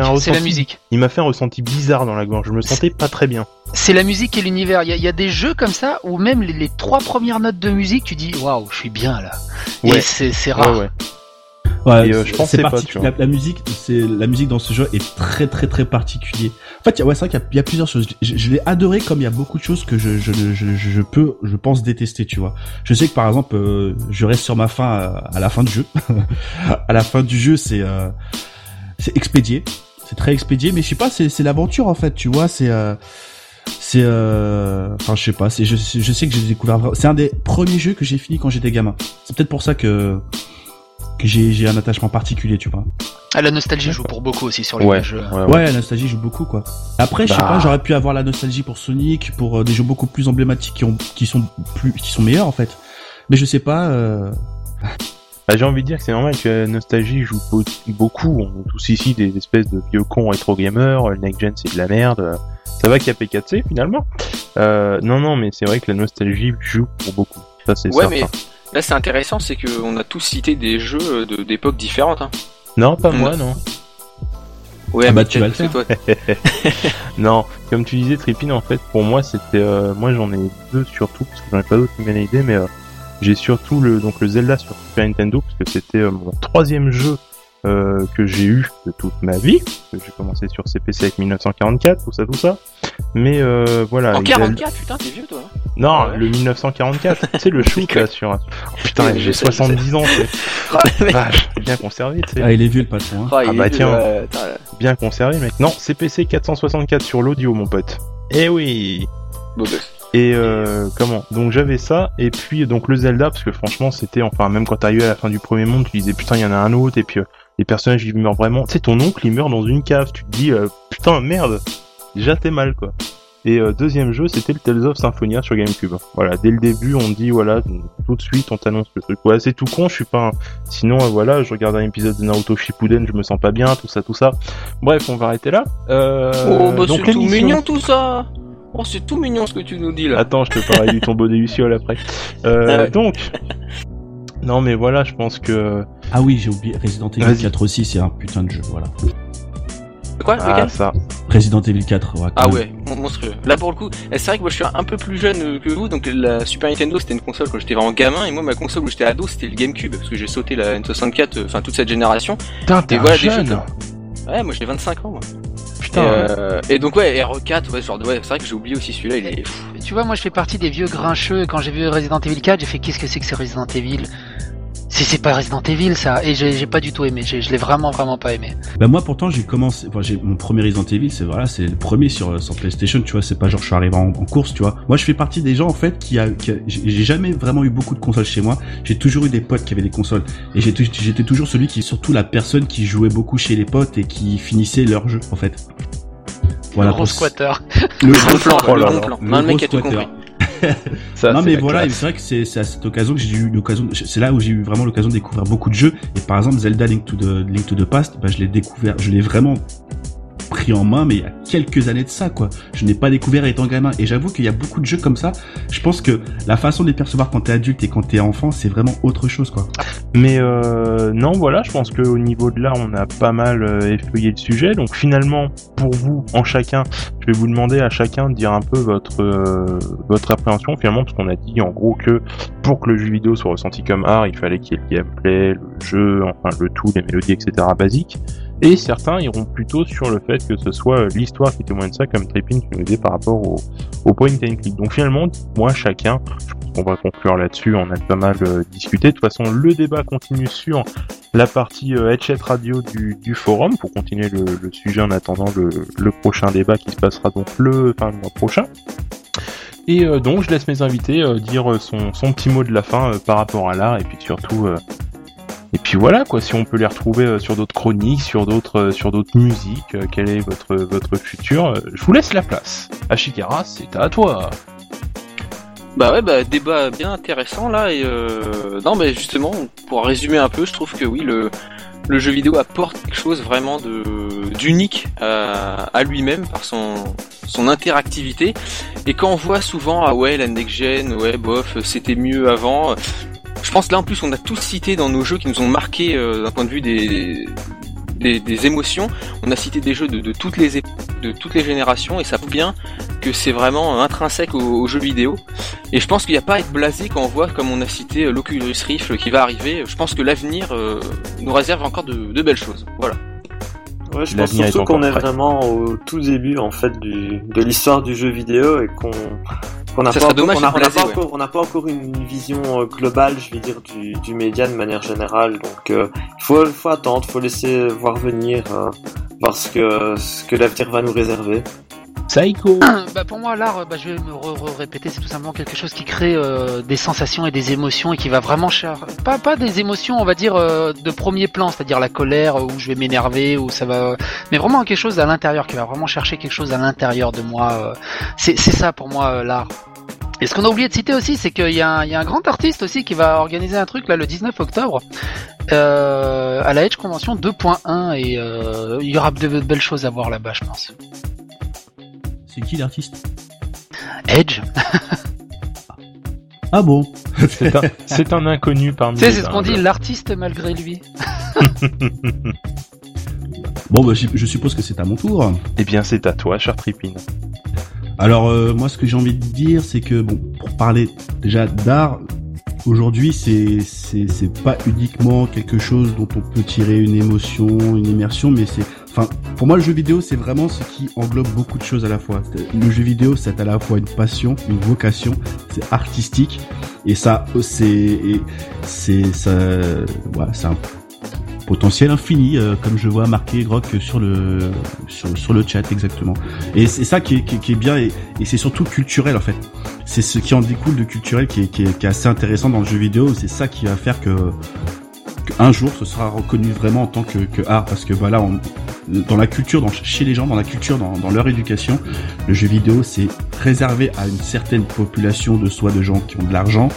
la. Il m'a fait un ressenti bizarre dans la gorge. Je me sentais pas très bien. C'est la musique et l'univers. Il y, a- il y a des jeux comme ça où même les, les trois premières notes de musique, tu dis waouh, je suis bien là. Ouais. Et c'est c'est rare. Ouais, ouais. Ouais, Et, euh, c'est- je pensais c'est pas, parti- tu vois. La, la musique, c'est la musique dans ce jeu est très très très particulier. En fait, il y a- ouais, c'est vrai qu'il y a- il y, a plusieurs choses. Je, je l'ai adoré comme il y a beaucoup de choses que je, je, je, je, peux, je pense détester, tu vois. Je sais que par exemple, euh, je reste sur ma fin à, à la fin du jeu. [LAUGHS] à la fin du jeu, c'est euh, c'est expédié. C'est très expédié, mais je sais pas, c'est c'est l'aventure en fait, tu vois. C'est euh, c'est euh, enfin je sais pas. C'est je, je sais que j'ai découvert. C'est un des premiers jeux que j'ai fini quand j'étais gamin. C'est peut-être pour ça que que j'ai j'ai un attachement particulier, tu vois. Ah, la nostalgie joue pour beaucoup aussi sur les Ouais, jeux. ouais, ouais. Ouais, la nostalgie joue beaucoup quoi. Après, je sais Bah. pas, j'aurais pu avoir la nostalgie pour Sonic, pour euh, des jeux beaucoup plus emblématiques qui ont qui sont plus qui sont meilleurs en fait. Mais je sais pas. Euh... Bah, j'ai envie de dire que c'est normal que la nostalgie joue beau- beaucoup. On est tous ici des espèces de vieux cons rétro gamers. Le next gen c'est de la merde. Ça va qu'il y a P4C finalement. Euh, non, non, mais c'est vrai que la nostalgie joue pour beaucoup. Ça c'est Ouais, certain. mais là c'est intéressant, c'est qu'on a tous cité des jeux de- d'époques différentes. Hein. Non, pas Mm. moi, non. Ouais, Ah bah, tu vas le toi- [LAUGHS] Non, comme tu disais, Trippin, en fait, pour moi, c'était, euh, moi, j'en ai deux surtout, parce que j'en ai pas d'autres qui viennent l'idée, mais euh, j'ai surtout le, donc le Zelda sur Super Nintendo, parce que c'était euh, mon troisième jeu euh, que j'ai eu de toute ma vie. J'ai commencé sur CPC avec 1944, tout ça, tout ça. Mais euh, voilà. En et Zelda- 44, putain, t'es vieux toi. hein. Non, Ouais. le 1944, tu sais, le [LAUGHS] shoot là sur. Oh, putain, Oui, j'ai je sais, je 70 ans, c'est vache, bien conservé, tu sais. Ah, il est vieux le patron. Hein. Ah, il bah, vieux, tiens. Bien conservé, mec. Non, CPC 464 sur l'audio, mon pote. Eh oui. Bon, bah, Et euh, comment? Donc j'avais ça et puis donc le Zelda parce que franchement c'était enfin même quand t'arrivais à la fin du premier monde tu disais putain il y en a un autre et puis euh, les personnages ils meurent vraiment. Tu sais ton oncle il meurt dans une cave tu te dis euh, putain merde déjà t'es mal quoi. Et euh, deuxième jeu c'était le Tales of Symphonia sur GameCube. Voilà dès le début on dit voilà tout de suite on t'annonce le truc. Ouais c'est tout con je suis pas un... sinon euh, voilà je regarde un épisode de Naruto Shippuden je me sens pas bien tout ça tout ça. Bref on va arrêter là. Euh, Oh, bah c'est tout mignon tout ça. Oh, c'est tout mignon ce que tu nous dis là. Attends, je te parlerai du tombeau des Lucioles après. Euh, Ah ouais. Donc, non mais voilà, je pense que Ah oui, j'ai oublié Resident Evil Vas-y. 4 aussi, c'est un putain de jeu, voilà. Quoi, ah ça, Resident Evil 4, ouais. quand Ah même. ouais, mon- monstrueux. Là pour le coup, eh, c'est vrai que moi je suis un peu plus jeune que vous, donc la Super Nintendo c'était une console quand j'étais vraiment gamin, et moi ma console où j'étais ado c'était le GameCube, parce que j'ai sauté la N64, euh, enfin toute cette génération. putain, t'es voilà, jeune. jeux Ouais, moi j'ai 25 ans moi. Putain, et, euh, et donc ouais, RE4, ouais, genre, ouais, c'est vrai que j'ai oublié aussi celui-là, il est... Tu vois, moi je fais partie des vieux grincheux. Quand j'ai vu Resident Evil 4, j'ai fait qu'est-ce que c'est que ce Resident Evil? C'est c'est pas Resident Evil ça. Et j'ai j'ai pas du tout aimé. J'ai- Je l'ai vraiment vraiment pas aimé. Bah moi pourtant j'ai commencé, enfin j'ai mon premier Resident Evil, c'est voilà, c'est le premier sur sur PlayStation, tu vois, c'est pas genre je suis arrivé en, en course, tu vois. Moi je fais partie des gens en fait qui a, qui a- j'ai j'ai jamais vraiment eu beaucoup de consoles chez moi. J'ai toujours eu des potes qui avaient des consoles et j'étais toujours celui qui surtout la personne qui jouait beaucoup chez les potes et qui finissait leur jeu en fait. Voilà. Gros pour- squatter. Le Le gros bon plan, oh le bon plan. le Non, le mec gros a tout compris. [LAUGHS] Ça, non mais voilà, c'est vrai que c'est à cette occasion que j'ai eu l'occasion, c'est là où j'ai eu vraiment l'occasion de découvrir beaucoup de jeux. Et par exemple Zelda Link to the Link to the Past, bah, je l'ai découvert, je l'ai vraiment pris en main, mais il y a quelques années de ça, quoi. Je n'ai pas découvert étant gamin. Et j'avoue qu'il y a beaucoup de jeux comme ça. Je pense que la façon de les percevoir quand t'es adulte et quand t'es enfant, c'est vraiment autre chose, quoi. Mais euh, non, voilà, je pense qu'au niveau de là, on a pas mal euh, effeuillé le sujet. Donc finalement, pour vous, en chacun, je vais vous demander à chacun de dire un peu votre euh, votre appréhension finalement, parce qu'on a dit en gros que pour que le jeu vidéo soit ressenti comme art, il fallait qu'il y ait le gameplay, le jeu, enfin le tout, les mélodies, etc. basiques. Et certains iront plutôt sur le fait que ce soit euh, l'histoire qui témoigne de ça, comme Trippin qui nous disait par rapport au, au point and click. Donc finalement, moi chacun, je pense qu'on va conclure là-dessus, on a pas mal euh, discuté. De toute façon, le débat continue sur la partie euh, Headset Radio du, du forum pour continuer le, le sujet en attendant le, le prochain débat qui se passera donc le fin du mois prochain. Et euh, donc je laisse mes invités euh, dire son, son petit mot de la fin par rapport à l'art et puis surtout et puis voilà quoi si on peut les retrouver euh, sur d'autres chroniques, sur d'autres euh, sur d'autres musiques, euh, quel est votre votre futur Je vous laisse la place. Ashikara, c'est à toi. Bah ouais, bah débat bien intéressant là et euh... non mais justement pour résumer un peu, je trouve que oui le le jeu vidéo apporte quelque chose vraiment de d'unique à, à lui-même par son son interactivité et quand on voit souvent ah ouais la next gen ouais bof c'était mieux avant je pense là en plus on a tous cité dans nos jeux qui nous ont marqué euh, d'un point de vue des, des des émotions on a cité des jeux de, de toutes les époques de toutes les générations et ça prouve bien que c'est vraiment intrinsèque aux, aux jeux vidéo et je pense qu'il n'y a pas à être blasé quand on voit, comme on a cité, euh, l'Oculus Rift qui va arriver. Je pense que l'avenir euh, nous réserve encore de, de belles choses. Voilà. Ouais, je pense L'avenir est surtout qu'on est vraiment au tout début en fait du, de l'histoire du jeu vidéo et qu'on qu'on n'a Ça pas, serait encore- dommage on a- de on n'a pas ouais. encore on n'a pas encore une vision euh, globale, je vais dire du, du média de manière générale. Donc euh, il faut faut attendre, faut laisser voir venir euh, voir ce que ce que l'avenir va nous réserver. Psycho. bah pour moi l'art, bah, je vais me re- re- répéter, c'est tout simplement quelque chose qui crée euh, des sensations et des émotions et qui va vraiment cher. Pas pas des émotions, on va dire euh, de premier plan, c'est-à-dire la colère euh, où je vais m'énerver ou ça va, mais vraiment quelque chose à l'intérieur qui va vraiment chercher quelque chose à l'intérieur de moi. C'est ça pour moi l'art. Et ce qu'on a oublié de citer aussi, c'est qu'il y, y a un grand artiste aussi qui va organiser un truc là le 19 octobre à la Edge Convention 2.1 et il y aura de belles choses à voir là-bas, je pense. C'est qui l'artiste Edge, Ah bon C'est un, c'est un inconnu parmi tu sais, les c'est ce qu'on dit, l'artiste malgré lui. [LAUGHS] Bon, bah, je suppose que c'est à mon tour. Eh bien, c'est à toi, cher Trippin. Alors euh, moi ce que j'ai envie de dire c'est que bon pour parler déjà d'art aujourd'hui c'est c'est c'est pas uniquement quelque chose dont on peut tirer une émotion, une immersion mais c'est enfin pour moi le jeu vidéo c'est vraiment ce qui englobe beaucoup de choses à la fois. C'est- Le jeu vidéo c'est à la fois une passion, une vocation, c'est artistique et ça c'est et c'est ça voilà, c'est un potentiel infini euh, comme je vois marqué Grok sur le sur, sur le chat exactement. Et c'est ça qui est, qui, bien et, et c'est surtout culturel en fait. C'est ce qui en découle de culturel qui, est, qui est assez intéressant dans le jeu vidéo. C'est ça qui va faire que, un jour ce sera reconnu vraiment en tant que, art parce que voilà, dans la culture, chez les gens, dans la culture, dans, leur éducation, le jeu vidéo c'est réservé à une certaine population de soit de gens qui ont de l'argent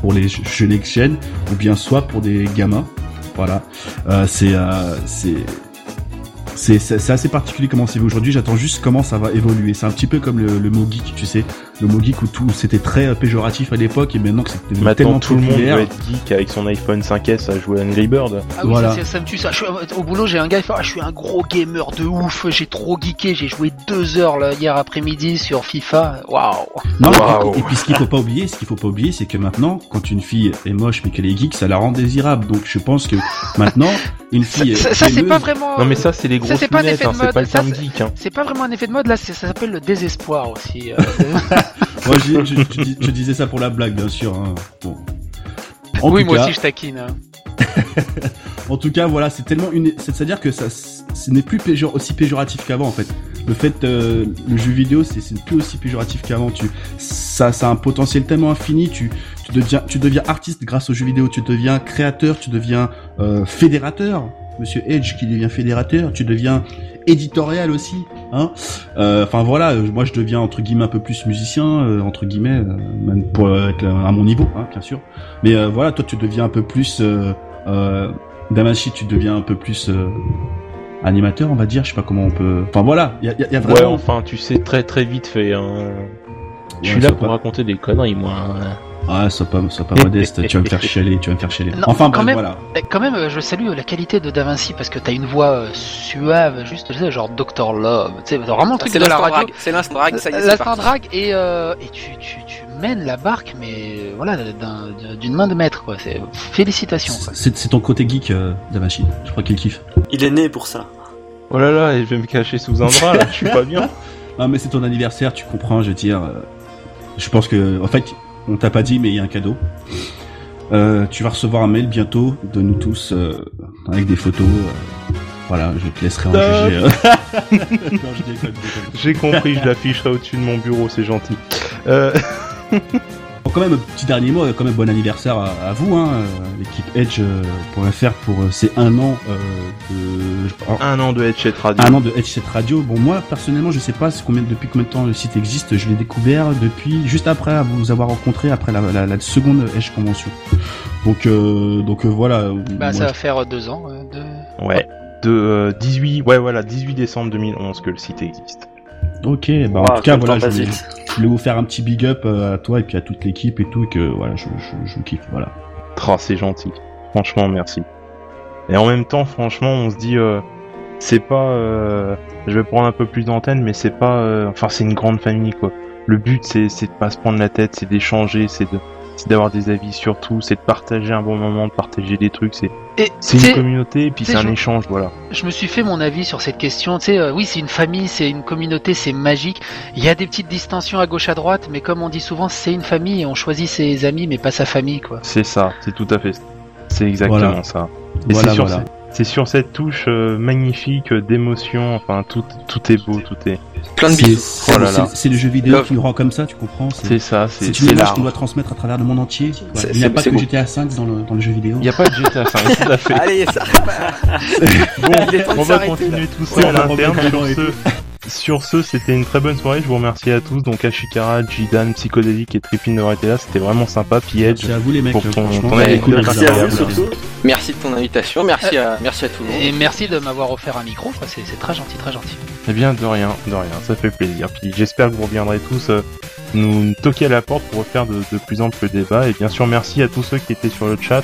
pour les jeux next gen ou bien soit pour des gamins. Voilà, euh, c'est euh, c'est c'est c'est c'est assez particulier comment c'est vu aujourd'hui. J'attends juste comment ça va évoluer. C'est un petit peu comme le, le mot geek, tu sais, le mot geek où tout c'était très euh, péjoratif à l'époque et maintenant que c'était Maintenant, tellement tout le monde doit être geek avec son iPhone 5S à jouer à Angry Bird. Ah oui, Voilà. ça, ça, ça me tue ça. Je suis- au boulot, j'ai un gars qui fait ah, je suis un gros gamer de ouf, j'ai trop geeké, j'ai joué deux heures là, hier après-midi sur FIFA. Waouh. Non, et, et puis ce qu'il faut pas oublier, ce qu'il faut pas oublier, c'est que maintenant, quand une fille est moche mais qu'elle est geek, ça la rend désirable. Donc je pense que maintenant, une Ça, fille ça, ça, c'est pas vraiment. Non, mais ça, c'est les ça, grosses c'est pas un lunettes, effet de hein, c'est mode, pas le ça, terme c'est- geek. Hein. C'est pas vraiment un effet de mode là, c'est- ça s'appelle le désespoir aussi. euh. [LAUGHS] Moi, je, je- je dis- je disais ça pour la blague, bien sûr. hein. Bon. En oui, tout moi cas, aussi je taquine. hein. [LAUGHS] En tout cas, voilà, c'est tellement une, c'est-à-dire que ça, ce n'est plus péjor- aussi péjoratif qu'avant en fait. Le fait, euh, le jeu vidéo, c'est, c'est plus aussi péjoratif qu'avant. Tu, ça, ça a un potentiel tellement infini. Tu, tu deviens, tu deviens artiste grâce aux jeux vidéo. Tu deviens créateur, tu deviens euh, fédérateur. Monsieur Edge qui devient fédérateur, tu deviens éditorial aussi, hein. Euh, Enfin voilà, euh, moi je deviens entre guillemets un peu plus musicien, euh, entre guillemets, euh, même pour être à mon niveau, hein, bien sûr. Mais euh, voilà, toi tu deviens un peu plus, euh, euh, Damashi, tu deviens un peu plus euh, animateur, on va dire. Je sais pas comment on peut. Enfin voilà, il y a, y a- y a Ouais, vraiment. enfin, tu sais, très très vite fait. Hein. Je suis Ouais, là pour pas- raconter des conneries, moi. hein. Ah, sois pas, sois pas modeste, tu vas me faire [LAUGHS] chialer, tu vas me faire chialer. Non, enfin quand bref, même. voilà. Eh, Quand même, euh, je salue la qualité de Da Vinci parce que t'as une voix euh, suave, juste, tu sais, genre Dr. Love. Tu sais, vraiment le truc C'est de la l'instant radio. drag, c'est l'instant drag, ça y est, c'est L'instant drag et, euh, et tu, tu, tu mènes la barque, mais voilà, d'un- d'une main de maître, quoi. C'est félicitations. C'est c'est ton côté geek, euh, Damashi. Je crois qu'il kiffe. Il est né pour ça. Oh là là, et je vais me cacher sous un drap, là, je suis pas bien. [LAUGHS] Ah, mais c'est ton anniversaire, tu comprends, je veux dire. euh, je pense que, en fait, on t'a pas dit, mais il y a un cadeau. Euh, tu vas recevoir un mail bientôt de nous tous euh, avec des photos. euh, voilà, je te laisserai en Top. juger. euh. non, je déconne, je déconne. J'ai compris, je l'afficherai au-dessus de mon bureau, c'est gentil. [LAUGHS] Euh, Bon, quand même, un petit dernier mot, euh, quand même bon anniversaire à, à vous, hein, euh, l'équipe Edge.fr pour euh, ces un an euh, de oh, un an de Headset Radio. un an de Edge 7 Radio. Bon, moi personnellement, je sais pas combien, depuis combien de temps le site existe. Je l'ai découvert depuis juste après vous avoir rencontré après la, la, la seconde Edge convention. Donc, euh, donc euh, voilà. Bah, moi, ça va faire euh, deux ans. euh, de... Ouais. De euh, 18, ouais voilà, 18 décembre 2011 que le site existe. Ok, bah en Ouah, tout cas voilà, je voulais, vite. je voulais vous faire un petit big up euh, à toi et puis à toute l'équipe et tout, et que voilà, je, je, je vous kiffe, voilà. Oh, c'est gentil. Franchement, merci. Et en même temps, franchement, on se dit, euh, c'est pas, euh, je vais prendre un peu plus d'antenne, mais c'est pas, euh, enfin, c'est une grande famille, quoi. Le but, c'est, c'est de pas se prendre la tête, c'est d'échanger, c'est de, c'est d'avoir des avis sur tout, c'est de partager un bon moment, de partager des trucs, c'est, c'est une communauté, et puis c'est un je- échange, voilà. je me suis fait mon avis sur cette question. Tu sais, euh, oui, c'est une famille, c'est une communauté, c'est magique. Il y a des petites distensions à gauche à droite, mais comme on dit souvent, c'est une famille et on choisit ses amis, mais pas sa famille, quoi. C'est ça, c'est tout à fait, c'est exactement Voilà. ça. Et Voilà, c'est sur, voilà. Ce- c'est sur cette touche euh, magnifique d'émotion, enfin, tout, tout est beau, tout est, Plein de bisous. c'est- Oh là là. c'est- le jeu vidéo Love. qui nous rend comme ça, tu comprends C'est c'est ça, c'est, c'est une image qu'on doit transmettre à travers le monde entier. Il n'y a pas que. GTA 5 dans le, dans le jeu vidéo. Il n'y a pas de GTA 5, tout à fait. Allez, ça. [LAUGHS] Bon, on va continuer tout ça en interne. Sur ce, sur ce, c'était une très bonne soirée. Je vous remercie à tous. Donc, Ashikara, Jidan, Psychodélique et Trippin d'avoir été là. C'était vraiment sympa. Puis Edge, C'est à vous les mecs, Pour ton- ton cool Merci à vous surtout. Merci de ton invitation, merci à, merci à tout le monde. Et merci de m'avoir offert un micro. C'est c'est très gentil, très gentil. eh bien, de rien, de rien. Ça fait plaisir. Puis j'espère que vous reviendrez tous euh, nous toquer à la porte pour refaire de, de plus amples débats. Et bien sûr, merci à tous ceux qui étaient sur le chat.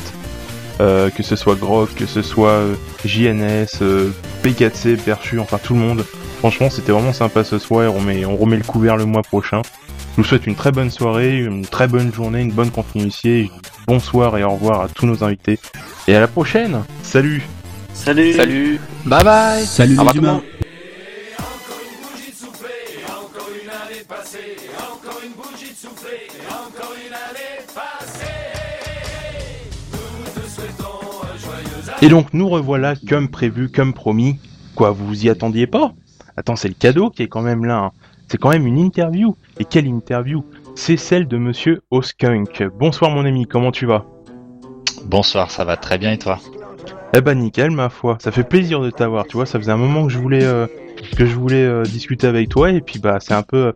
Euh, que ce soit Grog, que ce soit euh, JNS, euh, P4C, Perchu, enfin tout le monde. Franchement, c'était vraiment sympa ce soir. On, met, on remet le couvert le mois prochain. Je vous souhaite une très bonne soirée, une très bonne journée, une bonne continuité. Bonsoir et au revoir à tous nos invités. Et à la prochaine. Salut. Salut. Salut. Bye bye Salut Au revoir les tout le humains. monde. Et donc nous revoilà comme prévu, comme promis. Quoi, vous vous y attendiez pas? Attends, c'est le cadeau qui est quand même là. hein. C'est quand même une interview. Et quelle interview C'est celle de Monsieur Oskunk. Bonsoir mon ami, comment tu vas? Bonsoir, ça va très bien et toi? Eh ben nickel ma foi. Ça fait plaisir de t'avoir. Tu vois, ça faisait un moment que je voulais euh, que je voulais euh, discuter avec toi et puis bah c'est un peu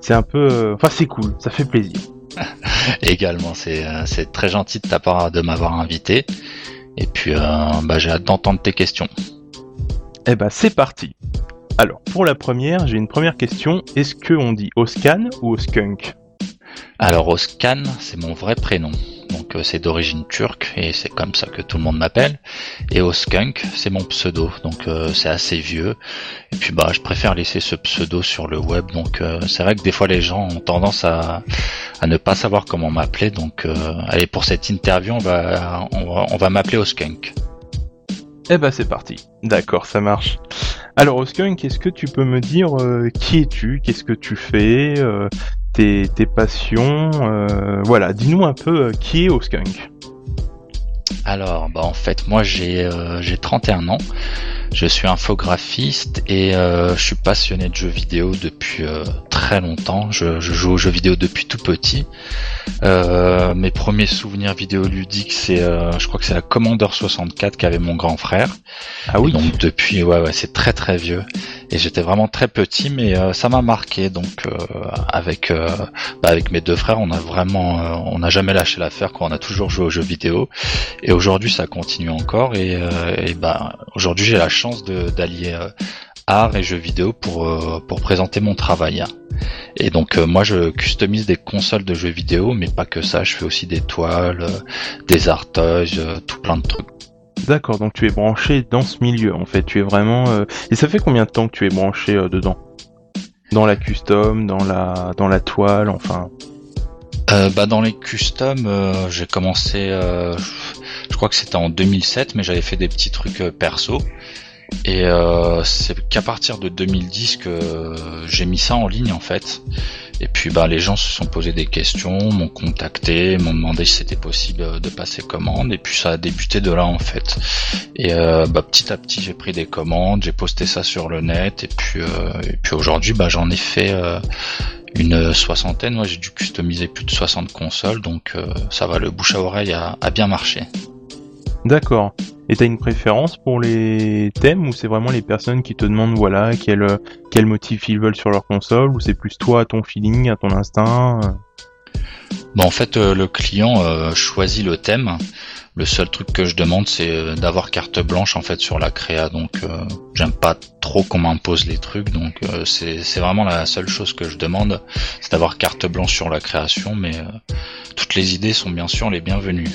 c'est un peu euh, enfin c'est cool. Ça fait plaisir. [LAUGHS] Également, c'est c'est très gentil de ta part de m'avoir invité. Et puis, bah, j'ai hâte d'entendre tes questions. Eh ben c'est parti. Alors pour la première, j'ai une première question. Est-ce que on dit Oscan ou Oskunk? Alors, Oscan, c'est mon vrai prénom. Donc, euh, c'est d'origine turque et c'est comme ça que tout le monde m'appelle. Et Oskunk, c'est mon pseudo. Donc, euh, c'est assez vieux. Et puis, bah, je préfère laisser ce pseudo sur le web. Donc, euh, c'est vrai que des fois, les gens ont tendance à, à ne pas savoir comment m'appeler. Donc, euh, allez, pour cette interview, on va, on va, on va m'appeler Oskunk. Eh ben c'est parti. D'accord, ça marche. Alors Oskunk, est-ce que tu peux me dire euh, qui es-tu? Qu'est-ce que tu fais euh, tes, passions euh, Voilà, dis-nous un peu qui est Oskunk. Alors, bah en fait, moi j'ai 31 ans. Je suis infographiste et euh, je suis passionné de jeux vidéo depuis euh, très longtemps. Je, je, joue aux jeux vidéo depuis tout petit. Euh, mes premiers souvenirs vidéoludiques, c'est, je crois que c'est la Commander 64 qu'avait mon grand frère. Ah oui. donc depuis, ouais, ouais, c'est très très vieux. Et j'étais vraiment très petit, mais ça m'a marqué. Donc avec bah, avec mes deux frères, on a vraiment, on n'a jamais lâché l'affaire. Quoi. On a toujours joué aux jeux vidéo. Et aujourd'hui, ça continue encore. Et, et bah aujourd'hui, j'ai la chance d'allier euh, art et jeux vidéo pour, euh, pour présenter mon travail. Et donc euh, moi je customise des consoles de jeux vidéo, mais pas que ça, je fais aussi des toiles, des artages, tout plein de trucs. D'accord, donc tu es branché dans ce milieu en fait, tu es vraiment... Et ça fait combien de temps que tu es branché dedans? Dans la custom, dans la, dans la toile, enfin... bah dans les customs, j'ai commencé, je crois que c'était en 2007, mais j'avais fait des petits trucs perso. Et euh, c'est qu'à partir de 2010 que j'ai mis ça en ligne en fait. Et puis bah les gens se sont posé des questions, m'ont contacté, m'ont demandé si c'était possible de passer commande. Et puis ça a débuté de là en fait. Et euh, bah, petit à petit j'ai pris des commandes, j'ai posté ça sur le net. Et puis euh, et puis aujourd'hui bah j'en ai fait une soixantaine. Moi j'ai dû customiser plus de 60 consoles, donc ça va. Le bouche à oreille a, a bien marché. D'accord. Et t'as une préférence pour les thèmes ou c'est vraiment les personnes qui te demandent voilà quel quel motif ils veulent sur leur console ou c'est plus toi à ton feeling, à ton instinct Bon en fait euh, le client euh, choisit le thème. Le seul truc que je demande c'est euh, d'avoir carte blanche en fait sur la créa donc j'aime pas trop qu'on m'impose les trucs donc c'est c'est vraiment la seule chose que je demande c'est d'avoir carte blanche sur la création mais toutes les idées sont bien sûr les bienvenues.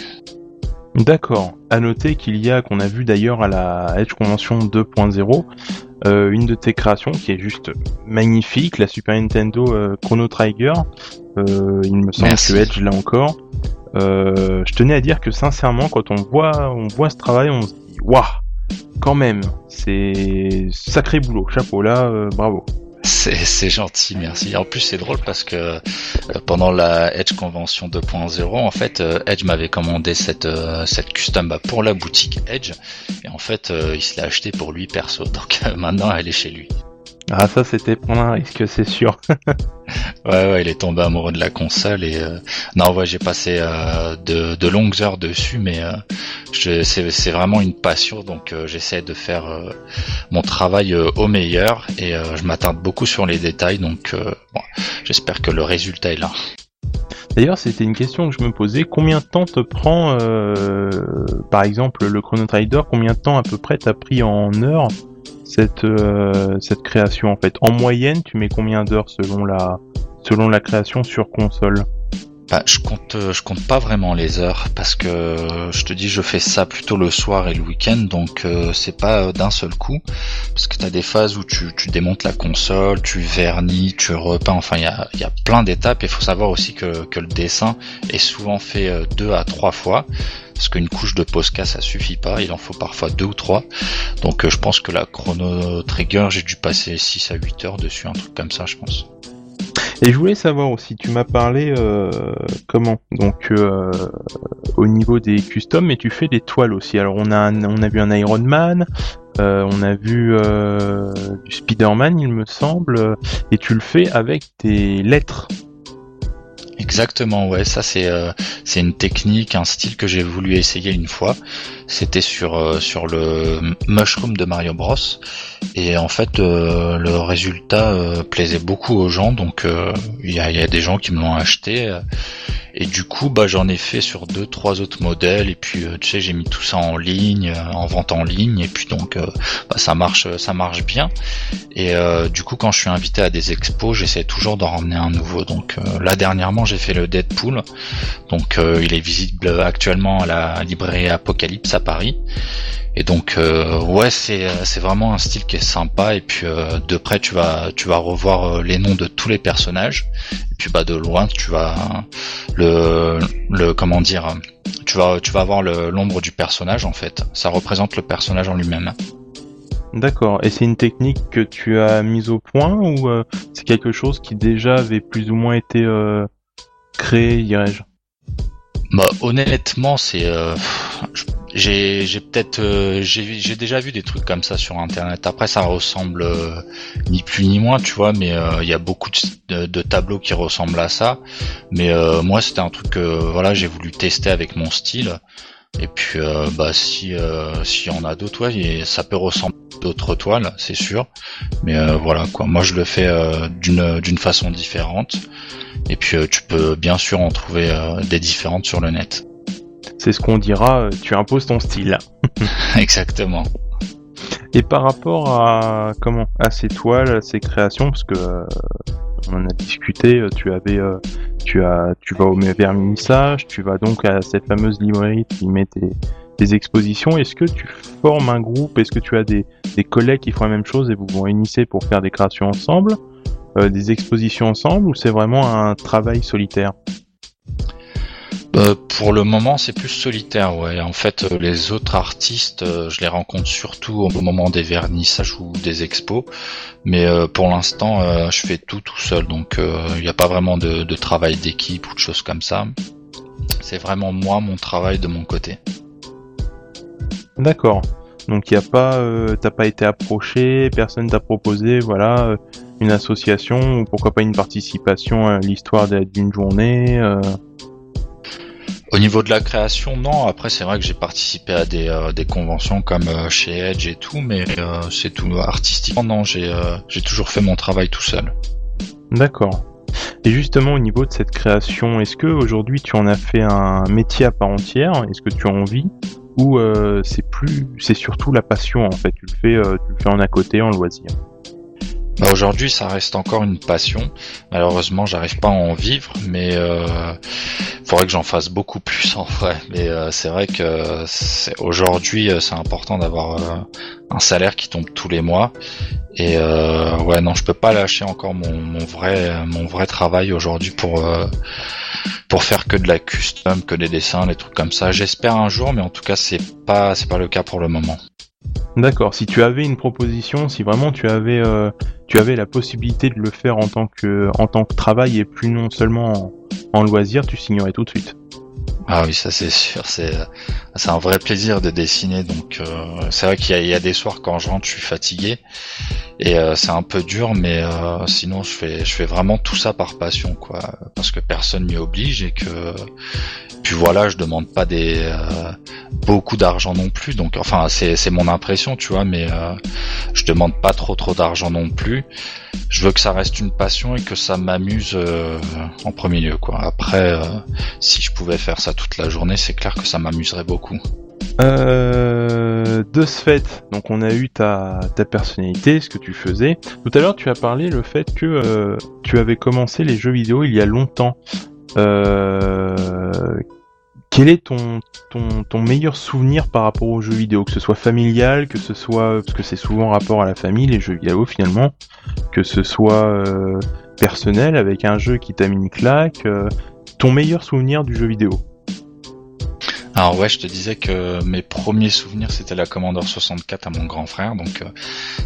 D'accord. À noter qu'il y a, qu'on a vu d'ailleurs à la Edge Convention 2.0, euh, une de tes créations qui est juste magnifique, la Super Nintendo euh, Chrono Trigger. Euh, il me semble que Edge là encore. je tenais à dire que sincèrement, quand on voit, on voit ce travail, on se dit waouh, quand même, c'est sacré boulot, chapeau là, bravo. C'est gentil, merci. En plus, c'est drôle parce que euh, pendant la Edge Convention 2.0, en fait, euh, Edge m'avait commandé cette euh, cette custom pour la boutique Edge, et en fait, il se l'a acheté pour lui perso. [LAUGHS] Donc maintenant, elle est chez lui. Ah ça c'était prendre un risque, c'est sûr. [LAUGHS] ouais ouais, il est tombé amoureux de la console et euh... non ouais j'ai passé euh, de, de, longues heures dessus, mais euh, c'est vraiment une passion donc euh, j'essaie de faire euh, mon travail au meilleur et je m'attarde beaucoup sur les détails donc bon, j'espère que le résultat est là. D'ailleurs, c'était une question que je me posais. Combien de temps te prend, par exemple, le Chrono Trigger? Combien de temps à peu près t'as pris en heures cette euh, cette création en fait En moyenne, tu mets combien d'heures selon la selon la création sur console? Bah, je compte, je compte pas vraiment les heures parce que je te dis, je fais ça plutôt le soir et le week-end, donc euh, c'est pas d'un seul coup. Parce que t'as des phases où tu, démontes la console, tu vernis, tu repeins, enfin il y a, plein d'étapes. Il faut savoir aussi que, le dessin est souvent fait euh, deux à trois fois parce qu'une couche de Posca ça suffit pas, il en faut parfois deux ou trois. Donc euh, je pense que la Chrono Trigger, j'ai dû passer 6 à 8 heures dessus, un truc comme ça je pense. Et je voulais savoir aussi, tu m'as parlé euh, comment? Donc euh, au niveau des customs, mais tu fais des toiles aussi. Alors on a on a vu un Iron Man, on a vu du Spider-Man, il me semble, et tu le fais avec des lettres. Exactement, ouais, ça c'est euh, c'est une technique, un style que j'ai voulu essayer une fois. C'était sur euh, sur le Mushroom de Mario Bros. Et en fait, euh, le résultat plaisait beaucoup aux gens, donc il y a, y, a, des gens qui me l'ont acheté. Et du coup, bah, j'en ai fait sur deux, trois autres modèles. Et puis, euh, tu sais, j'ai mis tout ça en ligne, euh, en vente en ligne. Et puis donc, euh, bah, ça marche, ça marche bien. Et du coup, quand je suis invité à des expos, j'essaie toujours d'en ramener un nouveau. Donc là, dernièrement, j'ai fait le Deadpool. Donc, il est visible actuellement à la librairie Apocalypse à Paris. Et donc euh, ouais c'est c'est vraiment un style qui est sympa et puis euh, de près tu vas tu vas revoir euh, les noms de tous les personnages et puis bah de loin tu vas le le comment dire tu vas tu vas voir l'ombre du personnage en fait ça représente le personnage en lui-même. D'accord. Et c'est une technique que tu as mise au point ou c'est quelque chose qui déjà avait plus ou moins été créé, dirais-je? Bah honnêtement c'est J'ai j'ai peut-être euh, j'ai déjà vu des trucs comme ça sur internet. Après ça ressemble euh, ni plus ni moins, tu vois, mais euh, il y a beaucoup de, de, tableaux qui ressemblent à ça. Mais moi c'était un truc que voilà j'ai voulu tester avec mon style. Et puis bah si s'il y en a d'autres, ouais, ça peut ressembler à d'autres toiles, c'est sûr. Mais voilà quoi. Moi je le fais d'une d'une façon différente. Et puis tu peux bien sûr en trouver des différentes sur le net. C'est ce qu'on dira, euh, tu imposes ton style. [LAUGHS] Exactement. Et par rapport à comment à ces toiles, à ces créations, parce que euh, on en a discuté, euh, tu avais, tu as, tu vas au vernissage, tu vas donc à cette fameuse librairie qui met tes, expositions. Est-ce que tu formes un groupe? Est-ce que tu as des, des collègues qui font la même chose et vous vous réunissez pour faire des créations ensemble, des expositions ensemble, ou c'est vraiment un travail solitaire euh, pour le moment, c'est plus solitaire, ouais. En fait, euh, les autres artistes, euh, je les rencontre surtout au moment des vernissages ou des expos. Mais pour l'instant, je fais tout tout seul, donc il n'y a pas vraiment de, de travail d'équipe ou de choses comme ça. C'est vraiment moi, mon travail de mon côté. D'accord. Donc il y a pas, t'as pas été approché, personne t'a proposé, voilà, une association ou pourquoi pas une participation à l'histoire d'une journée. Au niveau de la création, non. Après, c'est vrai que j'ai participé à des, euh, des conventions comme euh, chez Edge et tout, mais euh, c'est tout. Artistiquement, non, j'ai j'ai toujours fait mon travail tout seul. D'accord. Et justement, au niveau de cette création, est-ce que aujourd'hui tu en as fait un métier à part entière? Est-ce que tu as envie? Ou c'est plus, c'est surtout la passion en fait Tu le fais, tu le fais en à côté, en loisir? Bah aujourd'hui, ça reste encore une passion. Malheureusement, j'arrive pas à en vivre, mais euh, faudrait que j'en fasse beaucoup plus [LAUGHS] en vrai. Mais euh, c'est vrai que aujourd'hui, euh, c'est important d'avoir euh, un salaire qui tombe tous les mois. Et euh, ouais, non, je peux pas lâcher encore mon, mon vrai mon vrai travail aujourd'hui pour pour faire que de la custom, que des dessins, des trucs comme ça. J'espère un jour, mais en tout cas, c'est pas c'est pas le cas pour le moment. D'accord. Si tu avais une proposition, si vraiment tu avais, euh, tu avais la possibilité de le faire en tant que, en tant que travail et plus non seulement en, loisir, tu signerais tout de suite. Ah oui, ça c'est sûr. C'est, c'est un vrai plaisir de dessiner. Donc euh, c'est vrai qu'il y a, des soirs quand je rentre, je suis fatigué et euh, c'est un peu dur, mais sinon je fais, je fais vraiment tout ça par passion, quoi, parce que personne m'y oblige et que puis voilà, je demande pas des euh, beaucoup d'argent non plus. Donc enfin c'est c'est mon impression, tu vois, mais euh, je demande pas trop trop d'argent non plus. Je veux que ça reste une passion et que ça m'amuse euh, en premier lieu quoi. Après si je pouvais faire ça toute la journée, c'est clair que ça m'amuserait beaucoup. Euh, de ce fait, donc on a eu ta, ta personnalité, ce que tu faisais. Tout à l'heure, tu as parlé le fait que tu avais commencé les jeux vidéo il y a longtemps. Euh, quel est ton, meilleur souvenir par rapport aux jeux vidéo, que ce soit familial, que ce soit parce que c'est souvent rapport à la famille les jeux vidéo finalement, que ce soit euh, personnel avec un jeu qui t'a mis une claque, euh, ton meilleur souvenir du jeu vidéo? Alors ouais, je te disais que mes premiers souvenirs c'était la Commodore 64 à mon grand frère, donc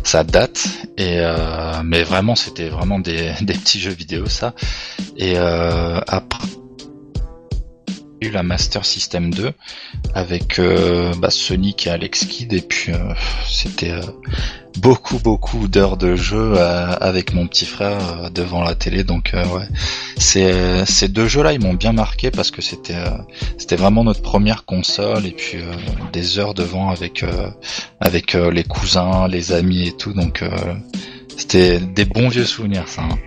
ça date. Mais vraiment c'était vraiment des, [LAUGHS] des petits jeux vidéo ça. Et après eu la Master System 2 avec euh, bah, Sonic et Alex Kidd et puis euh, c'était euh, beaucoup beaucoup d'heures de jeu avec mon petit frère devant la télé. Donc ouais. C'est ces deux jeux là ils m'ont bien marqué parce que c'était c'était vraiment notre première console et puis des heures devant avec avec les cousins les amis et tout. Donc c'était des bons vieux souvenirs ça hein.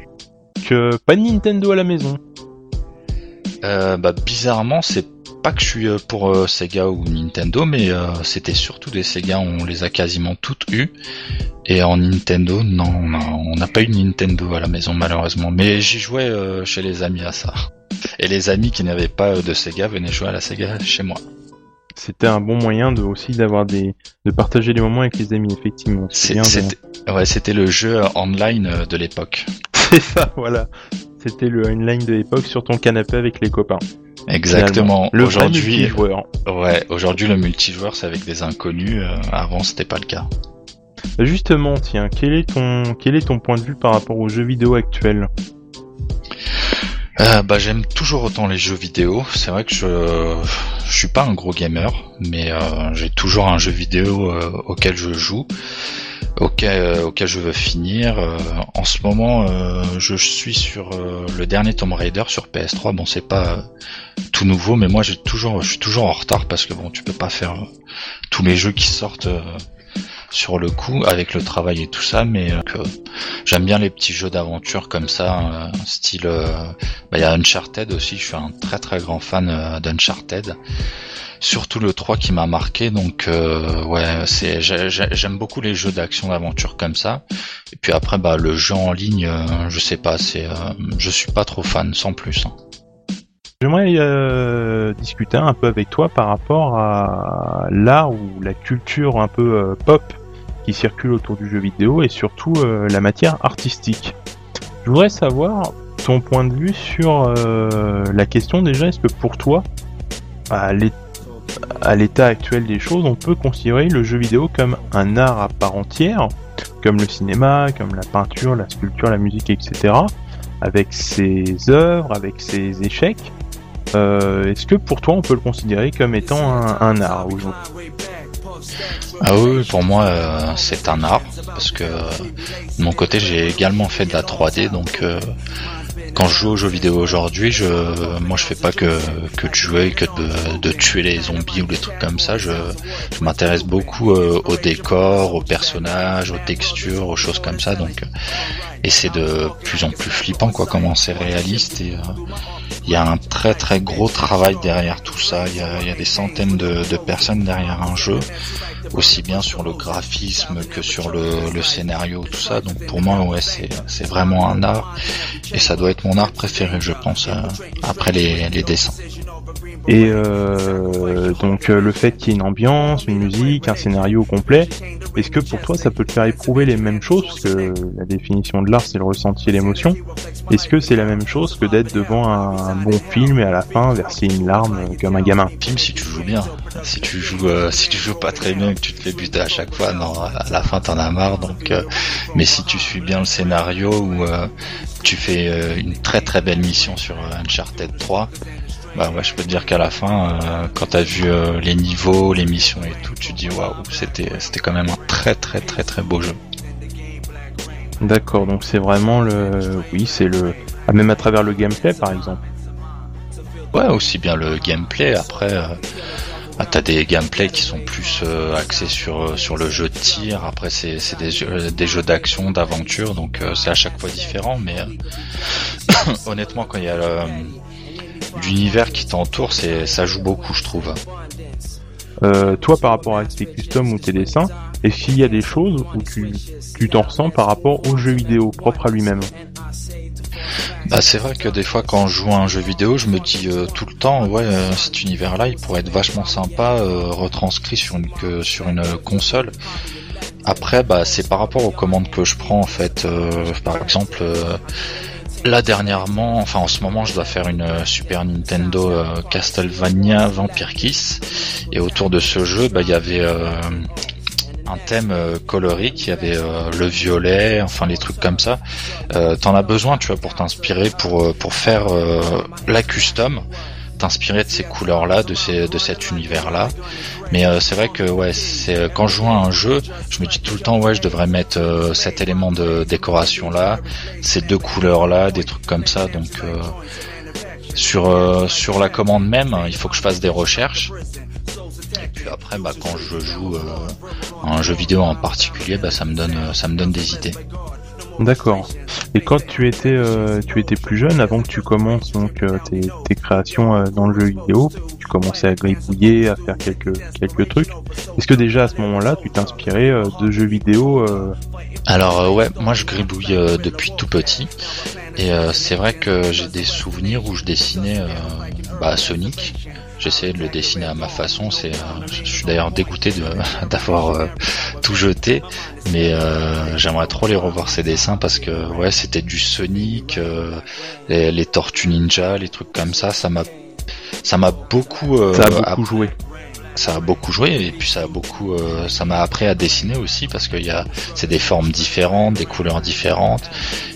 que pas de Nintendo à la maison euh, bah, bizarrement, c'est pas que je suis euh, pour euh, Sega ou Nintendo, mais c'était surtout des Sega, on les a quasiment toutes eues. Et en Nintendo, non, on n'a pas eu Nintendo à la maison malheureusement. Mais j'y jouais chez les amis à ça. Et les amis qui n'avaient pas de Sega venaient jouer à la Sega chez moi. C'était un bon moyen de aussi d'avoir des de partager des moments avec les amis effectivement. C'était ouais, c'était le jeu online de l'époque. [LAUGHS] C'est ça, voilà. C'était le online de l'époque sur ton canapé avec les copains. Exactement. Le aujourd'hui, multijoueur. Ouais, aujourd'hui le multijoueur c'est avec des inconnus. Euh, avant c'était pas le cas. Justement, tiens, quel est ton quel est ton point de vue par rapport aux jeux vidéo actuels? Euh, bah j'aime toujours autant les jeux vidéo. C'est vrai que je je suis pas un gros gamer, mais euh, j'ai toujours un jeu vidéo auquel je joue, auquel auquel je veux finir. en ce moment, je suis sur le dernier Tomb Raider sur PS3. Bon, c'est pas tout nouveau, mais moi j'ai toujours je suis toujours en retard parce que bon, tu peux pas faire tous les jeux qui sortent sur le coup avec le travail et tout ça, mais euh, j'aime bien les petits jeux d'aventure comme ça, euh, style. Euh, bah, il y a Uncharted aussi. Je suis un très très grand fan d'Uncharted. Surtout le 3 qui m'a marqué, donc ouais, c'est j'aime beaucoup les jeux d'action d'aventure comme ça. Et puis après, bah le jeu en ligne, je sais pas, c'est, je suis pas trop fan, sans plus. Hein. J'aimerais discuter un peu avec toi par rapport à l'art ou la culture un peu pop qui circulent autour du jeu vidéo et surtout euh, la matière artistique. Je voudrais savoir ton point de vue sur euh, la question déjà, est-ce que pour toi, à l'état actuel des choses, on peut considérer le jeu vidéo comme un art à part entière, comme le cinéma, comme la peinture, la sculpture, la musique, etc., avec ses œuvres, avec ses échecs. Euh, est-ce que pour toi on peut le considérer comme étant un, art aujourd'hui ah oui, pour moi euh, c'est un art parce que de mon côté j'ai également fait de la 3D donc euh, quand je joue aux jeux vidéo aujourd'hui, je, moi je fais pas que, que de jouer, que de, tuer les zombies ou des trucs comme ça. Je, m'intéresse beaucoup euh, aux décors, aux personnages, aux textures, aux choses comme ça. Donc, et c'est de plus en plus flippant quoi, comment c'est réaliste et il y a un très très gros travail derrière tout ça. Il y a, y a, des centaines de, de, personnes derrière un jeu, aussi bien sur le graphisme que sur le, le scénario, tout ça. Donc pour moi, ouais, c'est, c'est vraiment un art et ça doit être mon art préféré, je pense, euh, après les, les dessins. Et euh, donc euh, le fait qu'il y ait une ambiance, une musique, un scénario complet, est-ce que pour toi ça peut te faire éprouver les mêmes choses? Parce que la définition de l'art c'est le ressenti et l'émotion. Est-ce que c'est la même chose que d'être devant un, bon film et à la fin verser une larme comme un gamin? Film si tu joues bien. Si tu joues euh, si tu joues pas très bien et que tu te fais buter à chaque fois, non, à la fin t'en as marre. Donc, mais si tu suis bien le scénario ou tu fais une très très belle mission sur Uncharted 3 bah ouais, je peux te dire qu'à la fin, euh, quand t'as vu euh, les niveaux, les missions et tout, tu te dis waouh, c'était c'était quand même un très très très très beau jeu. D'accord, donc c'est vraiment le, oui, c'est le, ah, même à travers le gameplay par exemple. Ouais, aussi bien le gameplay. Après, euh, bah, t'as des gameplays qui sont plus axés sur sur le jeu de tir. Après, c'est c'est des jeux, des jeux d'action, d'aventure, donc c'est à chaque fois différent. Mais [COUGHS] honnêtement, quand il y a le l'univers qui t'entoure, c'est ça joue beaucoup, je trouve. Euh, toi, par rapport à tes customs ou tes dessins, est-ce qu'il y a des choses où tu tu t'en ressens par rapport au jeu vidéo propre à lui-même? Bah, c'est vrai que des fois quand je joue à un jeu vidéo, je me dis euh, tout le temps ouais euh, cet univers-là il pourrait être vachement sympa retranscrit sur une sur une console. Après bah c'est par rapport aux commandes que je prends en fait. par exemple Là dernièrement, enfin en ce moment, je dois faire une euh, Super Nintendo euh, Castlevania Vampire Kiss, et autour de ce jeu, bah il y avait euh, un thème colorique, il y avait le violet, enfin les trucs comme ça. T'en as besoin, tu vois, pour t'inspirer, pour pour faire la custom t'inspirer de ces couleurs-là, de, ces, de cet univers-là. Mais euh, c'est vrai que ouais, c'est quand je joue à un jeu, je me dis tout le temps ouais, je devrais mettre euh, cet élément de décoration là, ces deux couleurs là, des trucs comme ça. Donc euh, sur sur la commande même, il faut que je fasse des recherches. Et puis après, bah, quand je joue un jeu vidéo en particulier, bah, ça me donne ça me donne des idées. D'accord. Et quand tu étais, euh, tu étais plus jeune, avant que tu commences donc euh, tes, tes, créations euh, dans le jeu vidéo, tu commençais à gribouiller, à faire quelques quelques trucs. Est-ce que déjà à ce moment-là, tu t'inspirais de jeux vidéo Alors ouais, moi je gribouille depuis tout petit, et c'est vrai que j'ai des souvenirs où je dessinais bah, Sonic j'essayais de le dessiner à ma façon. C'est, euh, je suis d'ailleurs dégoûté [LAUGHS] d'avoir euh, tout jeté, mais euh, j'aimerais trop les revoir ces dessins parce que ouais, c'était du Sonic, les, les, Tortues Ninja, les trucs comme ça. Ça m'a, ça m'a beaucoup, ça a beaucoup joué. Ça a beaucoup joué et puis ça a beaucoup, euh, ça m'a appris à dessiner aussi parce que y a, c'est des formes différentes, des couleurs différentes.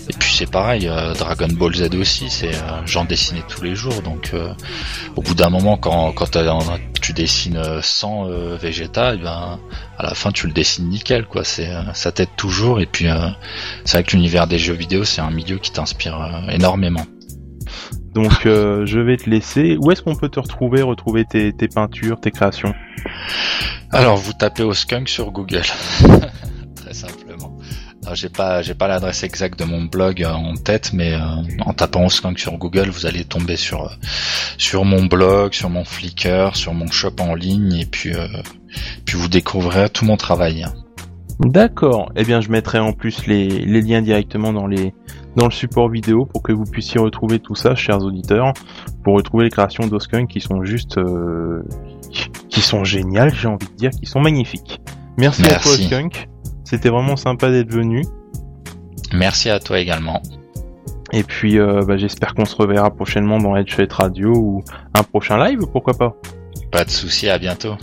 Et puis c'est pareil, euh, Dragon Ball Z aussi, c'est euh, j'en dessinais tous les jours. Donc au bout d'un moment, quand quand tu dessines 100 Vegeta, et ben à la fin tu le dessines nickel quoi. C'est ça t'aide toujours. Et puis c'est vrai que l'univers des jeux vidéo, c'est un milieu qui t'inspire énormément. Donc euh, je vais te laisser. Où est-ce qu'on peut te retrouver, retrouver tes, peintures, tes créations? Alors vous tapez au skunk sur Google. [LAUGHS] Très simplement. J'ai pas pas l'adresse exacte de mon blog euh, en tête, mais euh, en tapant au skunk sur Google, vous allez tomber sur sur mon blog, sur mon Flickr, sur mon shop en ligne, et puis puis vous découvrirez tout mon travail. D'accord. Eh bien, je mettrai en plus les, les liens directement dans les dans le support vidéo pour que vous puissiez retrouver tout ça, chers auditeurs, pour retrouver les créations d'Oskunk qui sont juste, euh, qui sont géniales, j'ai envie de dire, qui sont magnifiques. Merci, à toi Oskunk, c'était vraiment sympa d'être venu. Merci à toi également. Et puis, euh, bah, j'espère qu'on se reverra prochainement dans Headshot Radio ou un prochain live, pourquoi pas. Pas de souci, à bientôt.